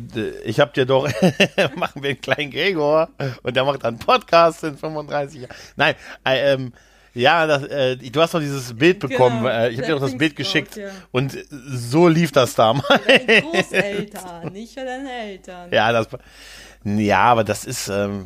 ich hab dir doch, machen wir einen kleinen Gregor und der macht einen Podcast in 35 Jahren. Nein, äh, ähm, ja, das, äh, du hast doch dieses Bild bekommen, Genau, ich habe dir doch das Bild geschickt ja. und so lief das damals. Deine Großeltern, nicht für deine Eltern. ja, das, ja, aber das ist, ähm,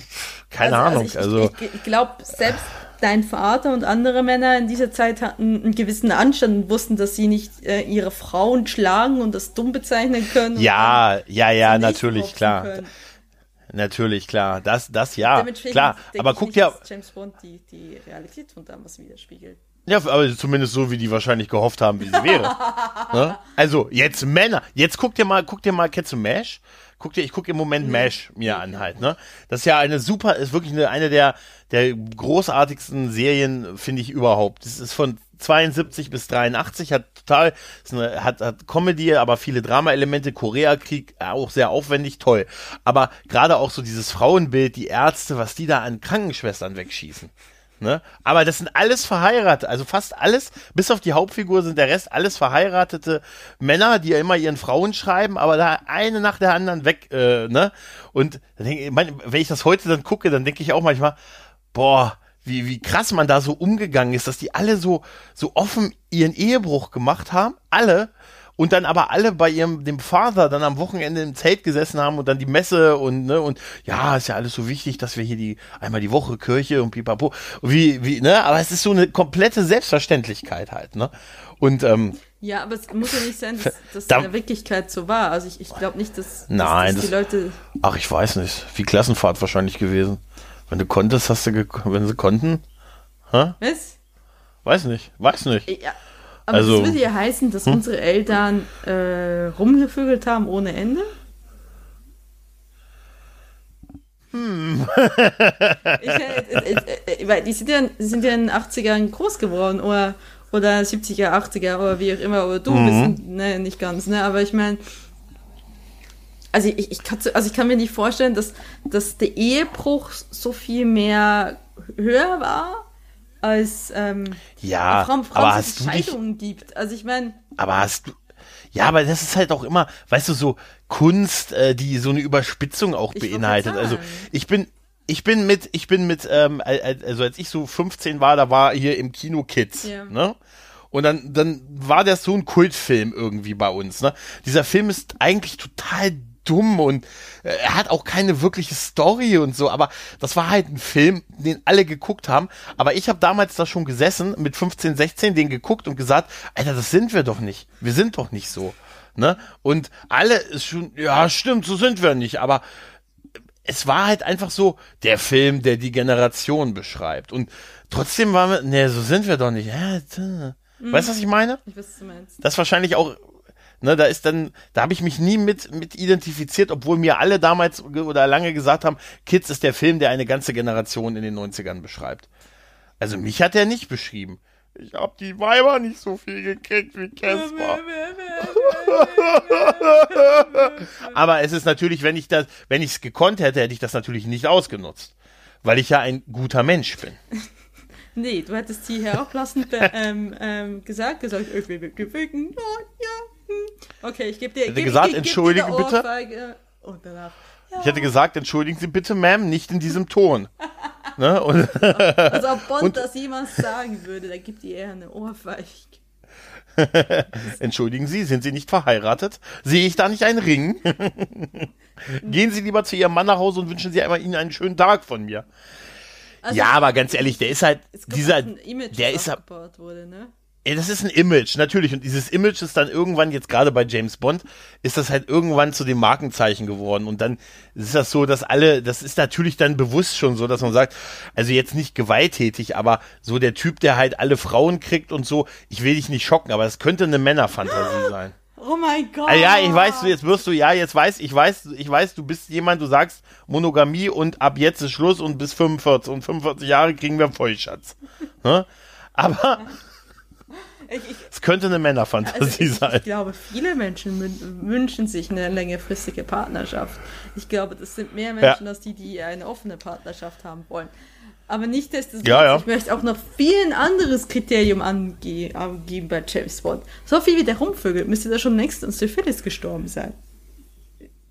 keine Ahnung, ich, also, ich, ich, ich glaube, selbst dein Vater und andere Männer in dieser Zeit hatten einen gewissen Anstand und wussten, dass sie nicht äh, ihre Frauen schlagen und das dumm bezeichnen können. ja, ja, ja, natürlich, klar, können. Natürlich, klar, das, das, ja, klar, aber guck dass James Bond die, die Realität von damals widerspiegelt. Ja, aber zumindest so, wie die wahrscheinlich gehofft haben, wie sie wäre. ne? Also, jetzt Männer. Jetzt guck dir mal, guck dir mal, kennst du MASH? Guck dir, ich gucke im Moment MASH mir an halt, ne? Das ist ja eine super, ist wirklich eine, eine der, der großartigsten Serien, finde ich überhaupt. Das ist von 72 bis 83, hat total, eine, hat, hat Comedy, aber viele Drama-Elemente, Koreakrieg, auch sehr aufwendig, toll. Aber gerade auch so dieses Frauenbild, die Ärzte, was die da an Krankenschwestern wegschießen. Ne? Aber das sind alles verheiratet, also fast alles, bis auf die Hauptfigur sind der Rest alles verheiratete Männer, die ja immer ihren Frauen schreiben, aber da eine nach der anderen weg, äh, ne? Und denk, wenn ich das heute dann gucke, dann denke ich auch manchmal, boah, wie, wie krass man da so umgegangen ist, dass die alle so, so offen ihren Ehebruch gemacht haben, alle, und dann aber alle bei ihrem dem Vater dann am Wochenende im Zelt gesessen haben und dann die Messe und ne und ja ist ja alles so wichtig, dass wir hier die einmal die Woche Kirche und pipapo wie wie ne aber es ist so eine komplette Selbstverständlichkeit halt ne und ähm, ja, aber es muss ja nicht sein, dass das in der Wirklichkeit so war. Also ich, ich glaube nicht, dass, nein, dass, dass die Leute. Ach, ich weiß nicht. Wie Klassenfahrt wahrscheinlich gewesen. Wenn du konntest, hast du, wenn sie konnten. Hä? Was? Weiß nicht, weiß nicht. Ja, aber also, das würde ja heißen, dass hm? unsere Eltern äh, rumgevögelt haben ohne Ende? Hm. ich, äh, äh, äh, die, sind ja, sind ja in den 80ern groß geworden oder, oder 70er, 80er oder wie auch immer. Oder du mhm. bist ne, nicht ganz, ne? Aber ich meine, also ich, ich, kann, also ich kann mir nicht vorstellen, dass, dass der Ehebruch so viel mehr höher war als ähm, ja, Frauen, Frauen aber hast Scheidungen dich, gibt. Also ich meine. Aber hast du. Ja, aber das ist halt auch immer, weißt du, so Kunst, äh, die so eine Überspitzung auch beinhaltet. Also ich bin, ich bin mit, ich bin mit, ähm, also als ich so 15 war, da war hier im Kino Kids, ja. ne? Und dann, dann war das so ein Kultfilm irgendwie bei uns, ne? Dieser Film ist eigentlich total dumm und äh, er hat auch keine wirkliche Story und so, aber das war halt ein Film, den alle geguckt haben, aber ich habe damals da schon gesessen mit 15, 16, den geguckt und gesagt, Alter, das sind wir doch nicht. Wir sind doch nicht so, ne? Und alle ist schon ja, stimmt, so sind wir nicht, aber es war halt einfach so der Film, der die Generation beschreibt und trotzdem waren wir, ne, so sind wir doch nicht. Weißt du, was ich meine? Ich weiß, was du meinst. Das ist wahrscheinlich auch Ne, da ist dann, da habe ich mich nie mit, mit identifiziert, obwohl mir alle damals oder lange gesagt haben, Kids ist der Film, der eine ganze Generation in den 90ern beschreibt. Also mich hat er nicht beschrieben. Ich hab die Weiber nicht so viel gekriegt wie Casper. Aber es ist natürlich, wenn ich das, wenn ich es gekonnt hätte, hätte ich das natürlich nicht ausgenutzt. Weil ich ja ein guter Mensch bin. Nee, du hättest sie herablassend ähm, ähm, gesagt, gesagt, ich will gefügen. Oh, ja, Okay, ich gebe dir. Ich hätte geb, gesagt, geb, entschuldigen bitte. Und danach. Ja. Ich hätte gesagt, entschuldigen Sie bitte, Ma'am, nicht in diesem Ton. ne? und, also ob Bond und, das jemals sagen würde, da gibt ihr eher eine Ohrfeige. Entschuldigen Sie, sind Sie nicht verheiratet? Sehe ich da nicht einen Ring? Gehen Sie lieber zu Ihrem Mann nach Hause und wünschen Sie einmal Ihnen einen schönen Tag von mir. Also, ja, aber ganz ehrlich, der ist halt dieser, der ist wurde, ne? Ey, das ist ein Image, natürlich. Und dieses Image ist dann irgendwann, jetzt gerade bei James Bond, ist das halt irgendwann zu dem Markenzeichen geworden. Und dann ist das so, dass alle, das ist natürlich dann bewusst schon so, dass man sagt, also jetzt nicht gewalttätig, aber so der Typ, der halt alle Frauen kriegt und so, ich will dich nicht schocken, aber es könnte eine Männerfantasie sein. Oh mein Gott. Ah, ja, ich weiß, jetzt wirst du, ja, jetzt weiß, ich weiß, ich weiß, du bist jemand, du sagst Monogamie und ab jetzt ist Schluss und bis 45 und 45 Jahre kriegen wir Vollschatz. ne? Aber es könnte eine Männerfantasie also ich, sein. Ich glaube, viele Menschen wünschen sich eine längerfristige Partnerschaft. Ich glaube, das sind mehr Menschen ja. als die, die eine offene Partnerschaft haben wollen. Aber nicht, dass das ja, ja. ich möchte auch noch viel ein anderes Kriterium ange angeben bei James Bond. So viel wie der rumvögelt, müsste da schon längst an Syphilis gestorben sein.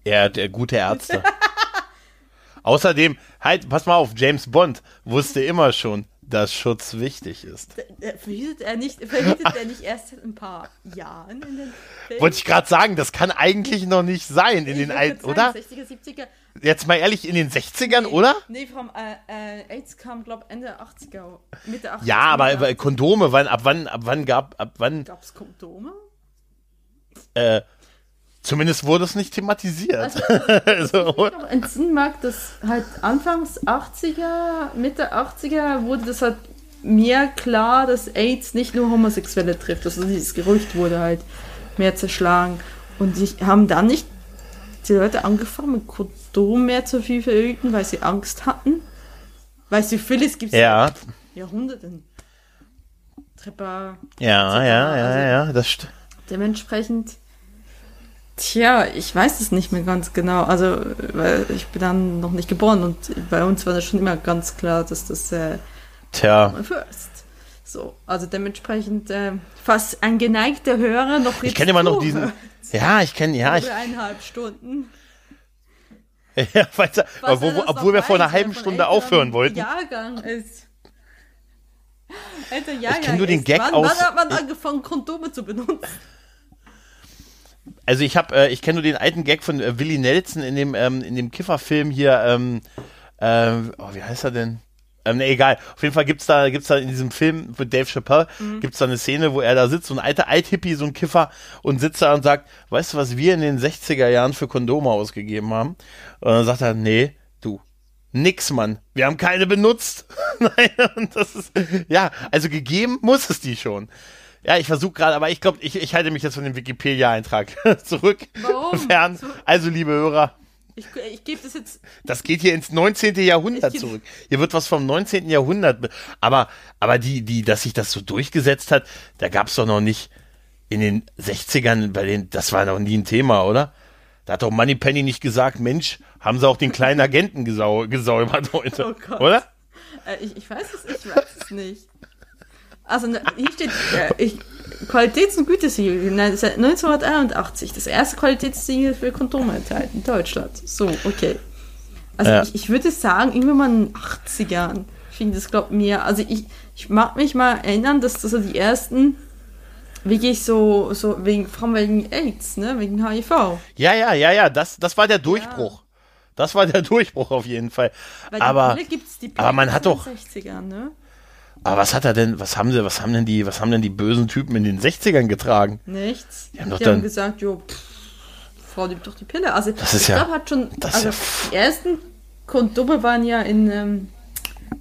Ja, der gute Ärzte. Außerdem, halt, pass mal auf, James Bond wusste immer schon, dass Schutz wichtig ist. Verhütet er nicht, verhütet er nicht erst in ein paar Jahren in den Film? Wollte ich gerade sagen, das kann eigentlich noch nicht sein in ich den alten, oder? 60er, 70er. Jetzt mal ehrlich, in den 60ern, nee, oder? Nee, vom äh, äh, AIDS kam, glaube Ende 80er, Mitte 80er. Ja, aber, aber Kondome, wann, ab wann, ab wann gab, ab wann? Gab's Kondome? Äh, Zumindest wurde es nicht thematisiert. Also, also, noch ein Sinn mag, dass halt Anfangs 80er, Mitte 80er wurde das halt mehr klar, dass AIDS nicht nur Homosexuelle trifft. Also dieses Gerücht wurde halt mehr zerschlagen. Und die haben dann nicht die Leute angefangen, mit Kondom mehr zu viel verhüten, weil sie Angst hatten. Weil Syphilis gibt es ja. Jahrhunderten. Tripper. Ja, ja, ja, Also- ja, das stimmt. Dementsprechend, tja, ich weiß es nicht mehr ganz genau. Also, weil ich bin dann noch nicht geboren und bei uns war das schon immer ganz klar, dass das äh, Tja, First. So, also dementsprechend, äh, fast ein geneigter Hörer noch ich kenne immer noch diesen. Ja, ich kenne, ja, ich, eineinhalb Stunden. ja, Was obwohl, obwohl wir vor einer halben Stunde aufhören wollten. Jahrgang ist. Alter, Jahrgang kenn nur den ist. Gag wann, aus- Wann hat man angefangen, Kondome zu benutzen? Also ich habe, äh, ich kenne nur den alten Gag von äh, Willie Nelson in dem ähm, in dem Kifferfilm hier. Ähm, ähm, oh, wie heißt er denn? Ähm, ne, egal. Auf jeden Fall gibt's da, gibt's da in diesem Film mit Dave Chappelle, gibt's da eine Szene, wo er da sitzt, so ein alter Althippie, so ein Kiffer, und sitzt da und sagt, weißt du, was wir in den 60er Jahren für Kondome ausgegeben haben? Und dann sagt er, nee, du, nix, Mann. Wir haben keine benutzt. Nein, und das ist, ja, also gegeben muss es die schon. Ja, ich versuche gerade, aber ich glaube, ich, ich halte mich jetzt von dem Wikipedia-Eintrag zurück. Warum? Fern. So- Also, liebe Hörer, Ich, ich gebe das jetzt. das geht hier ins 19. Jahrhundert zurück. Hier wird was vom 19. Jahrhundert. be- Aber, aber die, die, dass sich das so durchgesetzt hat, da gab's doch noch nicht in den 60ern, bei den, das war noch nie ein Thema, oder? Da hat doch Moneypenny nicht gesagt, Mensch, haben sie auch den kleinen Agenten gesau gesäubert heute, Oh Gott. oder? Äh, ich, ich weiß es, ich weiß es nicht. Also ne, hier steht äh, ich, Qualitäts- und Gütesiegel nein, seit 1981. Das erste Qualitätssiegel für Kondome in Deutschland. So, okay. Also Ja. ich, ich würde sagen, irgendwann mal in den 80ern fing das, glaube mir. Also ich, ich mag mich mal erinnern, dass das so die ersten wirklich so, so wegen, vor allem wegen AIDS, ne, wegen HIV. Ja, ja, ja, ja, das, das war der Durchbruch. Das war der Durchbruch auf jeden Fall. Weil aber, die Pille gibt's die aber man hat doch- den 60ern, ne? Aber was hat er denn, was haben sie, was haben denn die, was haben denn die bösen Typen in den 60ern getragen? Nichts. Die haben doch die dann- haben gesagt, jo, pff, Frau nimmt doch die Pille. Also Das ist ich ja- glaube, hat schon, das also ja die ersten Kondome waren ja in, ähm,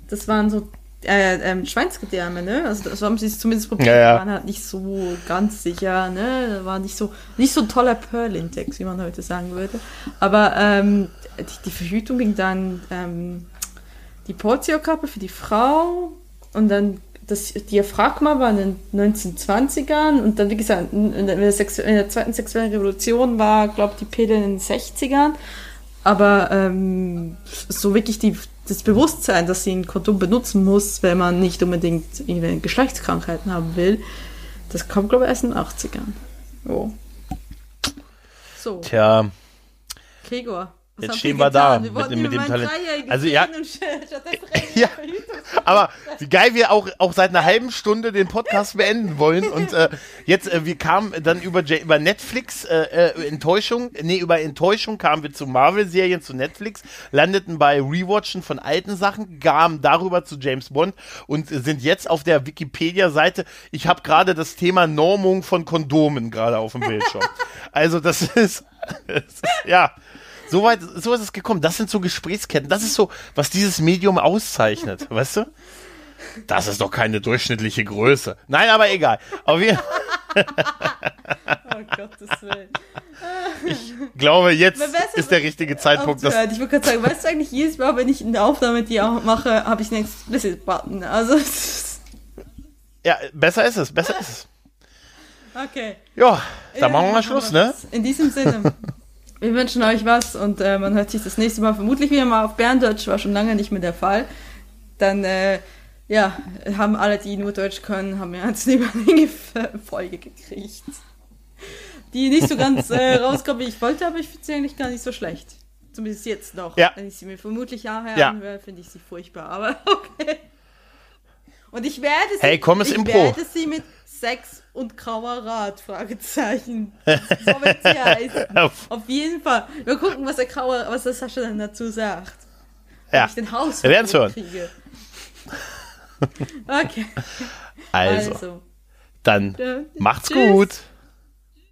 das waren so äh, ähm, Schweinsgedärme, ne? Also das haben sie es zumindest probiert, Ja, ja. waren halt nicht so ganz sicher, ne? Da war nicht so, nicht so ein toller Pearl-Index, wie man heute sagen würde. Aber ähm, die, die Verhütung ging dann ähm, die Portio-Kappe für die Frau und dann das Diaphragma war in den 1920ern und dann, wie gesagt, in der, in der, Sexu in der zweiten sexuellen Revolution war, glaube ich, die Pille in den 60ern. Aber ähm, so wirklich die, das Bewusstsein, dass sie ein Kondom benutzen muss, wenn man nicht unbedingt irgendwelche Geschlechtskrankheiten haben will, das kam, glaube ich, erst in den 80ern. Jo. So, Tja, Gregor. Was Jetzt stehen wir wir da? Wir mit- mit dem Talent. Also, ja. Ja. aber wie geil wir auch, auch seit einer halben Stunde den Podcast beenden wollen und äh, jetzt, äh, wir kamen dann über, J über Netflix, äh, äh, Enttäuschung, nee, über Enttäuschung kamen wir zu Marvel-Serien, zu Netflix, landeten bei Rewatchen von alten Sachen, kamen darüber zu James Bond und sind jetzt auf der Wikipedia-Seite. Ich habe gerade das Thema Normung von Kondomen gerade auf dem Bildschirm. also das ist, das ist ja... So weit, so ist es gekommen. Das sind so Gesprächsketten. Das ist so, was dieses Medium auszeichnet. Weißt du? Das ist doch keine durchschnittliche Größe. Nein, aber egal. Auf jeden Oh Gottes Willen. glaube, jetzt ist der richtige Zeitpunkt. Das, Aufzuhören. ich wollte gerade sagen, weißt du eigentlich, jedes Mal, wenn ich eine Aufnahme mit dir mache, habe ich einen Explicit-Button. Also, ja, besser ist es, besser ist es. okay. Ja, dann machen wir mal Schluss, ne? In diesem Sinne, wir wünschen euch was und äh, man hört sich das nächste Mal vermutlich wieder mal auf Berndeutsch, war schon lange nicht mehr der Fall. Dann, äh, ja, haben alle, die nur Deutsch können, haben ja eine Folge gekriegt. Die nicht so ganz äh, rauskommt, wie ich wollte, aber ich finde sie eigentlich gar nicht so schlecht. Zumindest jetzt noch. Ja. Wenn ich sie mir vermutlich nachher Ja. anhöre, finde ich sie furchtbar. Aber okay. Und ich werde sie, Hey, komm, es ich Impro. werde sie mit Sex und grauer Rat, Fragezeichen. So wird sie heißen. Auf jeden Fall. Wir gucken, was der graue, was der Sascha dann dazu sagt. Ja, Ob ich den Haus wir werden's hören. kriege. Okay. Also, Also. dann äh, macht's tschüss. gut.